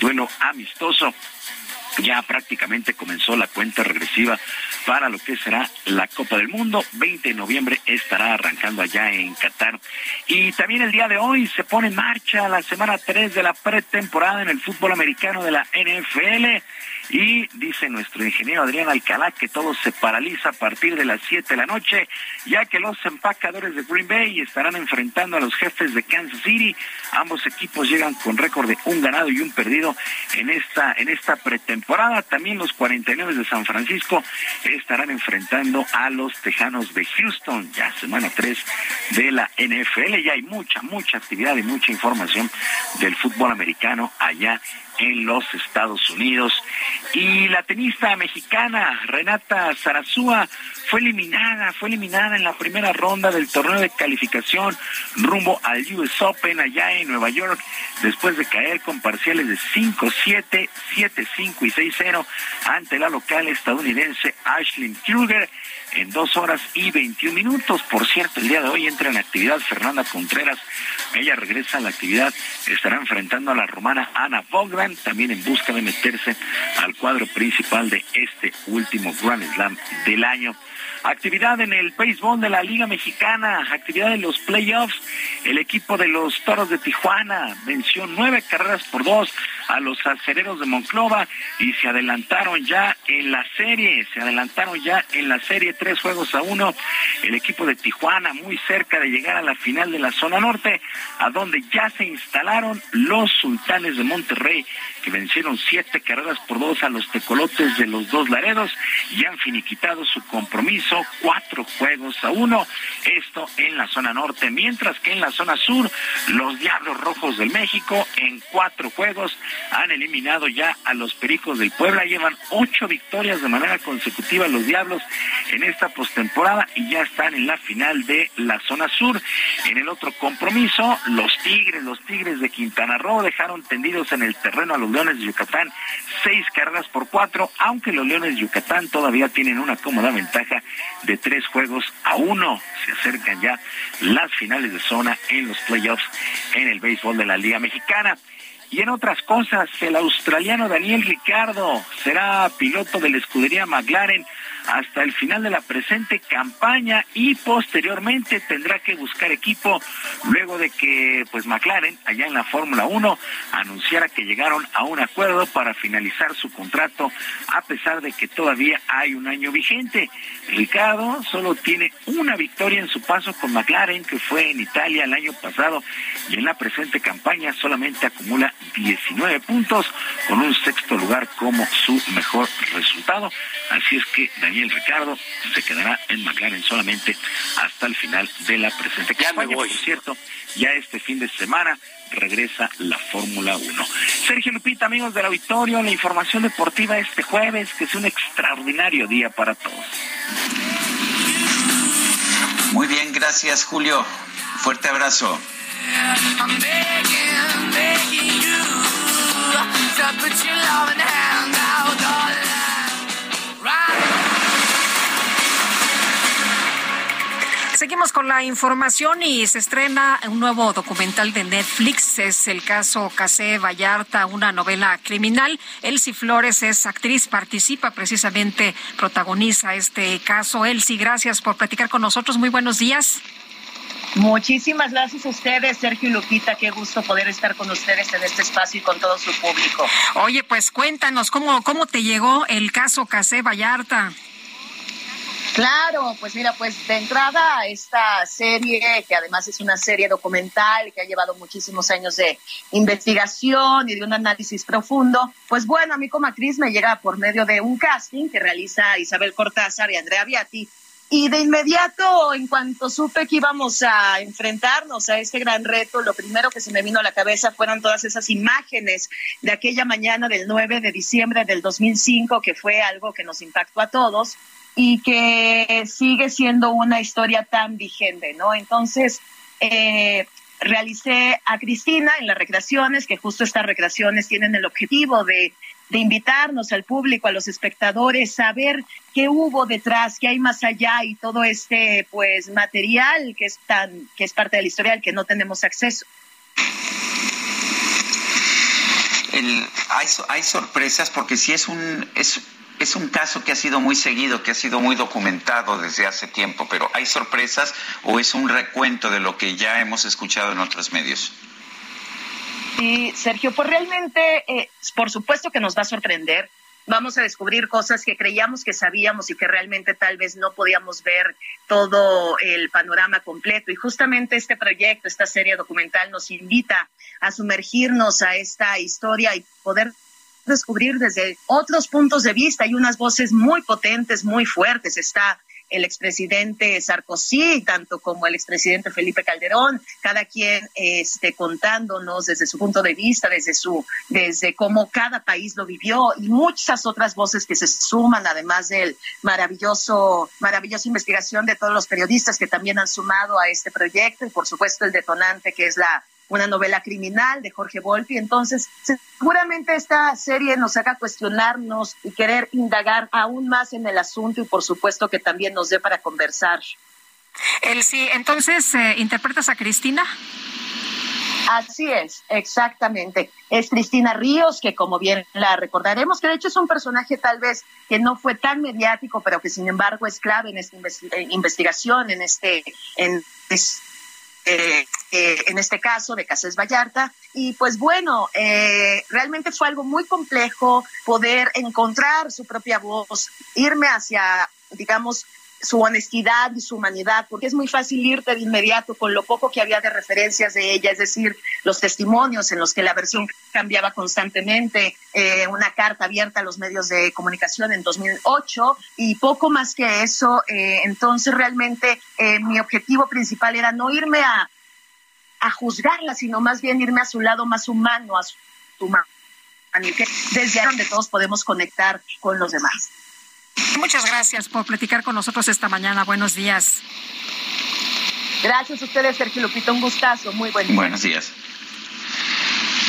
[SPEAKER 24] duelo amistoso ya prácticamente comenzó la cuenta regresiva para lo que será la Copa del Mundo. 20 de noviembre estará arrancando allá en Qatar. Y también el día de hoy se pone en marcha la semana 3 de la pretemporada en el fútbol americano de la NFL. Y dice nuestro ingeniero Adrián Alcalá que todo se paraliza a partir de las 7 de la noche, ya que los empacadores de Green Bay estarán enfrentando a los jefes de Kansas City. Ambos equipos llegan con récord de un ganado y un perdido en esta, en esta pretemporada. También los 49 de San Francisco estarán enfrentando a los Tejanos de Houston, ya semana 3 de la NFL. Ya hay mucha, mucha actividad y mucha información del fútbol americano allá en los Estados Unidos. Y la tenista mexicana Renata Zarazúa fue eliminada, fue eliminada en la primera ronda del torneo de calificación rumbo al US Open allá en Nueva York, después de caer con parciales de 5-7, 7-5 y 6-0 ante la local estadounidense Ashley Kruger en dos horas y 21 minutos. Por cierto, el día de hoy entra en actividad Fernanda Contreras. Ella regresa a la actividad, estará enfrentando a la romana Ana Bogdan, también en busca de meterse al cuadro principal de este último Grand Slam del año. Actividad en el béisbol de la Liga Mexicana, actividad en los playoffs. El equipo de los Toros de Tijuana venció nueve carreras por dos a los acereros de Monclova y se adelantaron ya en la serie, se adelantaron ya en la serie tres juegos a uno. El equipo de Tijuana muy cerca de llegar a la final de la zona norte, a donde ya se instalaron los sultanes de Monterrey que vencieron siete carreras por dos a los tecolotes de los dos Laredos y han finiquitado su compromiso cuatro juegos a uno. Esto en la zona norte, mientras que en la zona sur, los Diablos Rojos del México en cuatro juegos han eliminado ya a los Pericos del Puebla. Llevan ocho victorias de manera consecutiva los Diablos en esta postemporada y ya están en la final de la zona sur. En el otro compromiso, los Tigres, los Tigres de Quintana Roo dejaron tendidos en el terreno a los Leones de Yucatán seis carreras por cuatro, aunque los Leones de Yucatán todavía tienen una cómoda ventaja de tres juegos a uno. Se acercan ya las finales de zona en los playoffs en el béisbol de la Liga Mexicana. Y en otras cosas, el australiano Daniel Ricardo será piloto de la escudería McLaren hasta el final de la presente campaña y posteriormente tendrá que buscar equipo luego de que pues McLaren allá en la Fórmula 1 anunciara que llegaron a un acuerdo para finalizar su contrato a pesar de que todavía hay un año vigente. Ricardo solo tiene una victoria en su paso con McLaren que fue en Italia el año pasado y en la presente campaña solamente acumula 19 puntos con un sexto lugar como su mejor resultado. Así es que Daniel Ricardo se quedará en McLaren solamente hasta el final de la presente campaña. Por cierto, ya este fin de semana regresa la Fórmula 1. Sergio Lupita, amigos del auditorio, la información deportiva este jueves, que es un extraordinario día para todos.
[SPEAKER 1] Muy bien, gracias Julio. Fuerte abrazo.
[SPEAKER 2] Seguimos con la información y se estrena un nuevo documental de Netflix. Es el caso Casé Vallarta, una novela criminal. Elsie Flores es actriz, participa precisamente, protagoniza este caso. Elsie, gracias por platicar con nosotros. Muy buenos días.
[SPEAKER 28] Muchísimas gracias a ustedes, Sergio y Lupita. Qué gusto poder estar con ustedes en este espacio y con todo su público.
[SPEAKER 2] Oye, pues cuéntanos, ¿cómo, cómo te llegó el caso Casé Vallarta?
[SPEAKER 28] Claro, pues mira, pues de entrada esta serie, que además es una serie documental que ha llevado muchísimos años de investigación y de un análisis profundo, pues bueno, a mí como actriz me llega por medio de un casting que realiza Isabel Cortázar y Andrea Viati. Y de inmediato, en cuanto supe que íbamos a enfrentarnos a este gran reto, lo primero que se me vino a la cabeza fueron todas esas imágenes de aquella mañana del 9 de diciembre del 2005, que fue algo que nos impactó a todos y que sigue siendo una historia tan vigente, ¿no? Entonces, eh, realicé a Cristina en las recreaciones, que justo estas recreaciones tienen el objetivo de, de, invitarnos al público, a los espectadores, a ver qué hubo detrás, qué hay más allá y todo este pues material que es tan, que es parte de la historia al que no tenemos acceso.
[SPEAKER 1] Hay sorpresas porque si es un es es un caso que ha sido muy seguido, que ha sido muy documentado desde hace tiempo, pero ¿hay sorpresas o es un recuento de lo que ya hemos escuchado en otros medios?
[SPEAKER 28] Sí, Sergio, pues realmente, eh, por supuesto que nos va a sorprender. Vamos a descubrir cosas que creíamos que sabíamos y que realmente tal vez no podíamos ver todo el panorama completo. Y justamente este proyecto, esta serie documental nos invita a sumergirnos a esta historia y poder descubrir desde otros puntos de vista. Hay unas voces muy potentes, muy fuertes. Está el expresidente Sarkozy, tanto como el expresidente Felipe Calderón, cada quien este, contándonos desde su punto de vista, desde su, desde cómo cada país lo vivió y muchas otras voces que se suman, además del maravilloso, maravillosa investigación de todos los periodistas que también han sumado a este proyecto y por supuesto el detonante que es la una novela criminal de Jorge Volpi. Entonces, seguramente esta serie nos haga cuestionarnos y querer indagar aún más en el asunto y por supuesto que también nos dé para conversar.
[SPEAKER 2] El sí, entonces, eh, ¿interpretas a Cristina?
[SPEAKER 28] Así es, exactamente. Es Cristina Ríos, que como bien la recordaremos, que de hecho es un personaje tal vez que no fue tan mediático, pero que sin embargo es clave en esta eh, investigación, en este, en eh, eh, en este caso de Casés Vallarta. Y pues bueno, eh, realmente fue algo muy complejo poder encontrar su propia voz, irme hacia, digamos, su honestidad y su humanidad, porque es muy fácil irte de inmediato con lo poco que había de referencias de ella, es decir, los testimonios en los que la versión cambiaba constantemente, eh, una carta abierta a los medios de comunicación en 2008 y poco más que eso. Eh, entonces, realmente eh, mi objetivo principal era no irme a, a juzgarla, sino más bien irme a su lado más humano, a su humano, desde donde todos podemos conectar con los demás.
[SPEAKER 2] Muchas gracias por platicar con nosotros esta mañana. Buenos días.
[SPEAKER 28] Gracias a ustedes, Sergio Lupito. Un gustazo. Muy buen día.
[SPEAKER 1] Buenos días.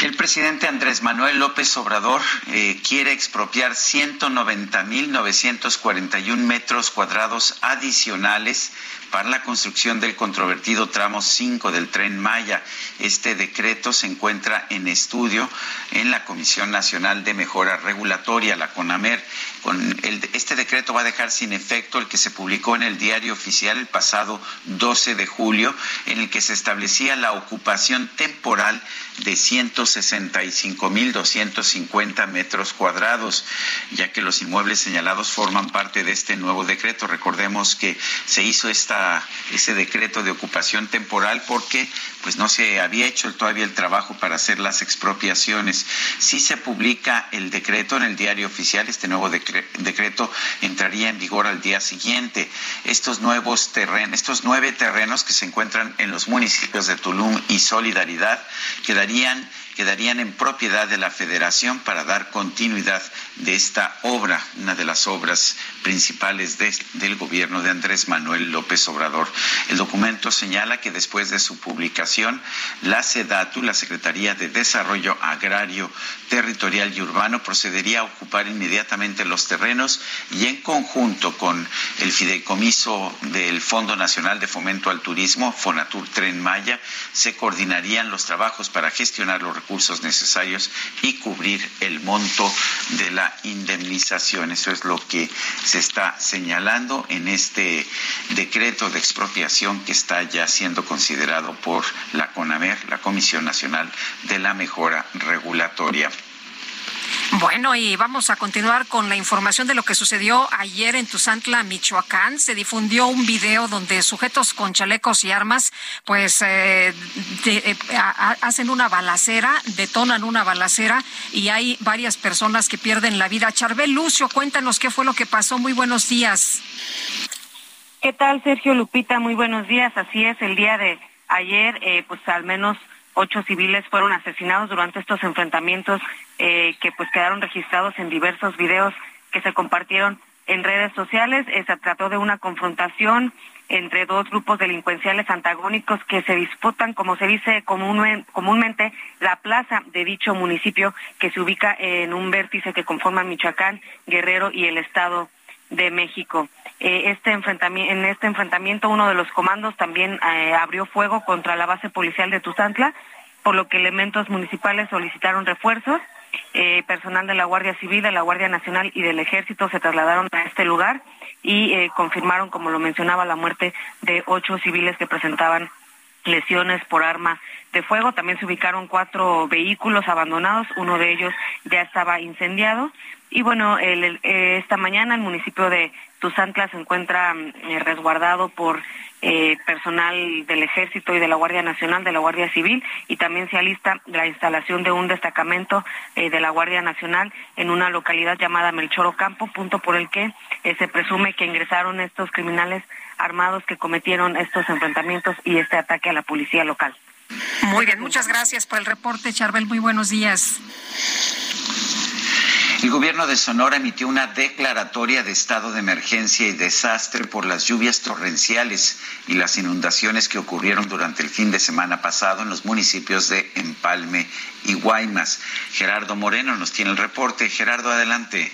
[SPEAKER 1] El presidente Andrés Manuel López Obrador eh, quiere expropiar 190.941 metros cuadrados adicionales para la construcción del controvertido tramo 5 del tren Maya. Este decreto se encuentra en estudio en la Comisión Nacional de Mejora Regulatoria, la CONAMER. Con este decreto va a dejar sin efecto el que se publicó en el diario oficial el pasado 12 de julio, en el que se establecía la ocupación temporal de 165.250 metros cuadrados, ya que los inmuebles señalados forman parte de este nuevo decreto. Recordemos que se hizo esta, ese decreto de ocupación temporal porque pues no se había hecho todavía el trabajo para hacer las expropiaciones. Si se publica el decreto en el diario oficial, este nuevo decreto entraría en vigor al día siguiente. Estos nuevos terrenos, estos nueve terrenos que se encuentran en los municipios de Tulum y Solidaridad quedarían quedarían en propiedad de la Federación para dar continuidad de esta obra, una de las obras principales del gobierno de Andrés Manuel López Obrador. El documento señala que después de su publicación, la SEDATU, la Secretaría de Desarrollo Agrario, Territorial y Urbano, procedería a ocupar inmediatamente los terrenos y en conjunto con el fideicomiso del Fondo Nacional de Fomento al Turismo, Fonatur Tren Maya, se coordinarían los trabajos para gestionar los recursos necesarios y cubrir el monto de la indemnización. Eso es lo que se está señalando en este decreto de expropiación que está ya siendo considerado por la CONAMER, la Comisión Nacional de la Mejora Regulatoria.
[SPEAKER 2] Bueno, y vamos a continuar con la información de lo que sucedió ayer en Tuzantla, Michoacán. Se difundió un video donde sujetos con chalecos y armas, pues, eh, eh, hacen una balacera, detonan una balacera y hay varias personas que pierden la vida. Charbel Lucio, cuéntanos qué fue lo que pasó. Muy buenos días.
[SPEAKER 29] ¿Qué tal, Sergio Lupita? Muy buenos días. Así es, el día de ayer, eh, pues al menos ocho civiles fueron asesinados durante estos enfrentamientos eh, que pues quedaron registrados en diversos videos que se compartieron en redes sociales. Eh, se trató de una confrontación entre dos grupos delincuenciales antagónicos que se disputan, como se dice comúnmente, la plaza de dicho municipio que se ubica en un vértice que conforma Michoacán, Guerrero y el Estado de México. Eh, este enfrentamiento, en este enfrentamiento uno de los comandos también eh, abrió fuego contra la base policial de Tuzantla, por lo que elementos municipales solicitaron refuerzos. Eh, personal de la Guardia Civil, de la Guardia Nacional y del Ejército se trasladaron a este lugar y confirmaron, como lo mencionaba, la muerte de ocho civiles que presentaban lesiones por arma de fuego. También se ubicaron cuatro vehículos abandonados, uno de ellos ya estaba incendiado. Y bueno, el, esta mañana el municipio de Tuzantla se encuentra eh, resguardado por eh, personal del Ejército y de la Guardia Nacional, de la Guardia Civil, y también se alista la instalación de un destacamento eh, de la Guardia Nacional en una localidad llamada Melchoro Campo, punto por el que se presume que ingresaron estos criminales armados que cometieron estos enfrentamientos y este ataque a la policía local.
[SPEAKER 2] Muy bien, muchas gracias por el reporte, Charbel. Muy buenos días.
[SPEAKER 1] El gobierno de Sonora emitió una declaratoria de estado de emergencia y desastre por las lluvias torrenciales y las inundaciones que ocurrieron durante el fin de semana pasado en los municipios de Empalme y Guaymas. Gerardo Moreno nos tiene el reporte. Gerardo, adelante.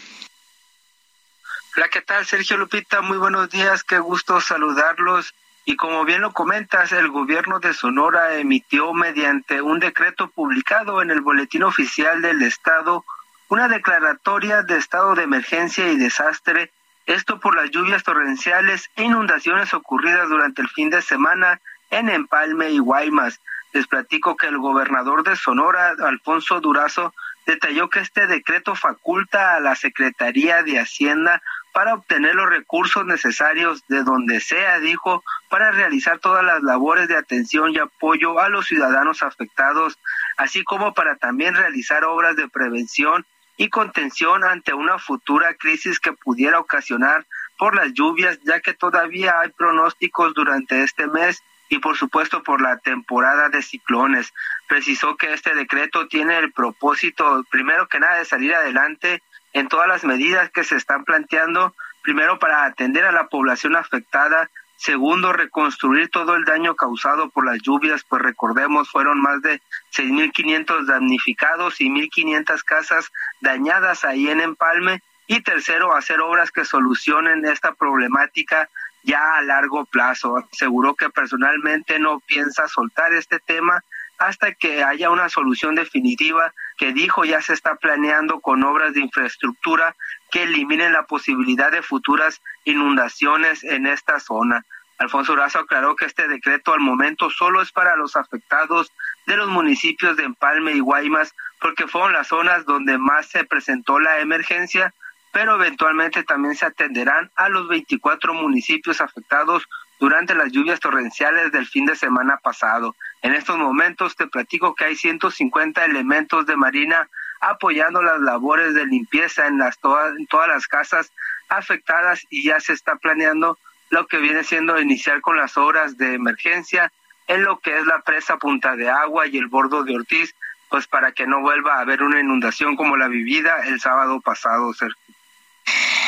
[SPEAKER 30] Hola, ¿qué tal? Sergio Lupita, muy buenos días, qué gusto saludarlos. Y como bien lo comentas, el gobierno de Sonora emitió mediante un decreto publicado en el Boletín Oficial del Estado una declaratoria de estado de emergencia y desastre, esto por las lluvias torrenciales e inundaciones ocurridas durante el fin de semana en Empalme y Guaymas. les platico que el gobernador de Sonora, Alfonso Durazo, detalló que este decreto faculta a la Secretaría de Hacienda para obtener los recursos necesarios de donde sea, dijo, para realizar todas las labores de atención y apoyo a los ciudadanos afectados, así como para también realizar obras de prevención y contención ante una futura crisis que pudiera ocasionar por las lluvias, ya que todavía hay pronósticos durante este mes y por supuesto por la temporada de ciclones. Precisó que este decreto tiene el propósito, primero que nada, de salir adelante en todas las medidas que se están planteando, primero para atender a la población afectada, segundo reconstruir todo el daño causado por las lluvias, pues recordemos fueron más de 6.500 damnificados y 1.500 casas dañadas ahí en Empalme, y tercero hacer obras que solucionen esta problemática ya a largo plazo. Aseguró que personalmente no piensa soltar este tema hasta que haya una solución definitiva que dijo ya se está planeando con obras de infraestructura que eliminen la posibilidad de futuras inundaciones en esta zona. Alfonso Razo aclaró que este decreto al momento solo es para los afectados de los municipios de Empalme y Guaymas porque fueron las zonas donde más se presentó la emergencia, pero eventualmente también se atenderán a los 24 municipios afectados durante las lluvias torrenciales del fin de semana pasado. En estos momentos te platico que hay 150 elementos de Marina apoyando las labores de limpieza en, las todas, en todas las casas afectadas y ya se está planeando lo que viene siendo iniciar con las obras de emergencia en lo que es la presa Punta de Agua y el bordo de Ortiz, pues para que no vuelva a haber una inundación como la vivida el sábado pasado, Sergio.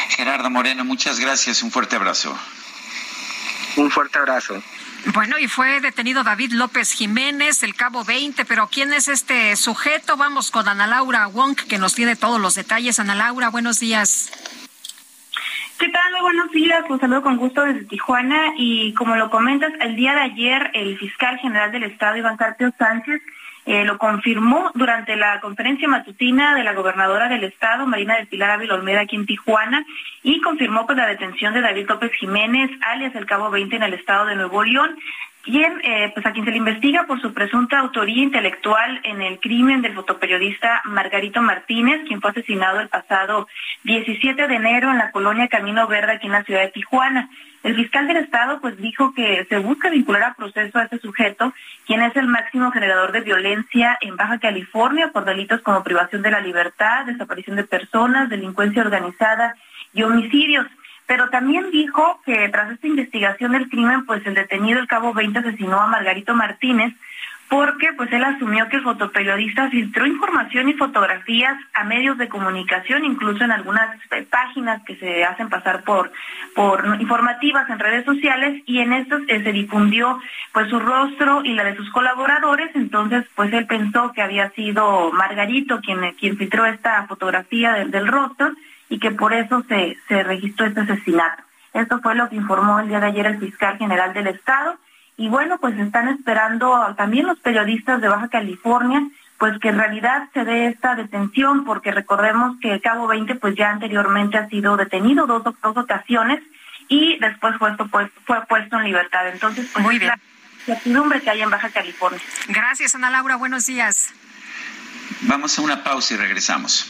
[SPEAKER 1] Gerardo Moreno, muchas gracias, un fuerte abrazo.
[SPEAKER 30] Un fuerte abrazo.
[SPEAKER 2] Bueno, y fue detenido David López Jiménez, el cabo 20, pero ¿quién es este sujeto? Vamos con Ana Laura Wong, que nos tiene todos los detalles. Ana Laura, buenos días.
[SPEAKER 31] ¿Qué tal? Muy buenos días. Los saludo con gusto desde Tijuana. Y como lo comentas, el día de ayer el fiscal general del Estado, Iván Carpio Sánchez, eh, lo confirmó durante la conferencia matutina de la gobernadora del estado, Marina del Pilar Ávila Olmeda, aquí en Tijuana, y confirmó pues, la detención de David López Jiménez, alias el Cabo 20 en el estado de Nuevo León, quien, eh, pues a quien se le investiga por su presunta autoría intelectual en el crimen del fotoperiodista Margarito Martínez, quien fue asesinado el pasado 17 de enero en la colonia Camino Verde aquí en la ciudad de Tijuana. El fiscal del Estado pues dijo que se busca vincular a proceso a este sujeto, quien es el máximo generador de violencia en Baja California por delitos como privación de la libertad, desaparición de personas, delincuencia organizada y homicidios. Pero también dijo que tras esta investigación del crimen, pues el detenido el cabo 20 asesinó a Margarito Martínez, porque pues él asumió que el fotoperiodista filtró información y fotografías a medios de comunicación, incluso en algunas eh, páginas que se hacen pasar por, por informativas en redes sociales, y en estos eh, se difundió pues su rostro y la de sus colaboradores, entonces pues él pensó que había sido Margarito quien, quien filtró esta fotografía del rostro y que por eso se, se registró este asesinato. Esto fue lo que informó el día de ayer el fiscal general del Estado y bueno, pues están esperando también los periodistas de Baja California, pues que en realidad se dé esta detención, porque recordemos que el Cabo 20 pues ya anteriormente ha sido detenido dos, dos ocasiones y después fue, pues, fue puesto en libertad. Entonces, pues Muy bien. la certidumbre que hay en Baja California.
[SPEAKER 2] Gracias, Ana Laura. Buenos días.
[SPEAKER 1] Vamos a una pausa y regresamos.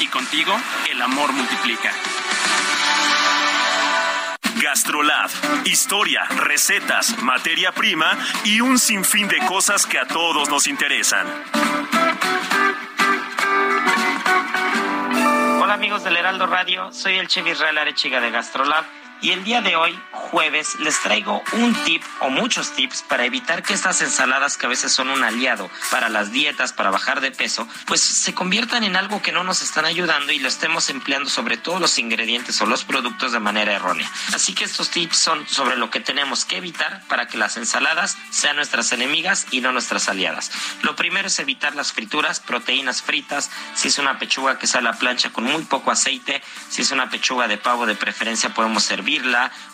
[SPEAKER 32] y contigo el amor multiplica.
[SPEAKER 4] Gastrolab, historia, recetas, materia prima y un sinfín de cosas que a todos nos interesan.
[SPEAKER 29] Hola amigos del Heraldo Radio, soy el chef Israel Arechiga de Gastrolab y el día de hoy, jueves, les traigo un tip o muchos tips para evitar que estas ensaladas que a veces son un aliado para las dietas, para bajar de peso, pues se conviertan en algo que no nos están ayudando y lo estemos empleando sobre todos los ingredientes o los productos de manera errónea. Así que estos tips son sobre lo que tenemos que evitar para que las ensaladas sean nuestras enemigas y no nuestras aliadas. Lo primero es evitar las frituras, proteínas fritas, si es una pechuga que sale a la plancha con muy poco aceite, si es una pechuga de pavo de preferencia podemos servir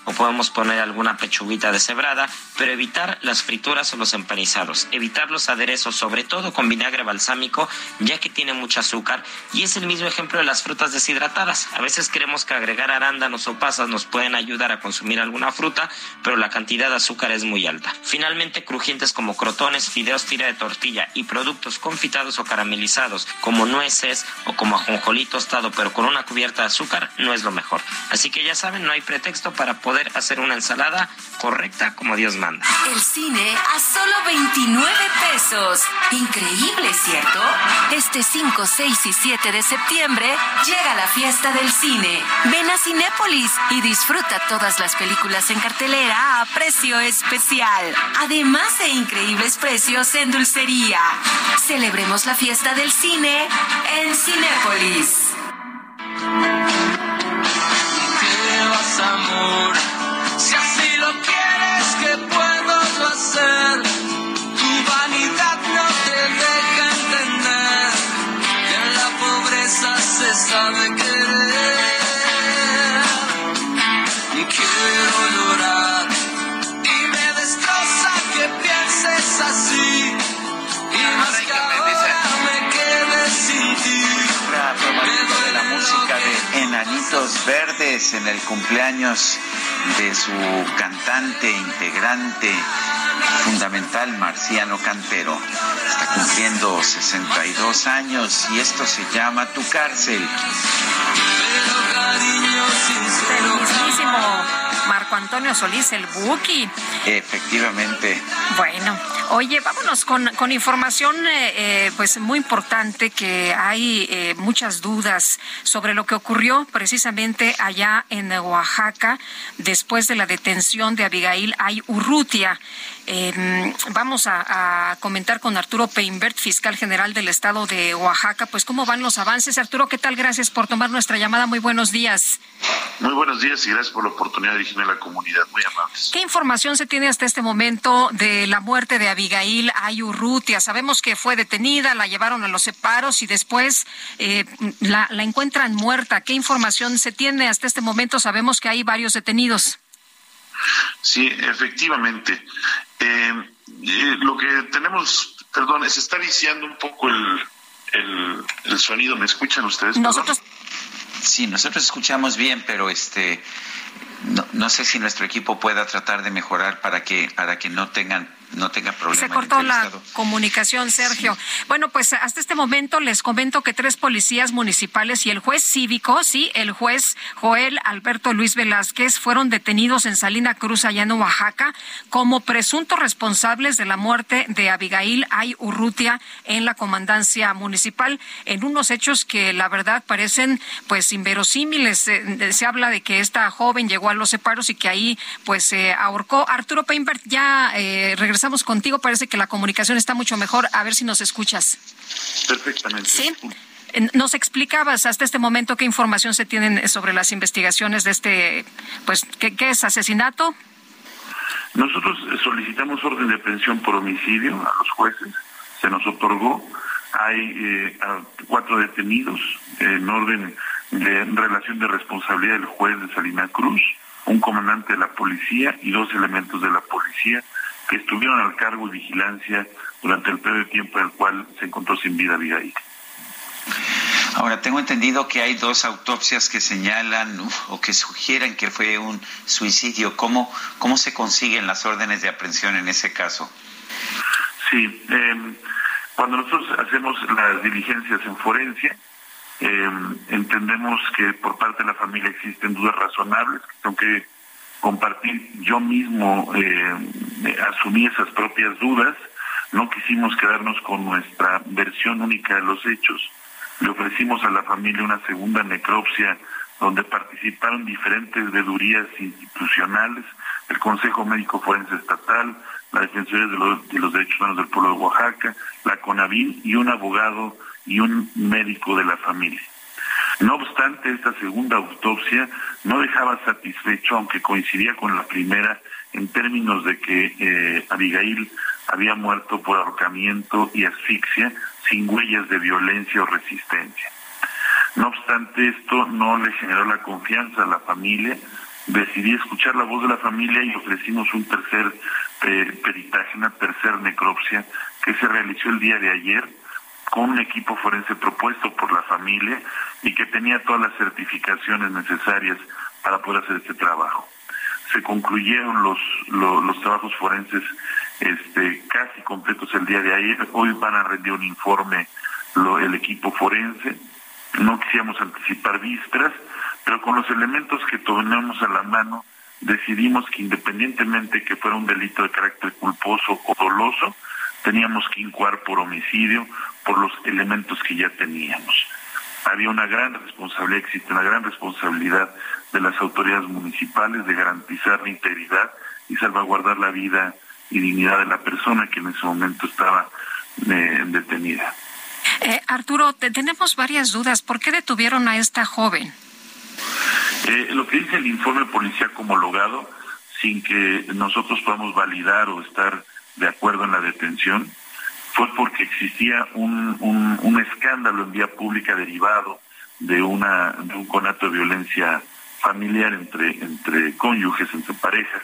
[SPEAKER 29] o podemos poner alguna pechuguita deshebrada, pero evitar las frituras o los empanizados, evitar los aderezos, sobre todo con vinagre balsámico, ya que tiene mucho azúcar y es el mismo ejemplo de las frutas deshidratadas. A veces creemos que agregar arándanos o pasas nos pueden ayudar a consumir alguna fruta, pero la cantidad de azúcar es muy alta. Finalmente, crujientes como crotones, fideos tira de tortilla y productos confitados o caramelizados como nueces o como ajonjolí tostado, pero con una cubierta de azúcar, no es lo mejor. Así que ya saben, no hay pretexto texto para poder hacer una ensalada correcta como Dios manda.
[SPEAKER 5] El cine a solo 29 pesos. Increíble, ¿cierto? Este 5, 6 y 7 de septiembre llega la fiesta del cine. Ven a Cinépolis y disfruta todas las películas en cartelera a precio especial. Además de increíbles precios en dulcería. Celebremos la fiesta del cine en Cinépolis.
[SPEAKER 3] Si así lo quieres, que puedo hacer? Tu vanidad no te deja entender que en la pobreza se sabe querer.
[SPEAKER 1] Verdes en el cumpleaños de su cantante, integrante fundamental, Marciano Cantero. Está cumpliendo 62 años y esto se llama Tu cárcel.
[SPEAKER 2] El mismísimo Marco Antonio Solís, el Buki.
[SPEAKER 1] Efectivamente.
[SPEAKER 2] Bueno, oye, vámonos con, con información eh, eh, pues muy importante que hay eh, muchas dudas sobre lo que ocurrió precisamente allá en Oaxaca después de la detención de Abigail Ay Urrutia. Eh, vamos a, a, comentar con Arturo Peinbert, fiscal general del estado de Oaxaca, pues cómo van los avances. Arturo, ¿qué tal? Gracias por tomar nuestra llamada. Muy buenos días.
[SPEAKER 33] Muy buenos días y gracias por la oportunidad de dirigirme a la comunidad. Muy amables.
[SPEAKER 2] ¿Qué información se tiene hasta este momento de la muerte de Abigail Ayurrutia? Sabemos que fue detenida, la llevaron a los separos y después eh, la, la encuentran muerta. ¿Qué información se tiene hasta este momento? Sabemos que hay varios detenidos.
[SPEAKER 33] Sí, efectivamente. Eh, eh, lo que tenemos, perdón, se está viciando un poco el, el, sonido. ¿Me escuchan ustedes?
[SPEAKER 2] Nosotros.
[SPEAKER 1] Sí, nosotros escuchamos bien, pero este, no, no sé si nuestro equipo pueda tratar de mejorar para que para que no tengan no tenga problemas.
[SPEAKER 2] Se cortó la comunicación, Sergio. Sí. Bueno, pues hasta este momento les comento que tres policías municipales y el juez cívico, sí, el juez Joel Alberto Luis Velázquez, fueron detenidos en Salina Cruz, allá en Oaxaca, como presuntos responsables de la muerte de Abigail Ay Urrutia en la comandancia municipal, en unos hechos que la verdad parecen pues inverosímiles. Se, se habla de que esta joven llegó a los separos y que ahí pues se eh, ahorcó. Arturo Peinbert ya eh, regresamos contigo. Parece que la comunicación está mucho mejor. A ver si nos escuchas.
[SPEAKER 33] Perfectamente.
[SPEAKER 2] Sí. Nos explicabas hasta este momento qué información se tienen sobre las investigaciones de este, pues, ¿qué, qué es asesinato?
[SPEAKER 33] Nosotros solicitamos orden de aprehensión por homicidio a los jueces, se nos otorgó, hay eh, cuatro detenidos en orden de relación de responsabilidad del juez de Salina Cruz, un comandante de la policía y dos elementos de la policía que estuvieron al cargo y vigilancia durante el periodo de tiempo en el cual se encontró sin vida Abigail.
[SPEAKER 1] Ahora, tengo entendido que hay dos autopsias que señalan o que sugieren que fue un suicidio. ¿Cómo, ¿Cómo se consiguen las órdenes de aprehensión en ese caso?
[SPEAKER 33] Sí, eh, cuando nosotros hacemos las diligencias en forencia, eh, entendemos que por parte de la familia existen dudas razonables que tengo que compartir yo mismo, eh, asumí esas propias dudas, no quisimos quedarnos con nuestra versión única de los hechos. Le ofrecimos a la familia una segunda necropsia donde participaron diferentes vedurías institucionales, el Consejo Médico Forense Estatal, la Defensoría de los, de los Derechos Humanos del Pueblo de Oaxaca, la CONAVIL y un abogado y un médico de la familia. No obstante, esta segunda autopsia no dejaba satisfecho, aunque coincidía con la primera, en términos de que eh, Abigail había muerto por ahorcamiento y asfixia sin huellas de violencia o resistencia. No obstante, esto no le generó la confianza a la familia. Decidí escuchar la voz de la familia y ofrecimos un tercer peritaje, una tercera necropsia que se realizó el día de ayer con un equipo forense propuesto por la familia y que tenía todas las certificaciones necesarias para poder hacer este trabajo. Se concluyeron los, los, trabajos forenses este, casi completos el día de ayer. Hoy van a rendir un informe el equipo forense. No quisiéramos anticipar vísperas, pero con los elementos que tomamos a la mano, decidimos que independientemente que fuera un delito de carácter culposo o doloso, teníamos que incuar por homicidio por los elementos que ya teníamos. Había una gran responsabilidad, existe una gran responsabilidad de las autoridades municipales de garantizar la integridad y salvaguardar la vida y dignidad de la persona que en ese momento estaba eh, detenida.
[SPEAKER 2] Eh, Arturo, tenemos varias dudas. ¿Por qué detuvieron a esta joven?
[SPEAKER 33] Eh, lo que dice el informe policial homologado, sin que nosotros podamos validar o estar de acuerdo en la detención, fue porque existía un, un, escándalo en vía pública derivado de, una, de un conato de violencia familiar entre, entre cónyuges, entre parejas,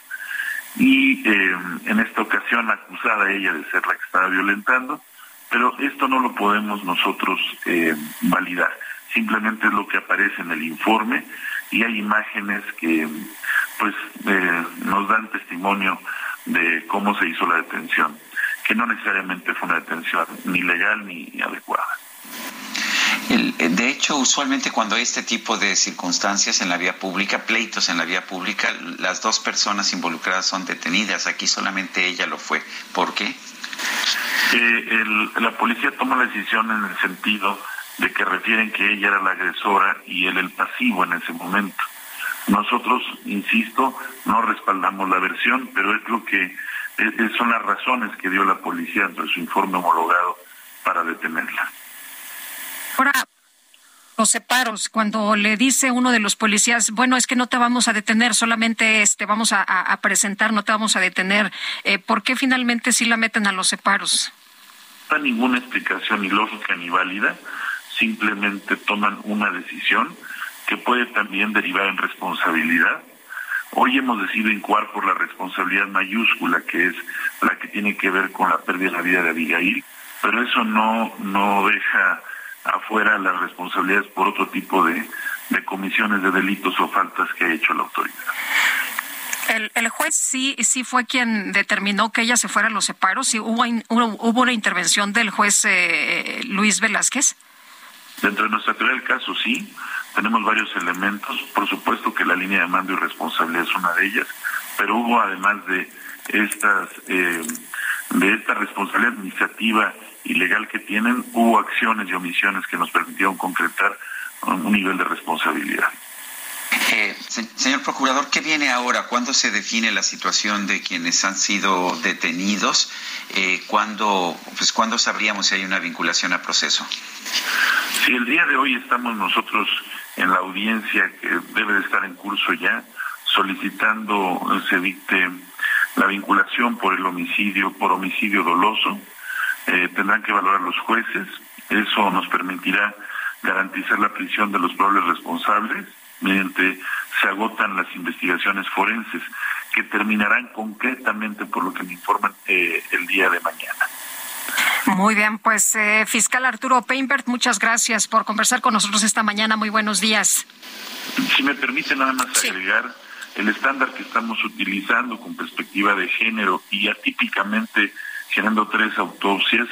[SPEAKER 33] y eh, en esta ocasión acusada ella de ser la que estaba violentando, pero esto no lo podemos nosotros eh, validar, simplemente es lo que aparece en el informe y hay imágenes que pues eh, nos dan testimonio de cómo se hizo la detención, que no necesariamente fue una detención ni legal ni adecuada.
[SPEAKER 1] de hecho, usualmente cuando hay este tipo de circunstancias en la vía pública, pleitos en la vía pública, las dos personas involucradas son detenidas. Aquí solamente ella lo fue. ¿Por qué?
[SPEAKER 33] Eh, la policía toma la decisión en el sentido de que refieren que ella era la agresora y él el pasivo en ese momento. Nosotros, insisto, no respaldamos la versión, pero es lo que son las razones que dio la policía en su informe homologado para detenerla.
[SPEAKER 2] Ahora, los separos, cuando le dice uno de los policías, bueno, es que no te vamos a detener, solamente este vamos a, presentar, no te vamos a detener, eh, ¿por qué finalmente sí la meten a los separos?
[SPEAKER 33] No hay ninguna explicación ni lógica ni válida, simplemente toman una decisión que puede también derivar en responsabilidad. Hoy hemos decidido incuar por la responsabilidad mayúscula, que es la que tiene que ver con la pérdida de la vida de Abigail, pero eso no, no deja afuera las responsabilidades por otro tipo de, de comisiones de delitos o faltas que ha hecho la autoridad.
[SPEAKER 2] El, el, juez sí sí fue quien determinó que ella se fuera a los separos. ¿Sí hubo, hubo una intervención del juez eh, Luis Velázquez?
[SPEAKER 33] Dentro de nuestra teoría del caso, sí. Tenemos varios elementos. Por supuesto que la línea de mando y responsabilidad es una de ellas, pero hubo además de estas eh, de esta responsabilidad administrativa y legal que tienen, hubo acciones y omisiones que nos permitieron concretar un nivel de responsabilidad.
[SPEAKER 1] Eh, señor procurador, ¿qué viene ahora? ¿Cuándo se define la situación de quienes han sido detenidos? Eh, ¿cuándo, pues, ¿Cuándo sabríamos si hay una vinculación a proceso?
[SPEAKER 33] Si el día de hoy estamos nosotros en la audiencia que debe de estar en curso ya, solicitando se dicte la vinculación por el homicidio, por homicidio doloso, eh, tendrán que valorar los jueces, eso nos permitirá garantizar la prisión de los probables responsables mediante se agotan las investigaciones forenses que terminarán concretamente por lo que me informan eh, el día de mañana.
[SPEAKER 2] Muy bien, pues eh, fiscal Arturo Peinbert, muchas gracias por conversar con nosotros esta mañana. Muy buenos días.
[SPEAKER 33] Si me permite nada más agregar el estándar que estamos utilizando con perspectiva de género y atípicamente generando tres autopsias,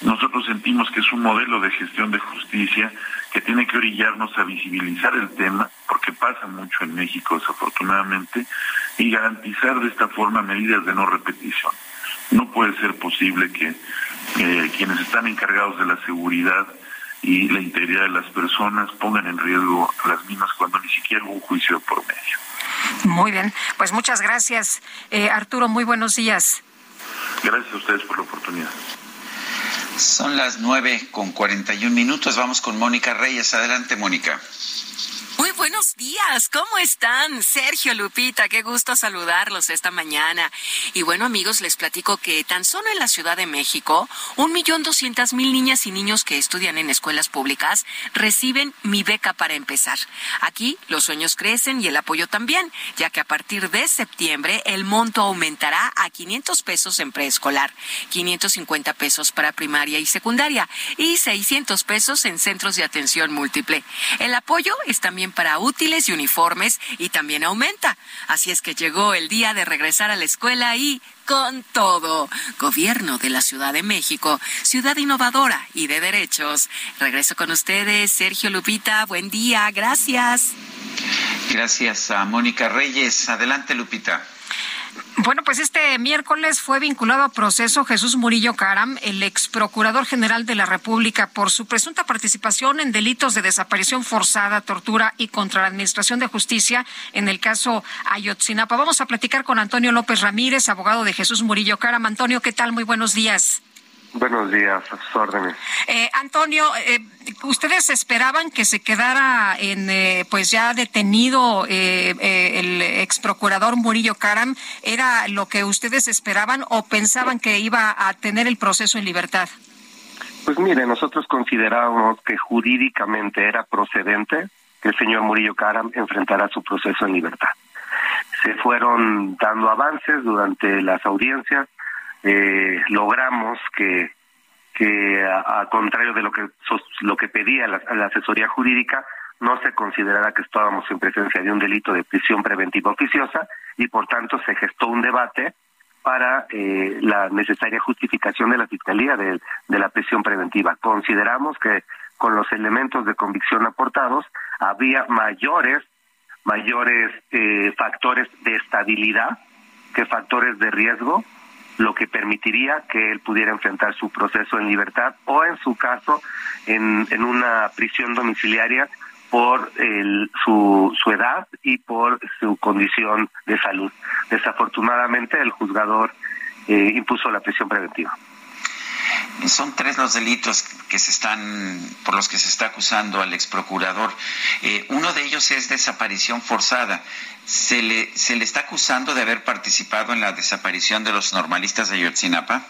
[SPEAKER 33] nosotros sentimos que es un modelo de gestión de justicia que tiene que orillarnos a visibilizar el tema, porque pasa mucho en México desafortunadamente, y garantizar de esta forma medidas de no repetición. No puede ser posible que eh, quienes están encargados de la seguridad y la integridad de las personas pongan en riesgo las mismas cuando ni siquiera hubo un juicio por medio.
[SPEAKER 2] Muy bien, pues muchas gracias, eh, Arturo. Muy buenos días.
[SPEAKER 33] Gracias a ustedes por la oportunidad.
[SPEAKER 1] Son las nueve con cuarenta y un minutos. Vamos con Mónica Reyes. Adelante, Mónica.
[SPEAKER 34] Muy buenos días, ¿cómo están? Sergio Lupita, qué gusto saludarlos esta mañana. Y bueno, amigos, les platico que tan solo en la Ciudad de México, un millón doscientas mil niñas y niños que estudian en escuelas públicas reciben mi beca para empezar. Aquí los sueños crecen y el apoyo también, ya que a partir de septiembre el monto aumentará a 500 pesos en preescolar, 550 pesos para primaria y secundaria y 600 pesos en centros de atención múltiple. El apoyo es también para útiles y uniformes y también aumenta. Así es que llegó el día de regresar a la escuela y con todo. Gobierno de la Ciudad de México, ciudad innovadora y de derechos. Regreso con ustedes, Sergio Lupita. Buen día, gracias.
[SPEAKER 1] Gracias a Mónica Reyes. Adelante, Lupita.
[SPEAKER 2] Bueno, pues este miércoles fue vinculado a proceso Jesús Murillo Caram, el ex procurador general de la República, por su presunta participación en delitos de desaparición forzada, tortura y contra la Administración de Justicia en el caso Ayotzinapa. Vamos a platicar con Antonio López Ramírez, abogado de Jesús Murillo Caram. Antonio, ¿qué tal? Muy buenos días.
[SPEAKER 35] Buenos días, a sus órdenes.
[SPEAKER 2] Eh, Antonio, eh, ¿ustedes esperaban que se quedara en, eh, pues ya detenido eh, eh, el ex procurador Murillo Caram? ¿Era lo que ustedes esperaban o pensaban que iba a tener el proceso en libertad?
[SPEAKER 35] Pues mire, nosotros considerábamos que jurídicamente era procedente que el señor Murillo Caram enfrentara su proceso en libertad. Se fueron dando avances durante las audiencias, eh, logramos que que a, contrario de lo que lo que pedía la, la, asesoría jurídica no se considerara que estábamos en presencia de un delito de prisión preventiva oficiosa y por tanto se gestó un debate para eh, la necesaria justificación de la fiscalía de, de la prisión preventiva. Consideramos que con los elementos de convicción aportados había mayores mayores eh, factores de estabilidad que factores de riesgo lo que permitiría que él pudiera enfrentar su proceso en libertad o en su caso en, en una prisión domiciliaria por el, su, su edad y por su condición de salud. Desafortunadamente el juzgador eh, impuso la prisión preventiva.
[SPEAKER 1] Son tres los delitos que se están, por los que se está acusando al ex procurador. Eh, uno de ellos es desaparición forzada. ¿Se le, ¿Se le está acusando de haber participado en la desaparición de los normalistas de Ayotzinapa?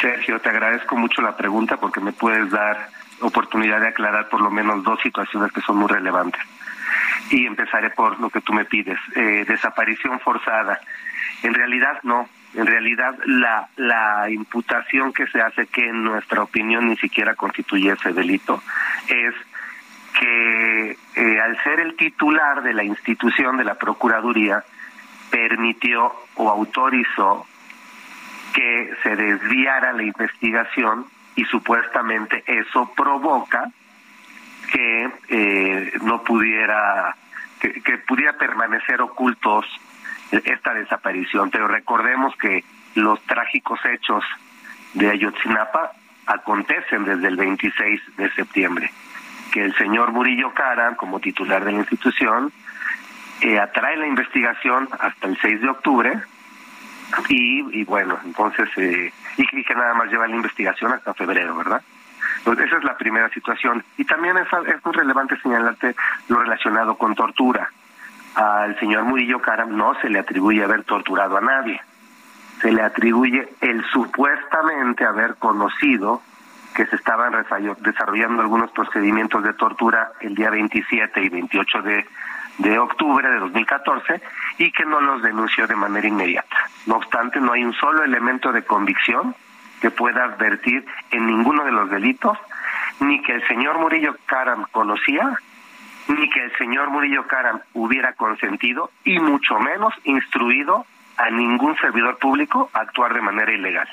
[SPEAKER 35] Sergio, te agradezco mucho la pregunta porque me puedes dar oportunidad de aclarar por lo menos dos situaciones que son muy relevantes. Y empezaré por lo que tú me pides. Eh, desaparición forzada. En realidad no. En realidad la, la imputación que se hace, que en nuestra opinión ni siquiera constituye ese delito, es que eh, al ser el titular de la institución de la Procuraduría, permitió o autorizó que se desviara la investigación y supuestamente eso provoca que eh, no pudiera, que, que pudiera permanecer ocultos esta desaparición. Pero recordemos que los trágicos hechos de Ayotzinapa acontecen desde el 26 de septiembre que el señor Murillo Cara, como titular de la institución, eh, atrae la investigación hasta el 6 de octubre y, y bueno, entonces, eh, y, que nada más lleva la investigación hasta febrero, ¿verdad? Entonces, esa es la primera situación. Y también es, es muy relevante señalarte lo relacionado con tortura. Al señor Murillo Cara no se le atribuye haber torturado a nadie. Se le atribuye el supuestamente haber conocido que se estaban desarrollando algunos procedimientos de tortura el día 27 y 28 de, de octubre de 2014 y que no los denunció de manera inmediata. No obstante, no hay un solo elemento de convicción que pueda advertir en ninguno de los delitos, ni que el señor Murillo Caram conocía, ni que el señor Murillo Caram hubiera consentido, y mucho menos instruido a ningún servidor público a actuar de manera ilegal.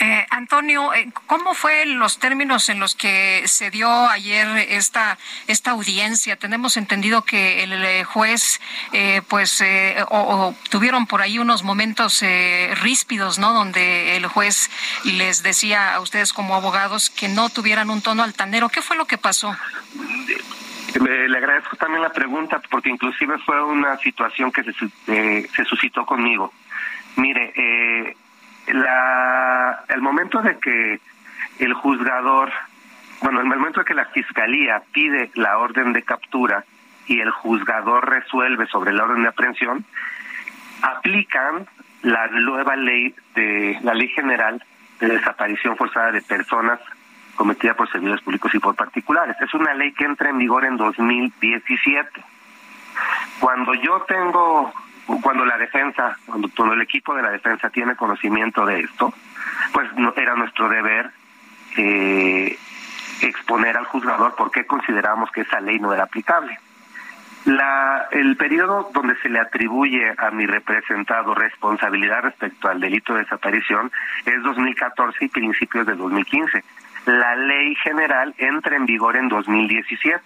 [SPEAKER 2] Eh, Antonio, eh, ¿cómo fue los términos en los que se dio ayer esta esta audiencia? Tenemos entendido que el eh, juez, pues, o, tuvieron por ahí unos momentos ríspidos, ¿no? Donde el juez les decía a ustedes como abogados que no tuvieran un tono altanero. ¿Qué fue lo que pasó?
[SPEAKER 35] Le agradezco también la pregunta porque inclusive fue una situación que se, se suscitó conmigo. Mire, eh, la, el momento de que el juzgador, bueno, el momento de que la fiscalía pide la orden de captura y el juzgador resuelve sobre la orden de aprehensión, aplican la nueva ley de la ley general de desaparición forzada de personas cometida por servidores públicos y por particulares. Es una ley que entra en vigor en 2017. Cuando yo tengo cuando la defensa, cuando todo el equipo de la defensa tiene conocimiento de esto, pues no, era nuestro deber eh, exponer al juzgador por qué consideramos que esa ley no era aplicable. La, el periodo donde se le atribuye a mi representado responsabilidad respecto al delito de desaparición es 2014 y principios de 2015. La ley general entra en vigor en 2017.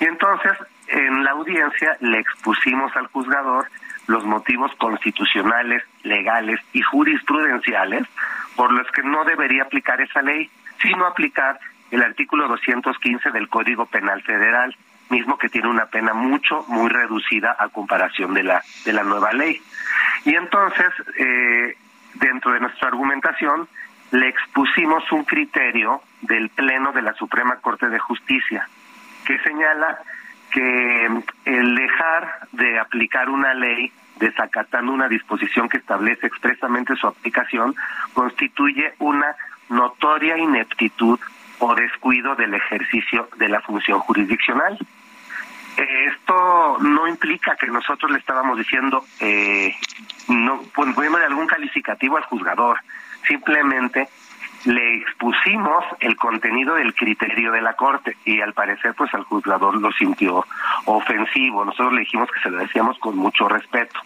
[SPEAKER 35] Y entonces, en la audiencia le expusimos al juzgador los motivos constitucionales, legales y jurisprudenciales por los que no debería aplicar esa ley, sino aplicar el artículo 215 del Código Penal Federal, mismo que tiene una pena mucho, muy reducida a comparación de la, de la nueva ley. Y entonces, eh, dentro de nuestra argumentación, le expusimos un criterio del Pleno de la Suprema Corte de Justicia, que señala que el dejar de aplicar una ley desacatando una disposición que establece expresamente su aplicación constituye una notoria ineptitud o descuido del ejercicio de la función jurisdiccional. Esto no implica que nosotros le estábamos diciendo, eh, no, poniéndole algún calificativo al juzgador, simplemente le expusimos el contenido del criterio de la corte y al parecer pues al juzgador lo sintió ofensivo. Nosotros le dijimos que se lo decíamos con mucho respeto.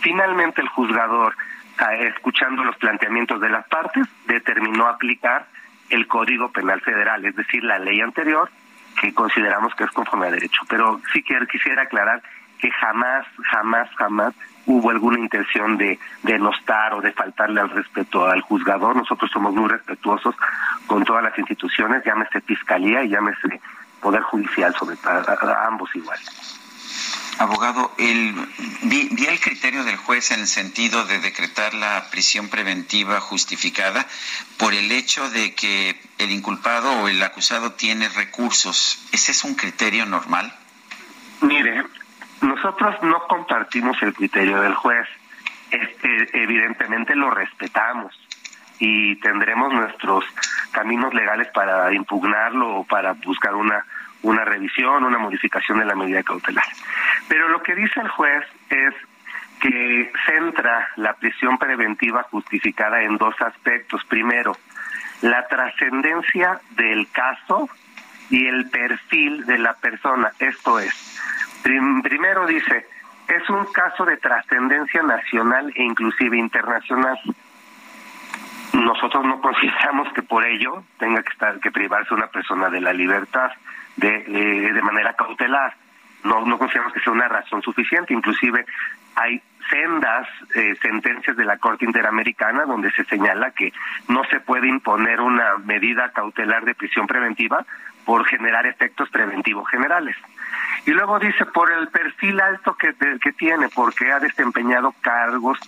[SPEAKER 35] Finalmente el juzgador, ah, escuchando los planteamientos de las partes, determinó aplicar el Código Penal Federal, es decir, la ley anterior que consideramos que es conforme a derecho. Pero sí que quisiera aclarar que jamás, jamás, jamás hubo alguna intención de denostar o de faltarle al respeto al juzgador. Nosotros somos muy respetuosos con todas las instituciones, llámese Fiscalía y llámese Poder Judicial, sobre a, ambos igual.
[SPEAKER 1] Abogado, el, vi, vi, el criterio del juez en el sentido de decretar la prisión preventiva justificada por el hecho de que el inculpado o el acusado tiene recursos. ¿Ese es un criterio normal?
[SPEAKER 35] Mire, nosotros no compartimos el criterio del juez. Este, evidentemente lo respetamos y tendremos nuestros caminos legales para impugnarlo o para buscar una una revisión, una modificación de la medida cautelar. Pero lo que dice el juez es que centra la prisión preventiva justificada en dos aspectos. Primero, la trascendencia del caso y el perfil de la persona. Esto es, primero dice, es un caso de trascendencia nacional e inclusive internacional. Nosotros no consideramos que por ello tenga que estar que privarse una persona de la libertad de, eh, de manera cautelar. No, no consideramos que sea una razón suficiente. Inclusive hay sendas eh, sentencias de la Corte Interamericana donde se señala que no se puede imponer una medida cautelar de prisión preventiva por generar efectos preventivos generales. Y luego dice por el perfil alto que, que tiene, porque ha desempeñado cargos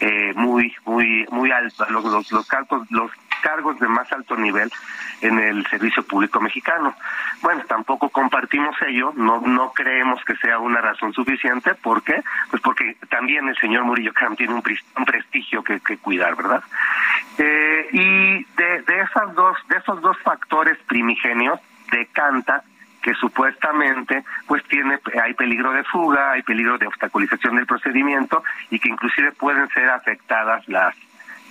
[SPEAKER 35] eh, muy muy muy altos, los, los, los, cargos, los cargos de más alto nivel en el servicio público mexicano. Bueno, tampoco compartimos ello, no no creemos que sea una razón suficiente, ¿por qué? Pues porque también el señor Murillo Cram tiene un, un prestigio que, que, cuidar, ¿verdad? Eh, y de, de esas dos de esos dos factores primigenios decanta que supuestamente pues tiene hay peligro de fuga, hay peligro de obstaculización del procedimiento y que inclusive pueden ser afectadas las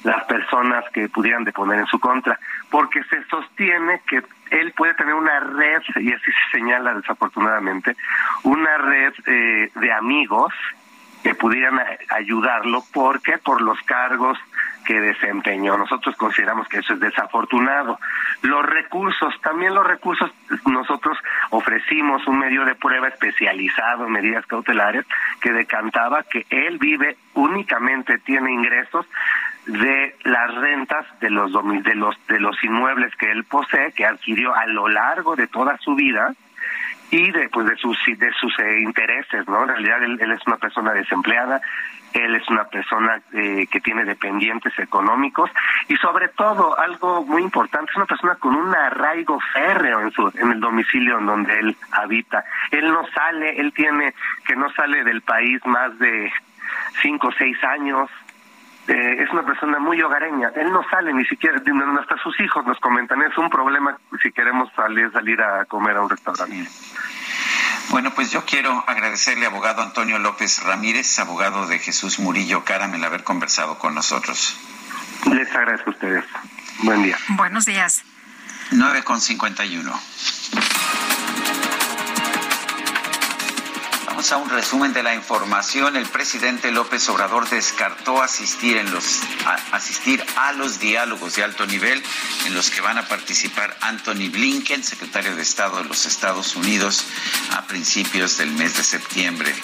[SPEAKER 35] las personas que pudieran deponer en su contra, porque se sostiene que él puede tener una red, y así se señala desafortunadamente, una red eh, de amigos que pudieran ayudarlo, porque por los cargos que desempeñó. Nosotros consideramos que eso es desafortunado. Los recursos, también los recursos, nosotros ofrecimos un medio de prueba especializado en medidas cautelares que decantaba que él vive únicamente, tiene ingresos de las rentas de los de los de los inmuebles que él posee, que adquirió a lo largo de toda su vida y de pues de sus de sus eh, intereses, ¿no? En realidad él, es una persona desempleada, él es una persona eh, que tiene dependientes económicos y sobre todo algo muy importante es una persona con un arraigo férreo en su en el domicilio en donde él habita. Él no sale, él tiene que no sale del país más de cinco o seis años, eh, es una persona muy hogareña. Él no sale ni siquiera, hasta sus hijos nos comentan, es un problema si queremos salir, salir a comer a un restaurante.
[SPEAKER 1] Bueno, pues yo quiero agradecerle al abogado Antonio López Ramírez, abogado de Jesús Murillo Caram, el haber conversado con nosotros.
[SPEAKER 35] Les agradezco a ustedes. Buen día.
[SPEAKER 2] Buenos días.
[SPEAKER 1] 9 con 51. A un resumen de la información. El presidente López Obrador descartó asistir, en los, a, asistir a los diálogos de alto nivel en los que van a participar Anthony Blinken, secretario de Estado de los Estados Unidos, a principios del mes de septiembre.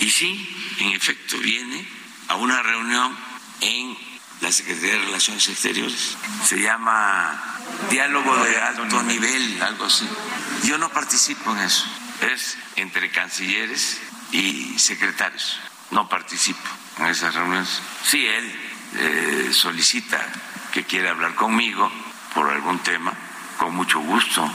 [SPEAKER 36] Y sí, en efecto, viene a una reunión en la Secretaría de Relaciones Exteriores. Se llama Diálogo de Alto Nivel, algo así. Yo no participo en eso es entre cancilleres y secretarios. No participo en esas reuniones. Si él eh, solicita que quiere hablar conmigo por algún tema, con mucho gusto.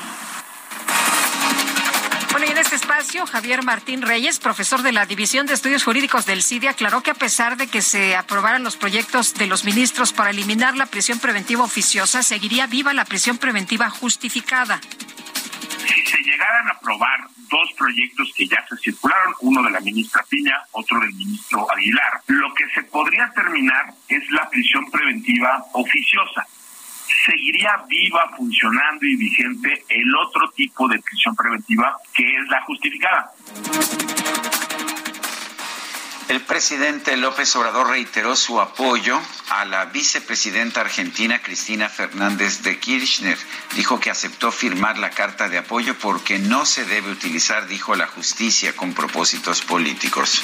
[SPEAKER 2] Bueno, y en este espacio, Javier Martín Reyes, profesor de la División de Estudios Jurídicos del CIDI, aclaró que a pesar de que se aprobaran los proyectos de los ministros para eliminar la prisión preventiva oficiosa, seguiría viva la prisión preventiva justificada.
[SPEAKER 33] Si se llegaran a aprobar dos proyectos que ya se circularon, uno de la ministra Piña, otro del ministro Aguilar. Lo que se podría terminar es la prisión preventiva oficiosa. Seguiría viva, funcionando y vigente el otro tipo de prisión preventiva que es la justificada.
[SPEAKER 1] El presidente López Obrador reiteró su apoyo a la vicepresidenta argentina Cristina Fernández de Kirchner. Dijo que aceptó firmar la carta de apoyo porque no se debe utilizar, dijo, la justicia con propósitos políticos.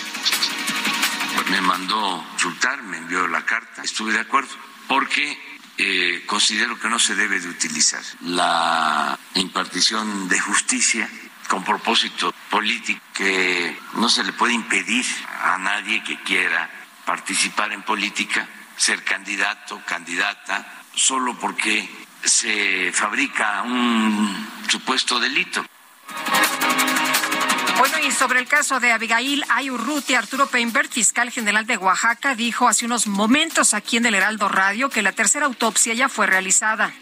[SPEAKER 36] Me mandó consultar, me envió la carta, estuve de acuerdo, porque eh, considero que no se debe de utilizar la impartición de justicia con propósito político, que no se le puede impedir a nadie que quiera participar en política, ser candidato, candidata, solo porque se fabrica un supuesto delito.
[SPEAKER 2] Bueno, y sobre el caso de Abigail Ayurruti, Arturo Peinbert, fiscal general de Oaxaca, dijo hace unos momentos aquí en el Heraldo Radio que la tercera autopsia ya fue realizada.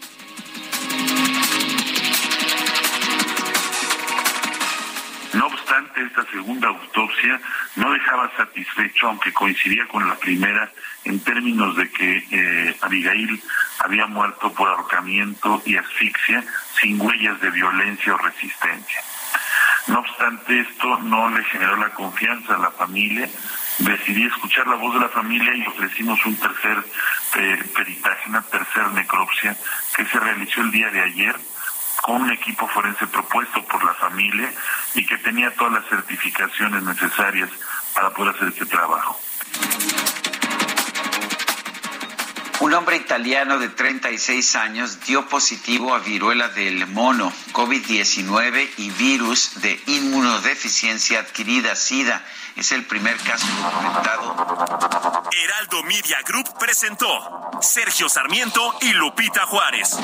[SPEAKER 33] Esta segunda autopsia no dejaba satisfecho, aunque coincidía con la primera, en términos de que eh, Abigail había muerto por ahorcamiento y asfixia sin huellas de violencia o resistencia. No obstante, esto no le generó la confianza a la familia. Decidí escuchar la voz de la familia y ofrecimos un tercer peritaje, una tercera necropsia que se realizó el día de ayer con un equipo forense propuesto por la familia y que tenía todas las certificaciones necesarias para poder hacer este trabajo.
[SPEAKER 1] Un hombre italiano de 36 años dio positivo a viruela del mono, COVID-19 y virus de inmunodeficiencia adquirida, SIDA. Es el primer caso documentado.
[SPEAKER 4] Heraldo Media Group presentó Sergio Sarmiento y Lupita Juárez.